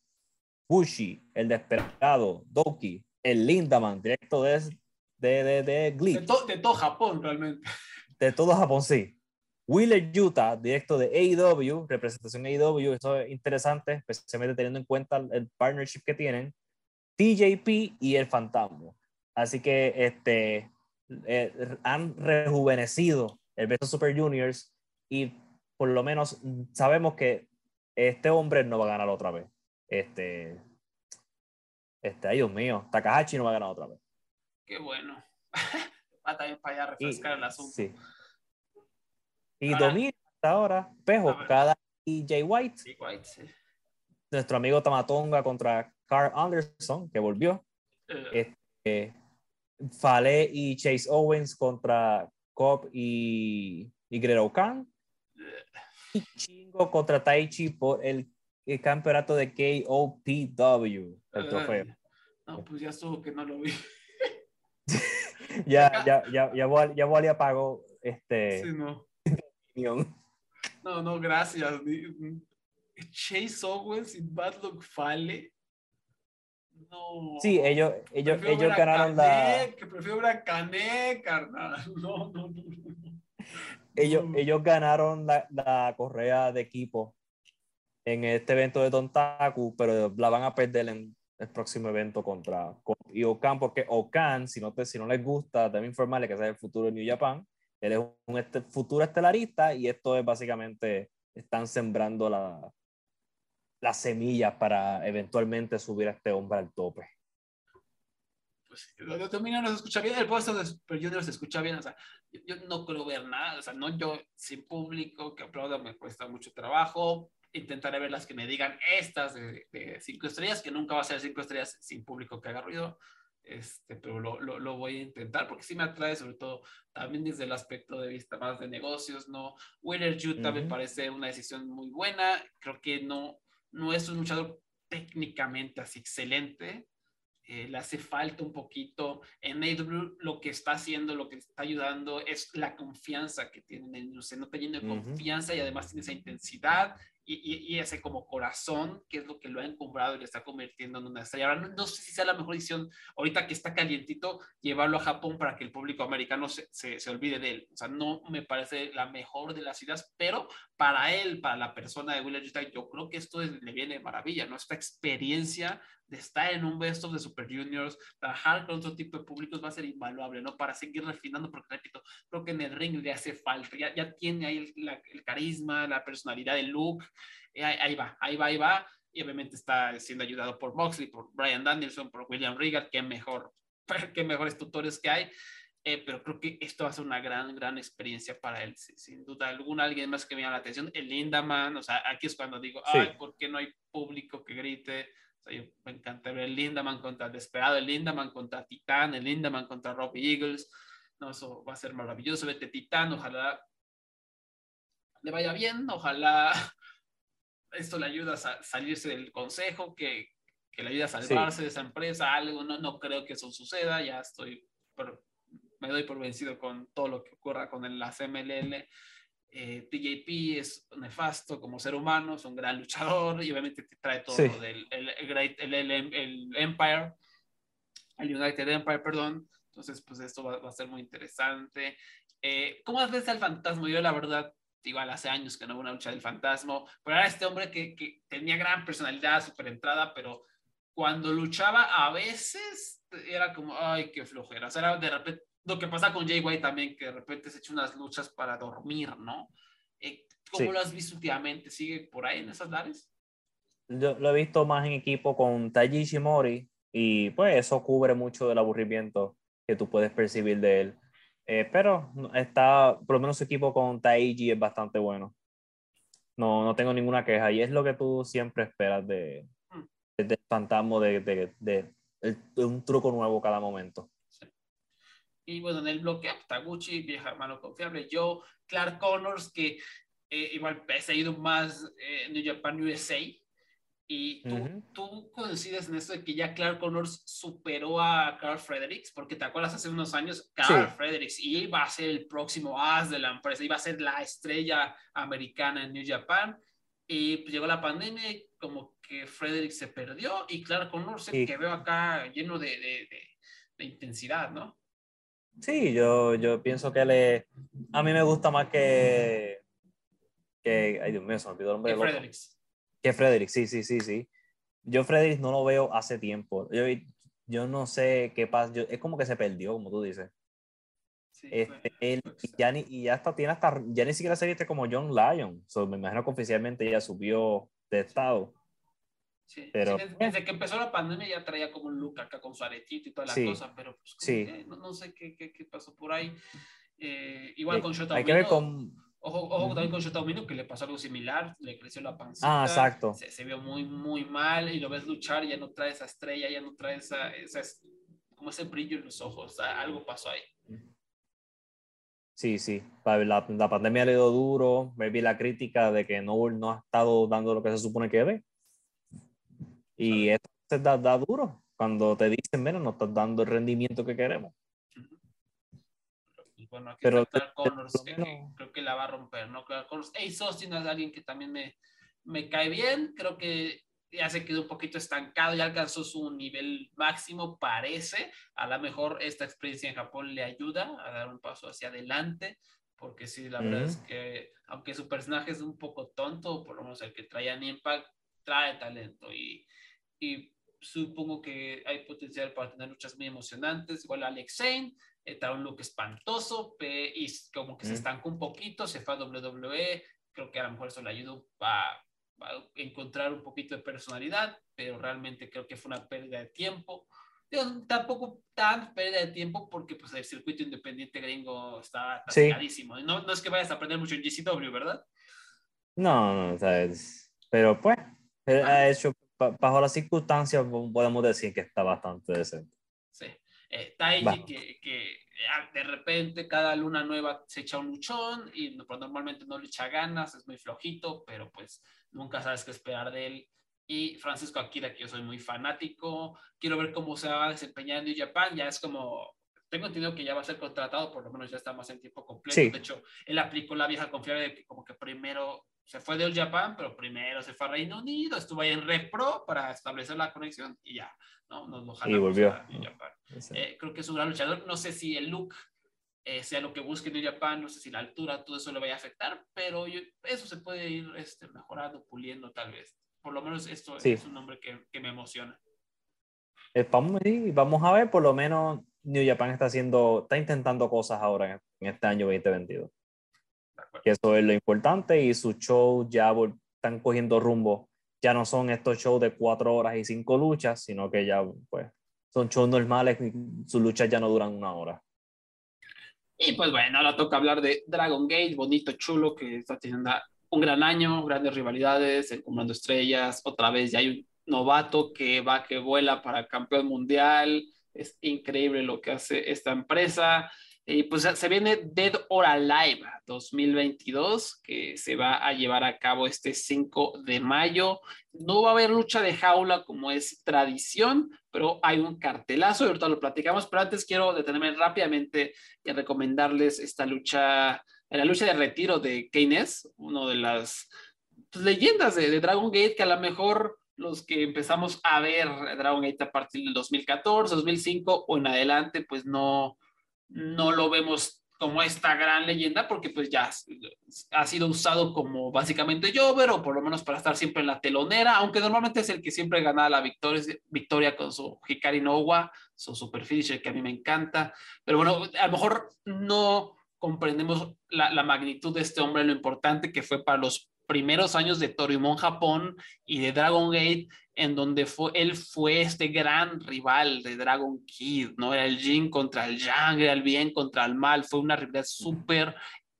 Bushi, el desesperado, Doki, el Lindaman, directo de, de, de, de Glee. De, todo Japón, realmente. De todo Japón, sí. Wheeler Utah, directo de AEW, representación AEW, eso es interesante, especialmente teniendo en cuenta el partnership que tienen. TJP y el Fantasma. Así que este, eh, han rejuvenecido el Beso Super Juniors y por lo menos sabemos que este hombre no va a ganar otra vez. Este, este, ay Dios mío, Takahashi no va a ganar otra vez. Qué bueno. [laughs] va también para allá refrescar el asunto. Sí. Y domina hasta ahora, Pejo, cada y Jay White. Jay White, sí. Nuestro amigo Tamatonga contra Carl Anderson, que volvió. Eh, Este, Fale y Chase Owens contra Cobb y, y Gretel Khan. Y Chingo contra Taichi por el, el campeonato de KOPW, el trofeo. eh, no, pues ya estuvo que no lo vi. [laughs] Ya, ya, ya, ya, Wally- ya Wally apagó este Sí, no. No, no, gracias. Chase Owens y Bad Luck Fale. No. Sí, ellos, ellos, Prefiero ellos ganaron la. Canek, que prefiero ver a Canek, carnal. [laughs] No, no, no. no. Ellos, Mm. ellos ganaron la, la correa de equipo en este evento de Tontaku, pero la van a perder en el próximo evento contra y Okan, porque Okan, si no, te, si no les gusta, deben informarle que ese es el futuro de New Japan. Él es un este, futuro estelarista y esto es básicamente, están sembrando la, las semillas para eventualmente subir a este hombre al tope. Pues lo Domino no se escucha bien, el puesto de Super Junior se escucha bien, o sea, yo, yo no creo ver nada, o sea, no yo sin público que aplauda me cuesta mucho trabajo, intentaré ver las que me digan estas de, de cinco estrellas, que nunca va a ser cinco estrellas sin público que haga ruido, este, pero lo, lo, lo voy a intentar porque sí me atrae, sobre todo también desde el aspecto de vista más de negocios, ¿no? Wheeler Yuta me Ujú. parece una decisión muy buena, creo que no, no es un luchador técnicamente así excelente, eh, le hace falta un poquito. En AW lo que está haciendo, lo que está ayudando es la confianza que tiene en nota lleno de Ujú. confianza y además tiene esa intensidad y, y- y ese como corazón, que es lo que lo ha encumbrado y le está convirtiendo en una estrella. Ahora, no, no sé si sea la mejor decisión, ahorita que está calientito, llevarlo a Japón para que el público americano se, se, se olvide de él. O sea, no me parece la mejor de las ideas, pero para él, para la persona de Yuta, yo creo que esto es- le viene de maravilla, ¿no? Esta experiencia de estar en un best of de Super Juniors, trabajar con otro tipo de públicos va a ser invaluable, ¿no? Para seguir refinando, porque repito, creo que en el ring le hace falta, ya, ya tiene ahí el, la- el carisma, la personalidad, el look, eh, ahí, va, ahí va, ahí va, y obviamente está siendo ayudado por Moxley, por Brian Danielson, por William Regal, qué mejor, [laughs] qué mejores tutores que hay. Eh, pero creo que esto va a ser una gran, gran experiencia para él, sí, sin duda alguna. Alguien más que me llama la atención, el Lindaman, o sea, aquí es cuando digo, Sí. ay, ¿por qué no hay público que grite? O sea, yo me encanta ver el Lindaman contra Desperado, el Lindaman contra Titán, el Lindaman contra Robbie Eagles. No, eso va a ser maravilloso. Vete Titán, ojalá le vaya bien, ojalá [laughs] esto le ayuda a sa- salirse del consejo, que, que le ayude a salvarse de esa empresa, algo. No, no creo que eso suceda, ya estoy, por- me doy por vencido con todo lo que ocurra con el, las MLL. Eh, TJP es nefasto como ser humano, es un gran luchador y obviamente te trae todo Sí. lo del el, el el- el- el Empire, el United Empire, perdón. Entonces, pues esto va, va a ser muy interesante. Eh, ¿Cómo ves al fantasma? Yo, la verdad, igual hace años que no hubo una lucha del fantasma, pero era este hombre que, que tenía gran personalidad, súper entrada, pero cuando luchaba a veces era como, ay, qué flojera. O sea, era de repente, lo que pasa con Jay White también, que de repente se echa unas luchas para dormir, ¿no? Eh, ¿Cómo Sí. lo has visto últimamente? ¿Sigue por ahí en esas lares? Yo lo he visto más en equipo con Taiji Ishimori y pues eso cubre mucho del aburrimiento que tú puedes percibir de él. Eh, pero está, por lo menos su equipo con Taiji es bastante bueno. No, no tengo ninguna queja y es lo que tú siempre esperas de, Mm. de, de fantasma, de, de, de un truco nuevo cada momento. Y bueno, en el bloque, pues, Taguchi, vieja hermano confiable, yo, Clark Connors, que eh, igual ha ido más eh, New Japan USA. Y tú, Ujú. tú coincides en esto de que ya Clark Connors superó a Carl Fredericks, porque te acuerdas hace unos años, Carl Sí. Fredericks iba a ser el próximo as de la empresa, iba a ser la estrella americana en New Japan. Y pues, llegó la pandemia y como que Fredericks se perdió y Clark Connors Sí. que veo acá lleno de, de, de- de intensidad, ¿no? Sí, yo, yo pienso que le, a mí me gusta más que, que ay Dios mío, se me olvidó el nombre Que. Fredericks. Que Frederick, sí, sí, sí, sí. Yo Frederick no lo veo hace tiempo. Yo, yo no sé qué pasa. yo- es como que se perdió, como tú dices. este, él, y, ya ni, y ya hasta tiene hasta, ya ni siquiera se viste como John Lyon. me imagino que oficialmente ya subió de estado. Sí, pero, desde, que empezó la pandemia ya traía como un look acá con su aretito y toda la cosa, pero pues, sí. no, no, sé qué, qué, qué, pasó por ahí. Eh, igual con Shota Hay que ver con... Ojo, ojo también con Shota que le pasó algo similar, le creció la panza. Ah, exacto. Se, se, vio muy, muy mal y lo ves luchar, ya no trae esa estrella, ya no trae esa, esa como ese brillo en los ojos, algo pasó ahí. Sí, sí. La, la pandemia le dio duro. vi la crítica de que no, no ha estado dando lo que se supone que debe. Y eso se da, da, duro. Cuando te dicen, menos, no estás dando el rendimiento que queremos. Y bueno, aquí Pero está Connors, que, creo que la va a romper, ¿no? Connors. Hey, Austin es alguien que también me, me cae bien. Creo que ya se quedó un poquito estancado, ya alcanzó su nivel máximo, parece. A lo mejor esta experiencia en Japón le ayuda a dar un paso hacia adelante, porque sí, la verdad es que aunque su personaje es un poco tonto, por lo menos el que trae en Impact, trae talento y, y supongo que hay potencial para tener luchas muy emocionantes. Igual Alex Zane, eh, trae un look espantoso y como que se estancó un poquito, se fue a WWE, creo que a lo mejor eso le ayudó a encontrar un poquito de personalidad, pero realmente creo que fue una pérdida de tiempo. tampoco tan pérdida de tiempo porque pues el circuito independiente gringo está atascadísimo. No, no es que vayas a aprender mucho en GCW, ¿verdad? No, no, ¿sabes? pero pues, ha hecho, bajo las circunstancias podemos decir que está bastante decente. Sí. Eh, Taiji, que, que ah, de repente cada luna nueva se echa un luchón y normalmente no le echa ganas, es muy flojito, pero pues nunca sabes qué esperar de él. Y Francisco Akira, que yo soy muy fanático, quiero ver cómo se va a desempeñar en New Japan, ya es como, tengo entendido que ya va a ser contratado, por lo menos ya está más en tiempo completo. De hecho, él aplicó la vieja confiable de que como que primero se fue de All Japan, pero primero se fue a Reino Unido, estuvo ahí en Repro para establecer la conexión y ya, ¿no? Nos lo y volvió. Eh, creo que es un gran luchador, no sé si el look eh, sea lo que busque en Japan, no sé si la altura, todo eso le vaya a afectar, pero eso se puede ir este, mejorando, puliendo tal vez. Por lo menos esto es un nombre que, que me emociona. Eh, vamos, vamos a ver, por lo menos New Japan está haciendo, está intentando cosas ahora en, este año 2022. Que eso es lo importante y sus shows ya están cogiendo rumbo. Ya no son estos shows de cuatro horas y cinco luchas, sino que ya pues son shows normales y sus luchas ya no duran una hora. Y pues bueno, ahora toca hablar de Dragon Gate, bonito, chulo, que está teniendo un gran año, grandes rivalidades, el Comando Estrellas, otra vez ya hay un novato que va, que vuela para campeón mundial, es increíble lo que hace esta empresa. Y pues se viene Dead or Alive 2022, que se va a llevar a cabo este 5 de mayo. No va a haber lucha de jaula como es tradición, pero hay un cartelazo y ahorita lo platicamos. Pero antes quiero detenerme rápidamente y recomendarles esta lucha, la lucha de retiro de Keynes, una de las pues, leyendas de, de Dragon Gate que a lo mejor los que empezamos a ver Dragon Gate a partir del 2014, 2005 o en adelante, pues no no lo vemos como esta gran leyenda porque pues ya ha sido usado como básicamente Jover o por lo menos para estar siempre en la telonera, aunque normalmente es el que siempre gana la victoria, victoria con su Hikari Nowa, su super que a mí me encanta, pero bueno, a lo mejor no comprendemos la, la magnitud de este hombre, lo importante que fue para los primeros años de Torimon Japón y de Dragon Gate, en donde fue, él fue este gran rival de Dragon Kid, ¿no? Era el Jin contra el Yang, era el bien contra el mal, fue una rivalidad súper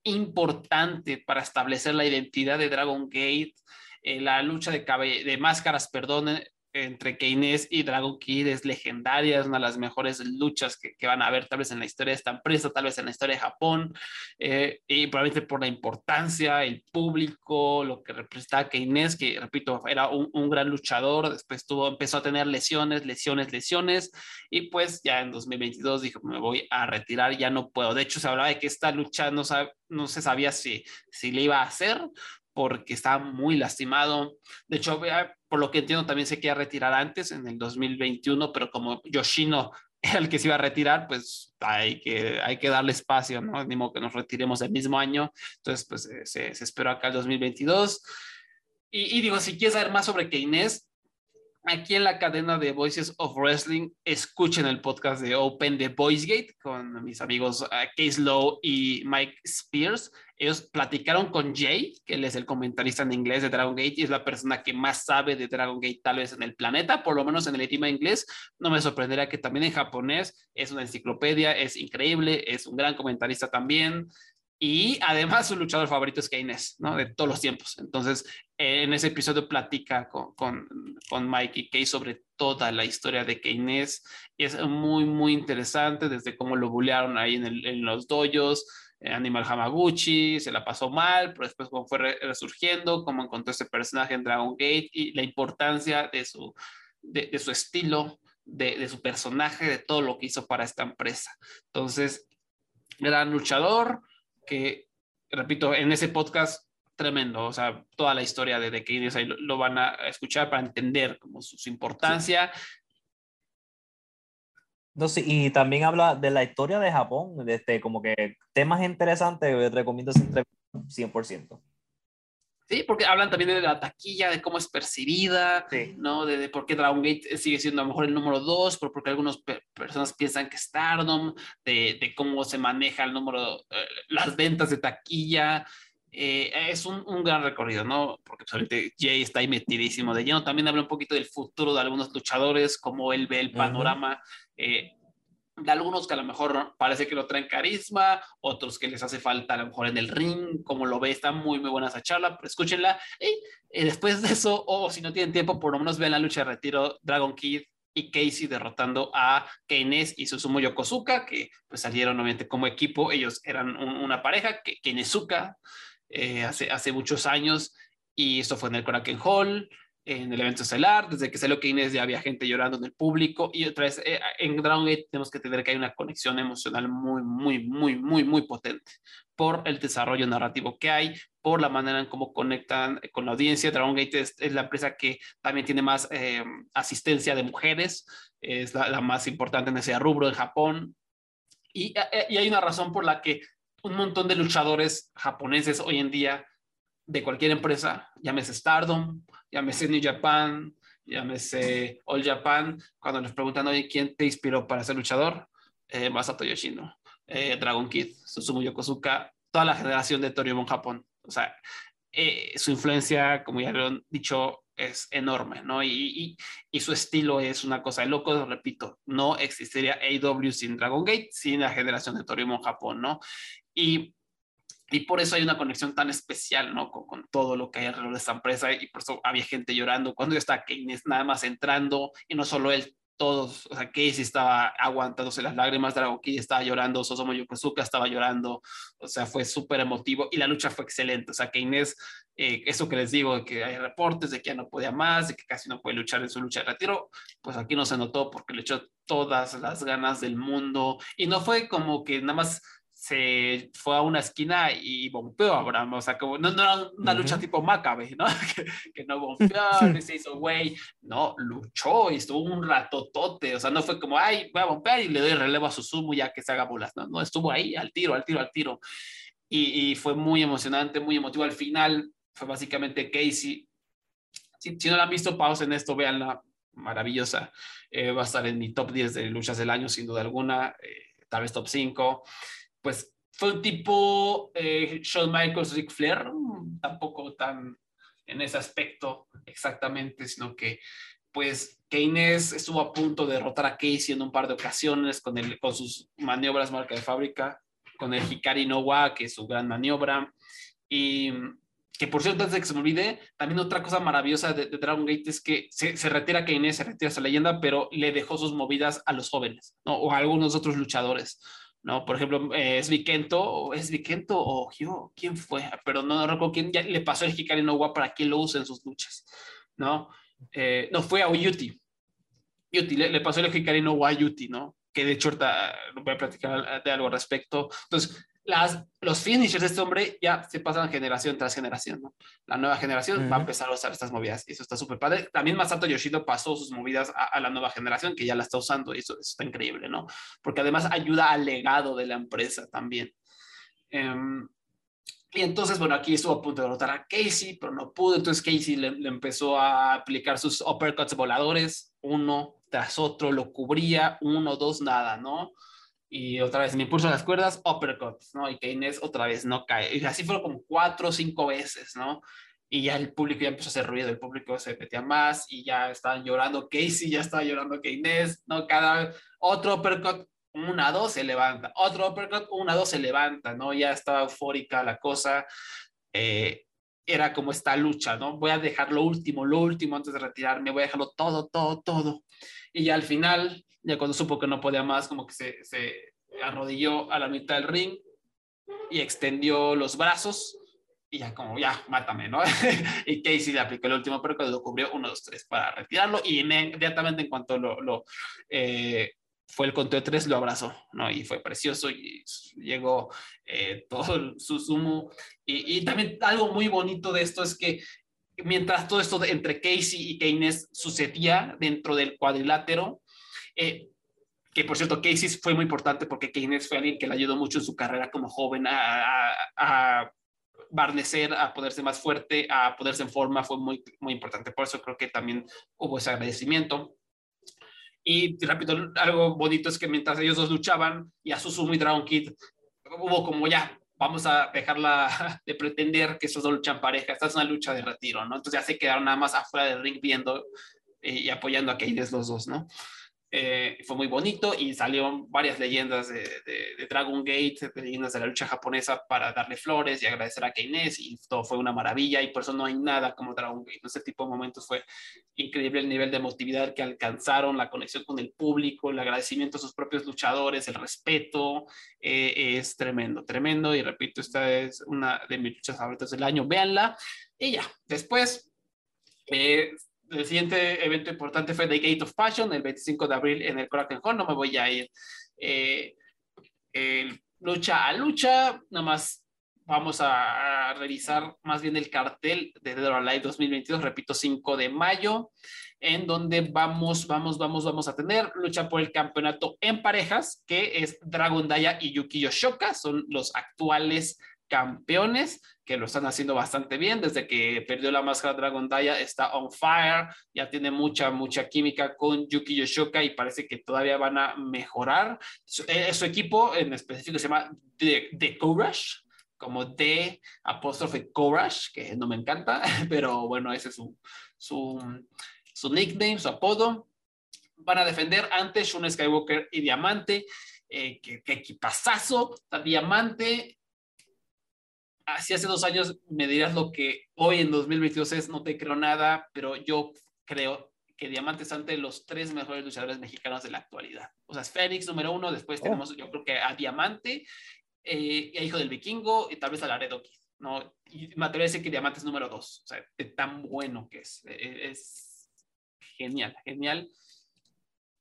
importante para establecer la identidad de Dragon Gate, eh, la lucha de, de máscaras, perdón, entre Keynes y Dragon Kid es legendaria, es una de las mejores luchas que, que, van a haber tal vez en la historia de esta empresa, tal vez en la historia de Japón, eh, y probablemente por la importancia, el público, lo que representaba Keynes, que repito, era un, un, gran luchador, después tuvo, empezó a tener lesiones, lesiones, lesiones, y pues ya en 2022 dijo, me voy a retirar, ya no puedo. De hecho, se hablaba de que esta lucha no, no se sabía si, si le iba a hacer, porque estaba muy lastimado. De hecho, por lo que entiendo, también se quería retirar antes, en el 2021, pero como Yoshino [laughs] era el que se iba a retirar, pues hay que, hay que darle espacio, ¿no? Ni modo que nos retiremos el mismo año. Entonces, pues eh, se, se esperó acá el 2022. Y, y, digo, si quieres saber más sobre Keynes, aquí en la cadena de Voices of Wrestling, escuchen el podcast de Open the Voice Gate con mis amigos uh, Case Lowe y Mike Spears. Ellos platicaron con Jay, que él es el comentarista en inglés de Dragon Gate y es la persona que más sabe de Dragon Gate tal vez en el planeta, por lo menos en el idioma inglés. No me sorprendería que también en japonés es una enciclopedia, es increíble, es un gran comentarista también. Y además su luchador favorito es Keynes, ¿no? De todos los tiempos. Entonces, en ese episodio platica con, con, con Mike y Kay sobre toda la historia de Keynes. Es muy, muy interesante desde cómo lo bullearon ahí en, el, en los doyos, eh, Animal Hamaguchi, se la pasó mal, pero después cómo fue resurgiendo, cómo encontró ese personaje en Dragon Gate y la importancia de su, de, de su estilo, de, de, su personaje, de todo lo que hizo para esta empresa. Entonces, gran luchador, que, repito, en ese podcast tremendo, o sea, toda la historia de Keynes ahí lo, van a escuchar para entender como su, importancia. Sí. No, sí, y también habla de la historia de Japón, de este, como que temas interesantes, recomiendo entrevista 100%. Sí, porque hablan también de la taquilla, de cómo es percibida, sí. ¿no? De, de, por qué Dragon Gate sigue siendo a lo mejor el número dos, pero porque algunas pe personas piensan que Stardom, de, de, cómo se maneja el número, eh, las ventas de taquilla. Eh, es un, un, gran recorrido, ¿no? Porque pues, Jay está ahí metidísimo de lleno. También habla un poquito del futuro de algunos luchadores, cómo él ve el panorama. Uh -huh. eh, de algunos que a lo mejor parece que lo traen carisma, otros que les hace falta a lo mejor en el ring, como lo ve, está muy, muy buena esa charla, escúchenla. Y, y después de eso, o si no tienen tiempo, por lo menos vean la lucha de retiro Dragon Kid y Casey derrotando a Keines y Susumu Yokosuka, que pues salieron obviamente como equipo, ellos eran un, una pareja, que Keinesuka, eh, hace, hace muchos años, y esto fue en el Korakuen Hall, en el evento estelar, desde que salió Keynes ya había gente llorando en el público y otra vez eh, en Dragon Gate tenemos que tener que hay una conexión emocional muy, muy, muy, muy, muy potente por el desarrollo narrativo que hay, por la manera en cómo conectan con la audiencia. Dragon Gate es, es la empresa que también tiene más eh, asistencia de mujeres, es la, la, más importante en ese rubro en Japón y, eh, y hay una razón por la que un montón de luchadores japoneses hoy en día de cualquier empresa, llámese Stardom, llámese New Japan, llámese All Japan, cuando les preguntan, oye, ¿quién te inspiró para ser luchador? Eh, Masato Yoshino, eh, Dragon Kid, Susumu Yokosuka, toda la generación de Toriumon Japón. O sea, eh, su influencia, como ya lo han dicho, es enorme, ¿no? Y, y, y, su estilo es una cosa de loco, repito, no existiría AW sin Dragon Gate, sin la generación de Toriumon Japón, ¿no? Y y por eso hay una conexión tan especial, ¿no? Con, con, todo lo que hay alrededor de esta empresa y por eso había gente llorando cuando está Keynes nada más entrando y no solo él, todos, o sea, Casey estaba aguantándose las lágrimas, Dragon Kid estaba llorando, Sosomo Yokosuka estaba llorando, o sea, fue súper emotivo y la lucha fue excelente, o sea, que Inés, eh, eso que les digo, que hay reportes de que ya no podía más, de que casi no puede luchar en su lucha de retiro, pues aquí no se notó porque le echó todas las ganas del mundo y no fue como que nada más se fue a una esquina y bombeó a Abraham, o sea, como no, no era una uh -huh. lucha tipo Macabe, ¿no? [laughs] que, que, no [laughs] bombeó, ni se hizo güey, no, luchó y estuvo un ratotote, o sea, no fue como, ay, voy a bombear y le doy relevo a Susumu ya que se haga bolas, no, no, estuvo ahí al tiro, al tiro, al tiro, y, y fue muy emocionante, muy emotivo, al final fue básicamente Casey, si, si no la han visto, pausen esto, véanla, maravillosa, eh, va a estar en mi top 10 de luchas del año, sin duda alguna, eh, tal vez top 5, pues fue un tipo eh, Shawn Michaels, Ric Flair, tampoco tan en ese aspecto exactamente, sino que pues Keynes estuvo a punto de derrotar a Casey en un par de ocasiones con, sus maniobras marca de fábrica, con el Hikari no Wa, que es su gran maniobra, y que por cierto, antes de que se me olvide, también otra cosa maravillosa de, de Dragon Gate es que se, se retira Keynes, se retira esa leyenda, pero le dejó sus movidas a los jóvenes, ¿no? o a algunos otros luchadores. ¿No? Por ejemplo, eh, es Vikento, es Vikento o Hyo, ¿quién fue? Pero no, recuerdo quién ya le pasó el Hikari no para que lo use en sus luchas, ¿no? Eh, no, fue a Uyuti. Yuti, le, pasó el Hikari no a Yuti, ¿no? Que de hecho ahorita voy a platicar de algo al respecto. Entonces, las, los finishers de este hombre ya se pasan generación tras generación, ¿no? La nueva generación uh -huh. va a empezar a usar estas movidas y eso está súper padre. También Masato Yoshino pasó sus movidas a, a, la nueva generación que ya la está usando y eso, eso, está increíble, ¿no? Porque además ayuda al legado de la empresa también. Um, Y entonces, bueno, aquí estuvo a punto de derrotar a Casey, pero no pudo. Entonces Casey le, empezó a aplicar sus uppercuts voladores, uno tras otro, lo cubría, uno, dos, nada, ¿no? Y otra vez me impulso las cuerdas, uppercuts, ¿no? Y Keynes otra vez no cae. Y así fueron como cuatro o cinco veces, ¿no? Y ya el público ya empezó a hacer ruido, el público se metía más y ya estaban llorando Casey, ya estaba llorando Keynes, ¿no? Cada otro uppercut, una, dos, se levanta. Otro uppercut, una, dos, se levanta, ¿no? Ya estaba eufórica la cosa. Eh, era como esta lucha, ¿no? Voy a dejar lo último, lo último antes de retirarme, voy a dejarlo todo, todo, todo. Y ya al final, ya cuando supo que no podía más, como que se, se arrodilló a la mitad del ring y extendió los brazos y ya como, ya, mátame, ¿no? [laughs] y Casey le aplicó el último, pero lo cubrió uno, dos, tres para retirarlo y inmediatamente en cuanto lo, lo eh, fue el conteo de tres, lo abrazó, ¿no? Y fue precioso y llegó eh, [laughs] todo su sumo. Y, y, también algo muy bonito de esto es que mientras todo esto entre Casey y Keynes sucedía dentro del cuadrilátero, eh, que por cierto, Casey fue muy importante porque Keynes fue alguien que le ayudó mucho en su carrera como joven a, a, a barnecer, a poderse más fuerte, a poderse en forma, fue muy, muy importante. Por eso creo que también hubo ese agradecimiento. Y rápido, algo bonito es que mientras ellos dos luchaban y a Susumu y Dragon Kid, hubo como ya, vamos a dejarla [laughs] de pretender que esos dos luchan pareja, esta es una lucha de retiro, ¿no? Entonces ya se quedaron nada más afuera del ring viendo eh, y apoyando a Keynes los dos, ¿no? Eh, fue muy bonito y salieron varias leyendas de, de, Dragon Gate, leyendas de la lucha japonesa para darle flores y agradecer a Keynes y todo fue una maravilla y por eso no hay nada como Dragon Gate. Ese tipo de momentos fue increíble el nivel de emotividad que alcanzaron, la conexión con el público, el agradecimiento a sus propios luchadores, el respeto, eh, es tremendo, tremendo y repito, esta es una de mis luchas favoritas del año, véanla y ya, después... Eh, el siguiente evento importante fue The Gate of Passion, el 25 de abril en el Kraken Hall, no me voy a ir eh, lucha a lucha, nada más vamos a, revisar más bien el cartel de Dead or Alive 2022, repito, 5 de mayo, en donde vamos, vamos, vamos, vamos a tener lucha por el campeonato en parejas, que es Dragon Daya y Yuki Yoshoka, son los actuales campeones que lo están haciendo bastante bien. Desde que perdió la máscara Dragon Daya está on fire, ya tiene mucha, mucha química con Yuki Yoshoka y parece que todavía van a mejorar. Su, eh, equipo en específico se llama The, The Courage, como de apóstrofe Courage, que no me encanta, [laughs] pero bueno, ese es su, su, su nickname, su apodo. Van a defender ante Shun Skywalker y Diamante. Eh, que, que equipazazo, Diamante si hace dos años me dirías lo que hoy en 2022 es, no te creo nada, pero yo creo que Diamante es ante los tres mejores luchadores mexicanos de la actualidad. O sea, es Fénix número uno, después oh. tenemos yo creo que a Diamante, eh, a Hijo del Vikingo y tal vez a Laredo Kid, ¿no? Y me atrevo a decir que Diamante es número dos, o sea, de tan bueno que es. E-, es genial, genial.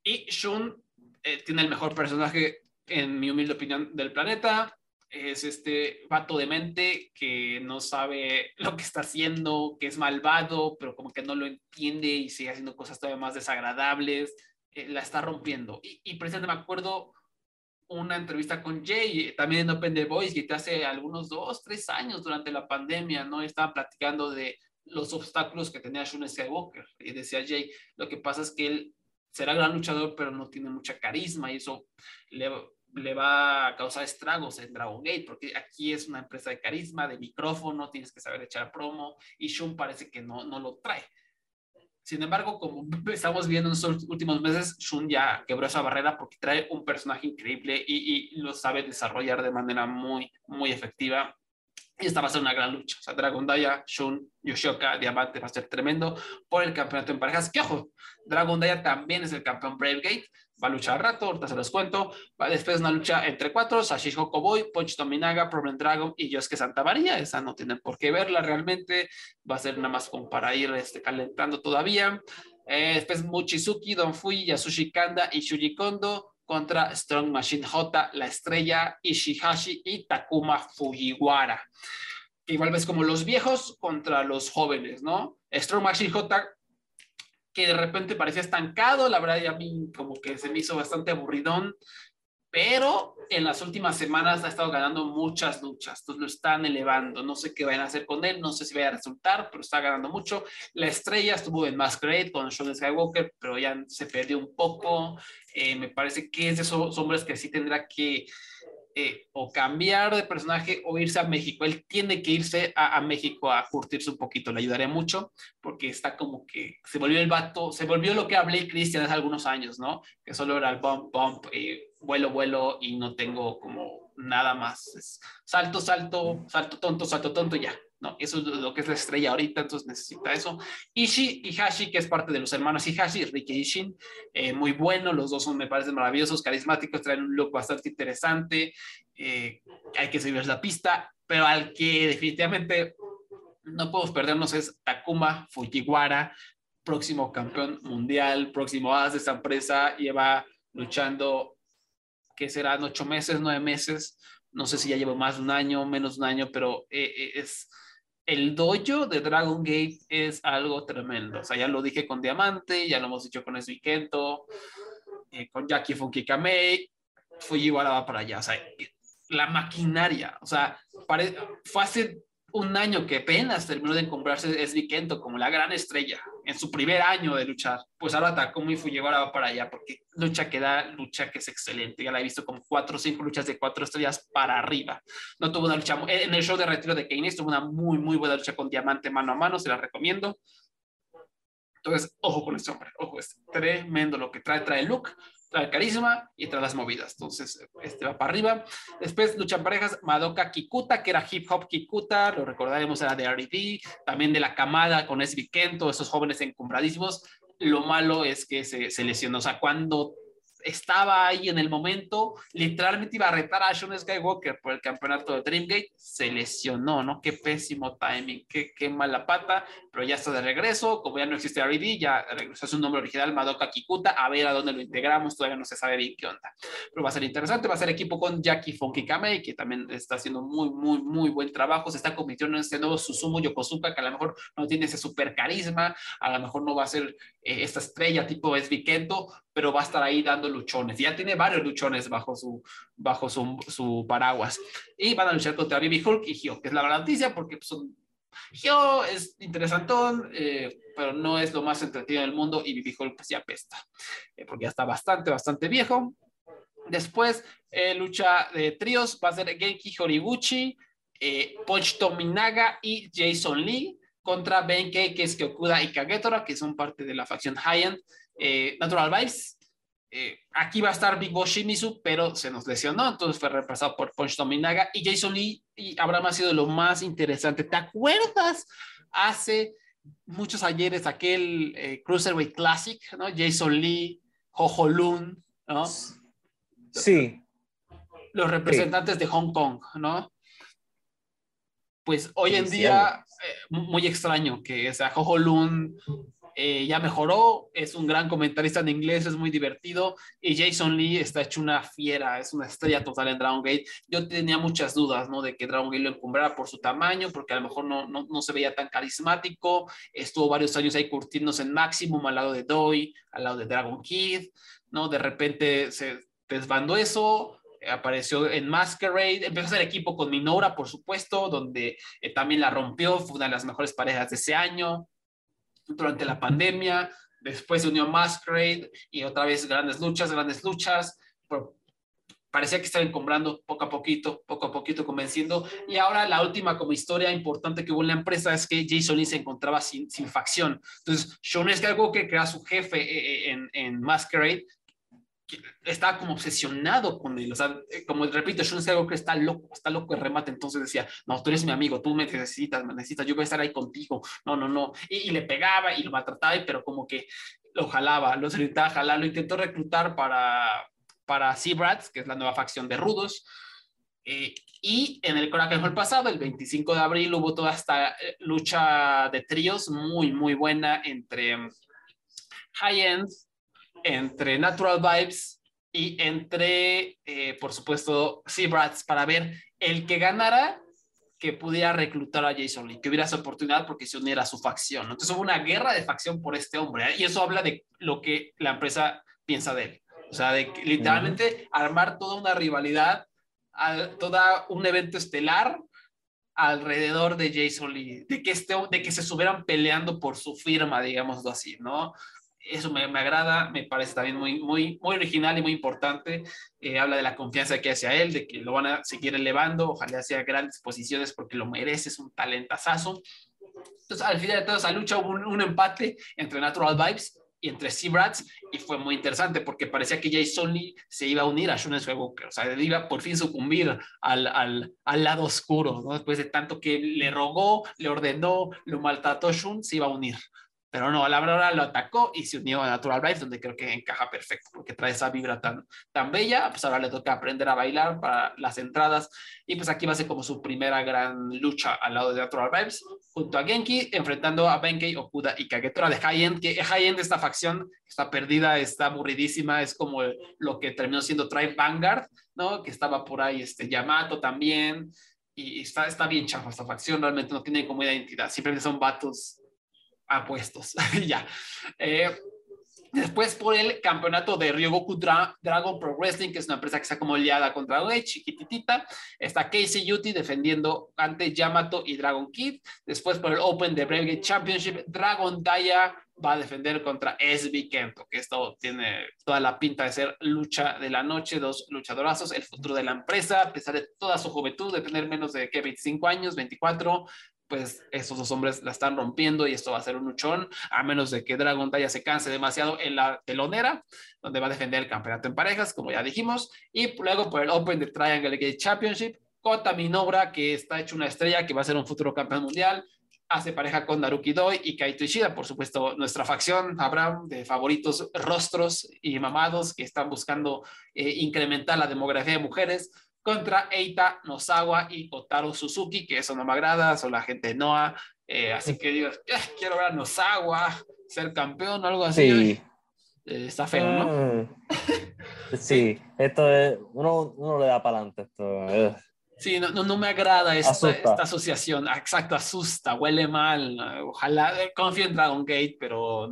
Y Shun eh, tiene el mejor personaje, en mi humilde opinión, del planeta es este vato de mente que no sabe [laughs] lo que está haciendo, que es malvado, pero como que no lo entiende y sigue haciendo cosas todavía más desagradables, eh, la está rompiendo. Y, y, precisamente me acuerdo una entrevista con Jay, también en Open The Voice, que hace algunos dos, tres años durante la pandemia, ¿no? Estaba platicando de los obstáculos que tenía Shun Skywalker. Y decía Jay, lo que pasa es que él será gran luchador, pero no tiene mucha carisma y eso le le va a causar estragos en Dragon Gate, porque aquí es una empresa de carisma, de micrófono, tienes que saber echar promo, y Shun parece que no, no lo trae. Sin embargo, como [laughs] estamos viendo en estos últimos meses, Shun ya quebró esa barrera porque trae un personaje increíble y, lo sabe desarrollar de manera muy, muy efectiva. Y esta va a ser una gran lucha. O sea, Dragon Daya, Shun, Yoshoka, Diamante va a ser tremendo por el campeonato en parejas. Que ojo, Dragon Daya también es el campeón Brave Gate va a luchar al rato, ahorita se los cuento. Va después una lucha entre cuatro, Sashish Koboy, Punch Tominaga, Problem Dragon y Yosuke Santa María. Esa no tienen por qué verla realmente. Va a ser nada más como para ir este, calentando todavía. Eh, después Mochizuki, Don Fui, Yasushi Kanda y Shuji Kondo contra Strong Machine J, La Estrella, Ishihashi y Takuma Fujiwara. Igual ves como los viejos contra los jóvenes, ¿no? Strong Machine J que de repente parecía estancado, la verdad, y a mí como que se me hizo bastante aburridón. pero en las últimas semanas ha estado ganando muchas luchas, entonces lo están elevando. No sé qué van a hacer con él, no sé si va a resultar, pero está ganando mucho. La estrella estuvo en Masquerade con Sean Skywalker, pero ya se perdió un poco. Eh, me parece que es de esos hombres que sí tendrá que eh, o cambiar de personaje o irse a México. Él tiene que irse a, México a curtirse un poquito, le ayudaría mucho porque está como que se volvió el vato, se volvió lo que hablé Cristian hace algunos años, ¿no? Que solo era el bump, bump, eh, vuelo, vuelo y no tengo como nada más. salto, salto, salto tonto, salto tonto, ya. No, eso es lo que es la estrella ahorita, entonces necesita eso. Ishi y Hashi, que es parte de los hermanos Ihashi, Riki Ishin, eh, muy bueno, los dos son, me parecen maravillosos, carismáticos, traen un look bastante interesante, eh, hay que seguir la pista, pero al que definitivamente no podemos perdernos es Takuma Fujiwara, próximo campeón mundial, próximo as de esta empresa, lleva luchando, ¿qué serán? Ocho meses, nueve meses, no sé si ya lleva más de un año, menos de un año, pero eh, es el dojo de Dragon Gate es algo tremendo. O sea, ya lo dije con Diamante, ya lo hemos dicho con Esvikento, eh, con Jackie Funky Kamei, Fujiwara va para allá. O sea, la maquinaria, o sea, fue hace un año que apenas terminó de comprarse es Kento como la gran estrella en su primer año de luchar. Pues ahora Takumi Fujiwara va para allá porque lucha que da, lucha que es excelente. Ya la he visto como cuatro o cinco luchas de cuatro estrellas para arriba. No tuvo una lucha, en el show de retiro de Keynes tuvo una muy, muy buena lucha con Diamante mano a mano, se la recomiendo. Entonces, ojo con este hombre, ojo, es tremendo lo que trae, trae look, trae carisma y trae las movidas. Entonces, este va para arriba. Después luchan parejas Madoka Kikuta, que era hip hop Kikuta, lo recordaremos, era de R&D, también de la camada con Esbi Kento, esos jóvenes encumbradísimos. Lo malo es que se, se lesionó. O sea, cuando estaba ahí en el momento, literalmente iba a retar a Sean Skywalker por el campeonato de Dreamgate, se lesionó, ¿no? Qué pésimo timing, qué, qué mala pata, pero ya está de regreso, como ya no existe R.E.D., ya regresó a su nombre original, Madoka Kikuta, a ver a dónde lo integramos, todavía no se sabe bien qué onda, pero va a ser interesante, va a ser equipo con Jackie Funky Kamei, que también está haciendo muy, muy, muy buen trabajo, se está convirtiendo en este nuevo Susumu Yokosuka, que a lo mejor no tiene ese super carisma, a lo mejor no va a ser eh, esta estrella tipo Esbi Kento, pero va a estar ahí dando luchones. Ya tiene varios luchones bajo su, bajo su, su paraguas. Y van a luchar contra Baby Hulk y Hyo, que es la gran noticia porque son... Hyo es interesantón, eh, pero no es lo más entretenido del mundo y Baby Hulk pues ya pesta, eh, porque ya está bastante, bastante viejo. Después, eh, lucha de tríos, va a ser Genki Horiguchi, Punch Tominaga y Jason Lee contra Benkei, que es Kyokuda y Kagetora, que son parte de la facción High-End. Eh, Natural Vibes. Eh, aquí va a estar Big Boss Shimizu, pero se nos lesionó, entonces fue reemplazado por Punch Tominaga y Jason Lee y Abraham ha sido lo más interesante. ¿Te acuerdas? Hace muchos ayeres aquel eh, Cruiserweight Classic, ¿no? Jason Lee, Jojo Lun, ¿no? Sí. Los representantes de Hong Kong, ¿no? Pues hoy en día, muy extraño que, o sea, Jojo Lun eh, ya mejoró, es un gran comentarista en inglés, es muy divertido y Jason Lee está hecho una fiera, es una estrella total en Dragon Gate. Yo tenía muchas dudas, ¿no? De que Dragon Gate lo encumbrara por su tamaño, porque a lo mejor no, no, no se veía tan carismático, estuvo varios años ahí curtiéndose en Maximum al lado de Doi, al lado de Dragon Kid, ¿no? De repente se desbandó eso, apareció en Masquerade, empezó a hacer equipo con Minora, por supuesto, donde eh, también la rompió, fue una de las mejores parejas de ese año durante la pandemia, después se unió Masquerade y otra vez grandes luchas, grandes luchas, parecía que estaba comprando poco a poquito, poco a poquito convenciendo. Y ahora la última como historia importante que hubo en la empresa es que Jason Lee se encontraba sin, sin facción. Entonces, Sean Skywalker, que era su jefe eh, eh, en, en Masquerade, estaba como obsesionado con él, o sea, eh, como repito, algo que está loco, está loco de remate, entonces decía, no, tú eres mi amigo, tú me necesitas, me necesitas, yo voy a estar ahí contigo, no, no, no, y, le pegaba y lo maltrataba, pero como que lo jalaba, lo intentaba jalar, lo intentó reclutar para, para Seabrats, que es la nueva facción de Rudos, eh, y en el Coraje el pasado, el 25 de abril, hubo toda esta eh, lucha de tríos muy, muy buena entre um, High End, entre Natural Vibes y entre, eh, por supuesto, Seabrats para ver el que ganara que pudiera reclutar a Jason Lee, que hubiera esa oportunidad porque se uniera a su facción. Entonces hubo una guerra de facción por este hombre ¿eh? y eso habla de lo que la empresa piensa de él. O sea, de literalmente armar toda una rivalidad, todo un evento estelar alrededor de Jason Lee, de que, este, de que se estuvieran peleando por su firma, digámoslo así, ¿no? Eso me, me agrada, me parece también muy, muy, muy original y muy importante. Eh, habla de la confianza que hace a él, de que lo van a seguir elevando, ojalá sea grandes posiciones porque lo merece, es un talentazazo. Entonces, al final de toda esa lucha hubo un, un empate entre Natural Vibes y entre Seabrats y fue muy interesante porque parecía que Jason Lee se iba a unir a Shun Skywalker, o sea, iba por fin sucumbir al, al, al, lado oscuro, ¿no? Después de tanto que le rogó, le ordenó, lo maltrató Shun, se iba a unir. Pero no, la verdad lo atacó y se unió a Natural Vibes, donde creo que encaja perfecto, porque trae esa vibra tan, tan bella. Pues ahora le toca aprender a bailar para las entradas. Y pues aquí va a ser como su primera gran lucha al lado de Natural Vibes, junto a Genki, enfrentando a Benkei, Okuda y Kagetora de High End, que High End, esta facción, está perdida, está aburridísima, es como lo que terminó siendo Tribe Vanguard, ¿no? Que estaba por ahí este Yamato también. Y está, está bien chafa esta facción, realmente no tiene como identidad, simplemente son vatos apuestos. [laughs] ya. Eh, después por el campeonato de Ryogoku Dragon Pro Wrestling, que es una empresa que está como liada contra Dragon chiquititita. Está Casey Yuti defendiendo ante Yamato y Dragon Kid. Después por el Open de Brave Championship, Dragon Daya va a defender contra SB Kento, que esto tiene toda la pinta de ser lucha de la noche, dos luchadorazos, el futuro de la empresa, a pesar de toda su juventud, de tener menos de ¿qué? 25 años, 24, pues esos dos hombres la están rompiendo y esto va a ser un luchón, a menos de que Dragon Taya se canse demasiado en la telonera, donde va a defender el campeonato en parejas, como ya dijimos, y luego por el Open de Triangle Gate Championship, Kota Minobra, que está hecho una estrella, que va a ser un futuro campeón mundial, hace pareja con Naruki Doi y Kaito Ishida, por supuesto, nuestra facción, Abraham, de favoritos rostros y mamados que están buscando eh, incrementar la demografía de mujeres, contra Eita Nozawa y Otaru Suzuki, que eso no me agrada, son la gente de Noah. Eh, así que digo, eh, quiero ver a Nozawa ser campeón o algo así. Sí. Eh, está feo, ¿no? Mm. [laughs] sí, esto es, uno, uno le da para adelante. Esto, Sí, no, no, me agrada esta, esta, asociación. Exacto, asusta, huele mal. Ojalá, confío en Dragon Gate, pero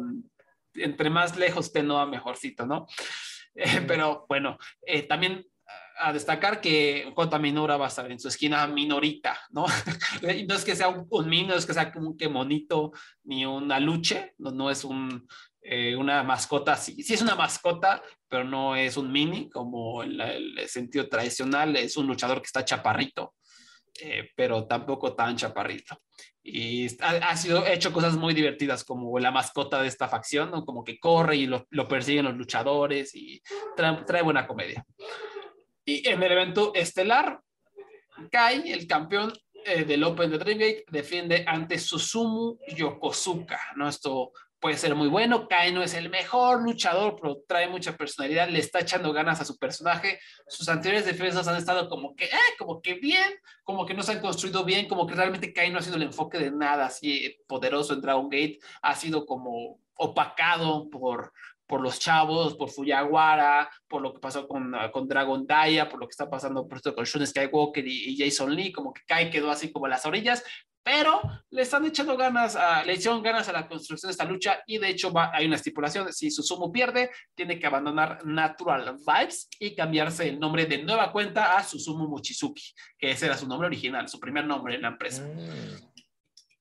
entre más lejos esté Noah, mejorcito, ¿no? [laughs] pero bueno, también a destacar que Kota Minora va a estar en su esquina minorita, ¿no? [laughs] no es que sea un, un no es que sea como que monito ni una luche, no, es un, eh, una mascota, sí, sí es una mascota, pero no es un mini como el, el sentido tradicional, es un luchador que está chaparrito, eh, pero tampoco tan chaparrito. Y ha, ha, sido hecho cosas muy divertidas como la mascota de esta facción, ¿no? como que corre y lo, lo persiguen los luchadores y trae, trae buena comedia. En el evento estelar, Kai, el campeón eh, del Open de Dreamgate, defiende ante Susumu Yokosuka. ¿no? Esto puede ser muy bueno. Kai no es el mejor luchador, pero trae mucha personalidad, le está echando ganas a su personaje. Sus anteriores defensas han estado como que, eh, como que bien, como que no se han construido bien, como que realmente Kai no ha sido el enfoque de nada así poderoso en Dragon Gate. Ha sido como opacado por por los chavos, por Fujiwara, por lo que pasó con, ah, con Dragon Daya, por lo que está pasando por esto con Shun Skywalker y, Jason Lee, como que Kai quedó así como a las orillas, pero le están echando ganas, a, le echaron ganas a la construcción de esta lucha y de hecho va, hay una estipulación, si Susumu pierde, tiene que abandonar Natural Vibes y cambiarse el nombre de nueva cuenta a Susumu Mochizuki, que ese era su nombre original, su primer nombre en la empresa. Mm.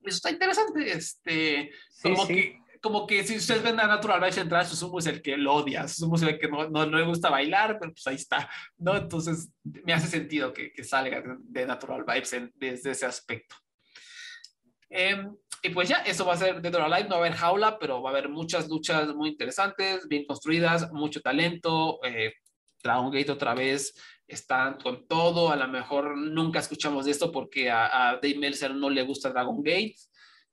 Eso está interesante, este, como que como que si ustedes ven a Natural Vibes entrar, Susumu es el que lo odia, Susumu es el que no, no, le gusta bailar, pero pues ahí está, ¿no? Entonces me hace sentido que, que salga de Natural Vibes desde ese aspecto. Em, y pues ya, eso va a ser de la live, no va a haber jaula, pero va a haber muchas luchas muy interesantes, bien construidas, mucho talento. Eh, Dragon Gate otra vez están con todo, a lo mejor nunca escuchamos de esto porque a, a Dave Meltzer no le gusta Dragon Gate.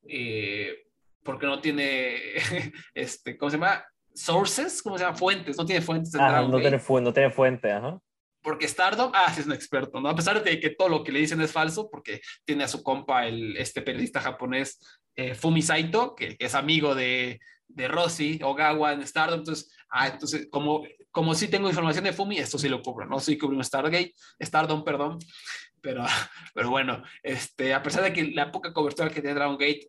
Eh, porque no tiene, [laughs] este, ¿cómo se llama? Sources, ¿cómo se llama? Fuentes, no tiene fuentes. Ah, no, tiene no tiene fuente, ajá. Porque Stardom, ah, sí es un experto, ¿no? A pesar de que todo lo que le dicen es falso, porque tiene a su compa, el, este periodista japonés eh, Fumi Saito, que, es amigo de, de Rossi Ogawa en Stardom, entonces, ah, entonces, como, como sí tengo información de Fumi, esto sí lo cubro, ¿no? Sí cubro Stargate, Stardom, perdón, pero, [laughs] pero bueno, este, a pesar de que la poca cobertura que tiene Dragon Gate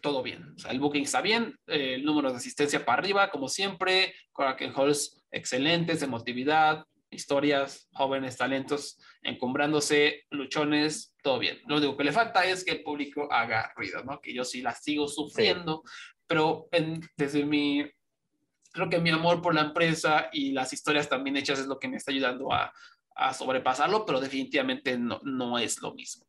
todo bien. O sea, el booking está bien, eh, el número de asistencia para arriba, como siempre. Kraken Halls excelentes, emotividad, historias, jóvenes, talentos, encumbrándose, luchones, todo bien. Lo único que le falta es que el público haga ruido, ¿no? Que yo sí la sigo sufriendo, pero desde mi, creo que mi amor por la empresa y las historias también hechas es lo que me está ayudando a, a sobrepasarlo, pero definitivamente no, no es lo mismo.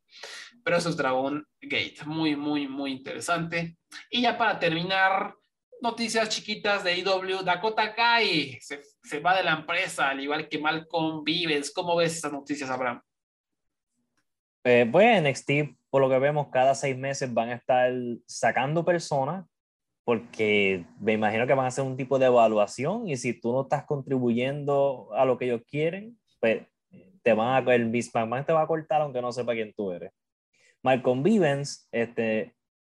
Pero eso es Dragon Gate, muy, muy, muy interesante. Y ya para terminar, noticias chiquitas de IW, Dakota Kai se, se, va de la empresa, al igual que Malcolm Vives. ¿Cómo ves estas noticias, Abraham? Eh, pues NXT, por lo que vemos, cada seis meses van a estar sacando personas porque me imagino que van a hacer un tipo de evaluación y si tú no estás contribuyendo a lo que ellos quieren, pues te van a, el Miss McMahon te va a cortar aunque no sepa quién tú eres. Malcolm Vivens este,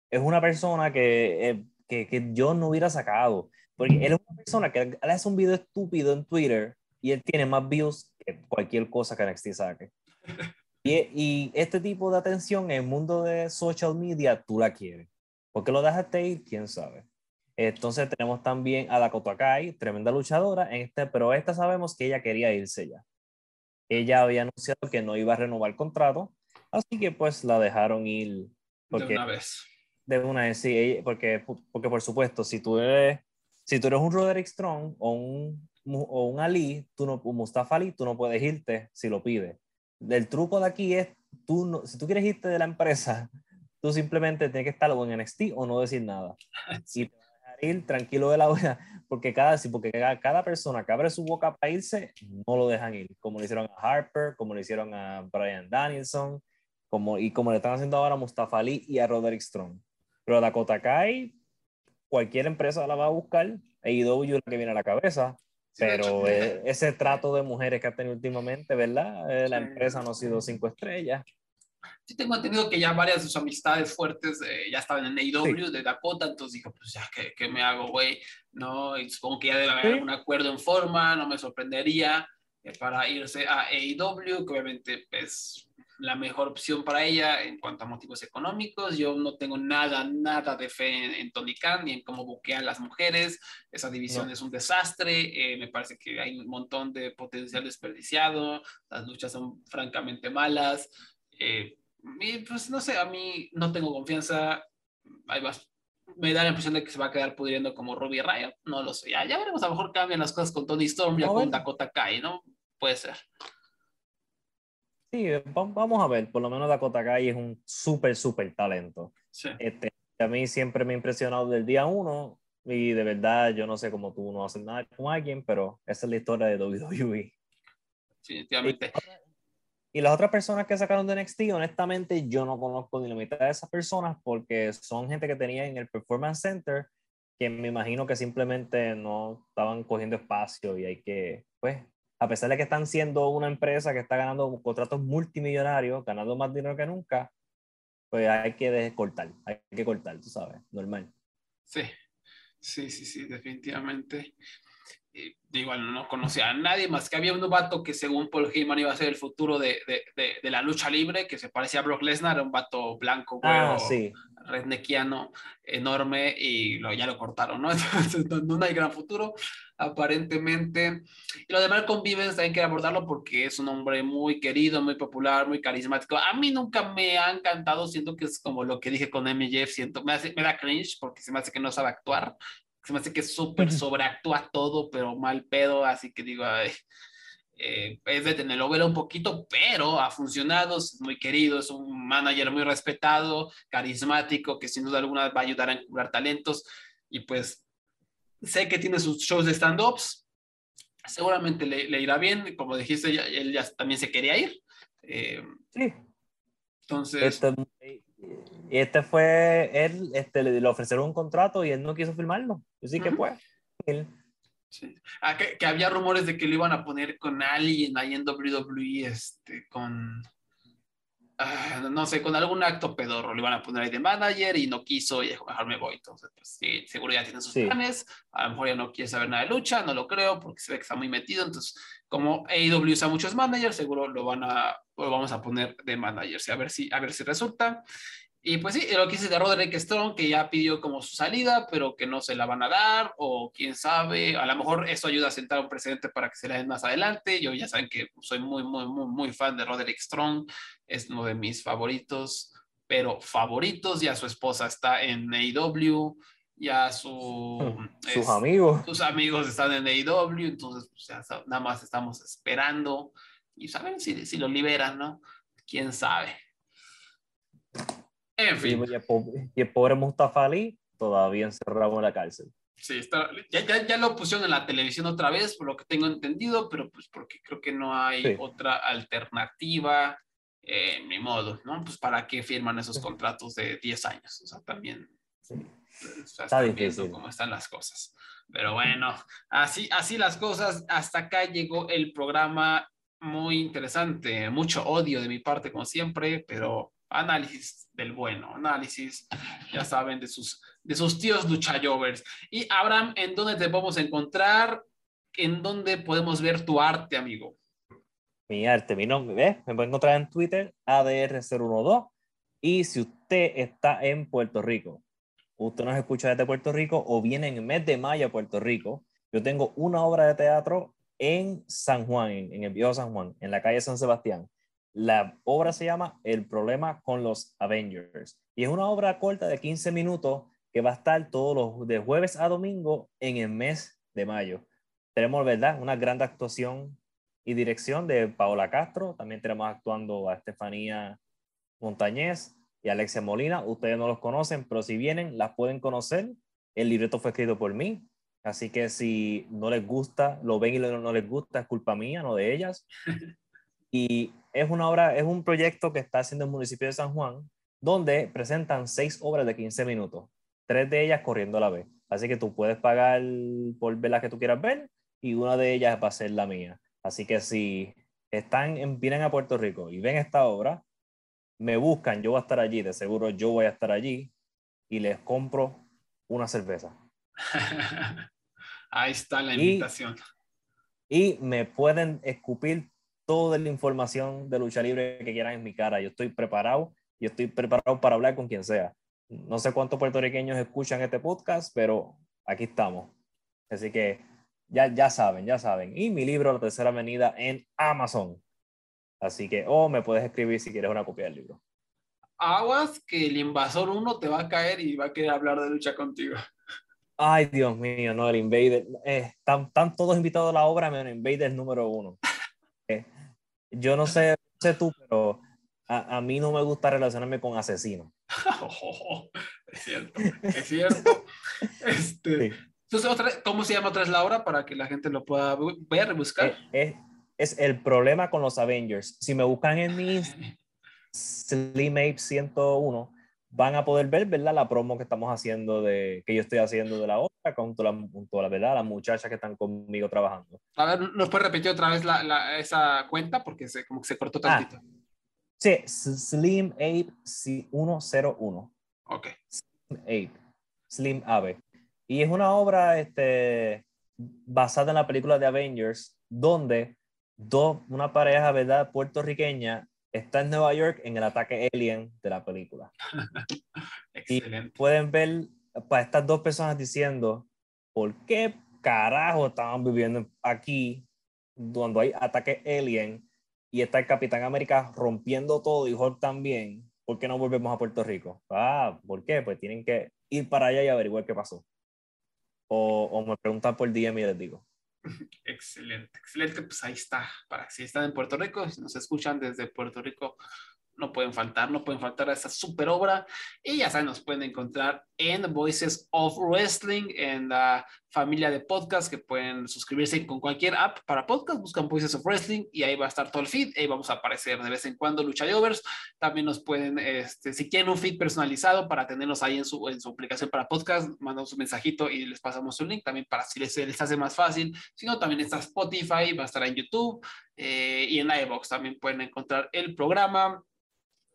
es una persona que, eh, que, que, yo no hubiera sacado, porque él es una persona que él hace un video estúpido en Twitter y él tiene más views que cualquier cosa que NXT saque. Y, y este tipo de atención en el mundo de social media, tú la quieres. ¿Por qué lo dejaste ir? ¿Quién sabe? Entonces tenemos también a Dakota Kai, tremenda luchadora, en este, pero esta sabemos que ella quería irse ya ella había anunciado que no iba a renovar el contrato, así que pues la dejaron ir. Porque, de una vez. De una vez, sí, porque, porque por supuesto, si tú eres, si tú eres un Roderick Strong o un, o un Ali, tú no, un Mustafa Ali, tú no puedes irte si lo pides. El truco de aquí es, tú no, si tú quieres irte de la empresa, tú simplemente tienes que estar en NXT o no decir nada. [laughs] Y te vas a ir tranquilo de la vida porque cada, porque cada, persona que abre su boca para irse, no lo dejan ir, como le hicieron a Harper, como le hicieron a Brian Danielson, como, y como le están haciendo ahora a Mustafa Ali y a Roderick Strong. Pero Dakota Kai, cualquier empresa la va a buscar, AEW es la que viene a la cabeza, pero e, ese trato de mujeres que ha tenido últimamente, ¿verdad? Eh, la empresa no ha sido cinco estrellas sí tengo entendido que ya varias de sus amistades fuertes eh, ya estaban en AEW de Dakota, entonces dijo, pues ya, ¿qué, qué me hago, güey? ¿No? Y supongo que ya debe haber un acuerdo en forma, no me sorprendería eh, para irse a AEW, que obviamente es la mejor opción para ella en cuanto a motivos económicos. Yo no tengo nada, nada de fe en, Tony Khan ni en cómo buquean las mujeres. Esa división es un desastre. Eh, me parece que hay un montón de potencial desperdiciado. Las luchas son francamente malas. Eh, pues no sé, a mí no tengo confianza. Ahí vas. Me da la impresión de que se va a quedar pudriendo como Ruby Riot. No lo sé. Ya, ya veremos. A lo mejor cambian las cosas con Tony Storm, ya con Dakota Kai, ¿no? Puede ser. Sí, vamos a ver. Por lo menos Dakota Kai es un súper, súper talento. Sí. Este, a mí siempre me ha impresionado del día uno. Y de verdad, yo no sé cómo tú no haces nada con alguien, pero esa es la historia de WWE. Sí, definitivamente. Y las otras personas que sacaron de NXT, honestamente, yo no conozco ni la mitad de esas personas porque son gente que tenía en el Performance Center que me imagino que simplemente no estaban cogiendo espacio y hay que, pues, a pesar de que están siendo una empresa que está ganando contratos multimillonarios, ganando más dinero que nunca, pues hay que cortar, hay que cortar, tú sabes, normal. Sí, sí, sí, sí, definitivamente igual no conocía a nadie más que había un vato que según Paul Heyman iba a ser el futuro de, de, de, la lucha libre, que se parecía a Brock Lesnar, un vato blanco, ah, sí. redneckiano, enorme, y lo, ya lo cortaron, ¿no? [laughs] Entonces no, hay gran futuro, aparentemente. Y lo de Malcolm Vivens también quiero abordarlo porque es un hombre muy querido, muy popular, muy carismático. A mí nunca me ha encantado, siento que es como lo que dije con MJF, siento, me, hace, me da cringe porque se me hace que no sabe actuar se me hace que súper sobreactúa todo, pero mal pedo, así que digo, eh, es de tenerlo vela un poquito, pero ha funcionado, es muy querido, es un manager muy respetado, carismático, que sin duda alguna va a ayudar a encubrir talentos, y pues sé que tiene sus shows de stand-ups, seguramente le, irá bien, como dijiste, él ya también se quería ir. Eh, sí. Entonces... Y este fue, él, este, le, ofrecieron un contrato y él no quiso firmarlo. Así que pues, Sí. Ah, que, había rumores de que lo iban a poner con alguien ahí en WWE, este, con, ah, no sé, con algún acto pedorro, lo iban a poner ahí de manager y no quiso y dijo, mejor me voy. Entonces, pues sí, seguro ya tiene sus planes, a lo mejor ya no quiere saber nada de lucha, no lo creo, porque se ve que está muy metido. Entonces, como AEW usa muchos managers, seguro lo van a, lo vamos a poner de manager, a ver si, a ver si resulta. Y pues sí, lo que dice de Roderick Strong, que ya pidió como su salida, pero que no se la van a dar, o quién sabe, a lo mejor eso ayuda a sentar un precedente para que se la den más adelante. Yo ya saben que soy muy, muy, muy, muy fan de Roderick Strong, es uno de mis favoritos, pero favoritos, ya su esposa está en AEW, ya su, [laughs] sus amigos. Sus amigos están en AEW, entonces pues, ya nada más estamos esperando y saben si, si lo liberan, ¿no? Quién sabe. En fin. Y, el pobre Mustafa Ali todavía encerrado en la cárcel. Sí, está, ya, ya, lo pusieron en la televisión otra vez, por lo que tengo entendido, pero pues porque creo que no hay otra alternativa, eh, ni modo, ¿no? Pues para qué firman esos contratos de 10 años, o sea, también está difícil. cómo están las cosas. Pero bueno, así, así las cosas, hasta acá llegó el programa muy interesante, mucho odio de mi parte como siempre, pero análisis del bueno, análisis, ya saben, de sus, de sus tíos luchayovers. Y Abraham, ¿en dónde te podemos encontrar? ¿En dónde podemos ver tu arte, amigo? Mi arte, mi nombre, me puede encontrar en Twitter, ADR012. Y si usted está en Puerto Rico, usted nos escucha desde Puerto Rico o viene en el mes de mayo a Puerto Rico, yo tengo una obra de teatro en San Juan, en el viejo San Juan, en la calle San Sebastián. La obra se llama El problema con los Avengers y es una obra corta de 15 minutos que va a estar todos los de jueves a domingo en el mes de mayo. Tenemos, ¿verdad? Una gran actuación y dirección de Paola Castro. También tenemos actuando a Estefanía Montañez y Alexia Molina. Ustedes no los conocen, pero si vienen, las pueden conocer. El libreto fue escrito por mí. Así que si no les gusta, lo ven y no les gusta, es culpa mía, no de ellas. [laughs] Y es una obra, es un proyecto que está haciendo el municipio de San Juan, donde presentan seis obras de 15 minutos, tres de ellas corriendo a la vez. Así que tú puedes pagar por ver las que tú quieras ver y una de ellas va a ser la mía. Así que si están en, vienen a Puerto Rico y ven esta obra, me buscan, yo voy a estar allí, de seguro yo voy a estar allí y les compro una cerveza. [laughs] Ahí está la invitación. y me pueden escupir toda la información de lucha libre que quieran en mi cara. Yo estoy preparado y estoy preparado para hablar con quien sea. No sé cuántos puertorriqueños escuchan este podcast, pero aquí estamos. Así que ya, ya saben, ya saben. Y mi libro, La Tercera Avenida, en Amazon. Así que, o me puedes escribir si quieres una copia del libro. Aguas que el invasor uno te va a caer y va a querer hablar de lucha contigo. Ay, Dios mío, no, el Invader. Eh, están, están, todos invitados a la obra, menos Invader número uno. Yo no sé, sé tú, pero a, a, mí no me gusta relacionarme con asesinos. [laughs] es cierto, es cierto. [laughs] Este, Entonces, otra, ¿cómo se llama otra vez la obra para que la gente lo pueda voy a rebuscar? Es, es, el problema con los Avengers. Si me buscan en mi [laughs] Slim Ape 101, van a poder ver, ¿verdad? La promo que estamos haciendo, de, que yo estoy haciendo de la obra, con toda la, ¿verdad? Las muchachas que están conmigo trabajando. A ver, ¿nos puede repetir otra vez la, la, esa cuenta? Porque se, como que se cortó ah. tantito. sí, Slim Ape 101. Ok. Slim Ape. Slim Ape. Y es una obra este, basada en la película de Avengers, donde dos, una pareja, ¿verdad? Puertorriqueña está en Nueva York en el ataque alien de la película. [laughs] Excelente. Y pueden ver para estas dos personas diciendo, ¿por qué carajo estamos viviendo aquí donde hay ataque alien y está el Capitán América rompiendo todo y Hulk también? ¿Por qué no volvemos a Puerto Rico? Ah, ¿por qué? Pues tienen que ir para allá y averiguar qué pasó. O, o me preguntan por DM y les digo. [clears throat] Excelente, excelente. Pues ahí está. Para si están en Puerto Rico, si nos escuchan desde Puerto Rico, no pueden faltar, no pueden faltar a esa super obra. Y ya saben, nos pueden encontrar en Voices of Wrestling, en la familia de podcast que pueden suscribirse con cualquier app para podcast. Buscan Voices of Wrestling y ahí va a estar todo el feed. Ahí vamos a aparecer de vez en cuando Lucha Jovers. También nos pueden, este, si quieren un feed personalizado para tenerlos ahí en su, en su aplicación para podcast, mandamos un mensajito y les pasamos un link también para si les, les hace más fácil. Si no, también está Spotify, va a estar en YouTube eh, y en iVoox también pueden encontrar el programa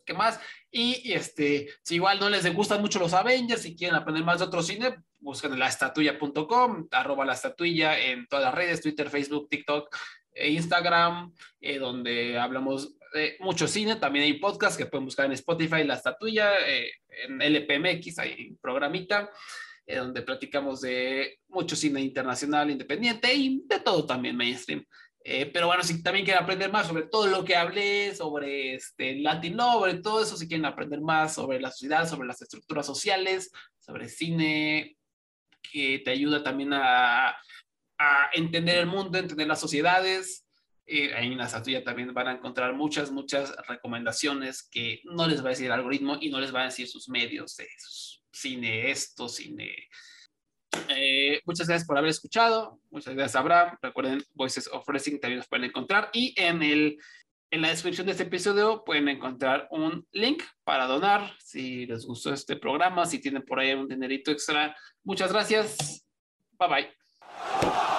¿qué más? Y, este, si igual no les gustan mucho los Avengers, si quieren aprender más de otro cine, busquen la estatuilla.com, arroba la estatuilla en todas las redes, Twitter, Facebook, TikTok, e Instagram, eh, donde hablamos de mucho cine, también hay podcast que pueden buscar en Spotify, La Estatuilla, eh, en LPMX, hay programita eh, donde platicamos de mucho cine internacional, independiente y de todo también mainstream. Eh, pero bueno, si también quieren aprender más sobre todo lo que hablé, sobre este, Latin sobre todo eso, si quieren aprender más sobre la sociedad, sobre las estructuras sociales, sobre cine, que te ayuda también a, a entender el mundo, entender las sociedades, eh, ahí en la estatuilla también van a encontrar muchas, muchas recomendaciones que no les va a decir el algoritmo y no les va a decir sus medios de cine esto, cine. Eh, muchas gracias por haber escuchado. Muchas gracias, Abraham. Recuerden, Voices of Wrestling también los pueden encontrar. Y en, el, en la descripción de este episodio pueden encontrar un link para donar si les gustó este programa, si tienen por ahí un dinerito extra. Muchas gracias. Bye bye.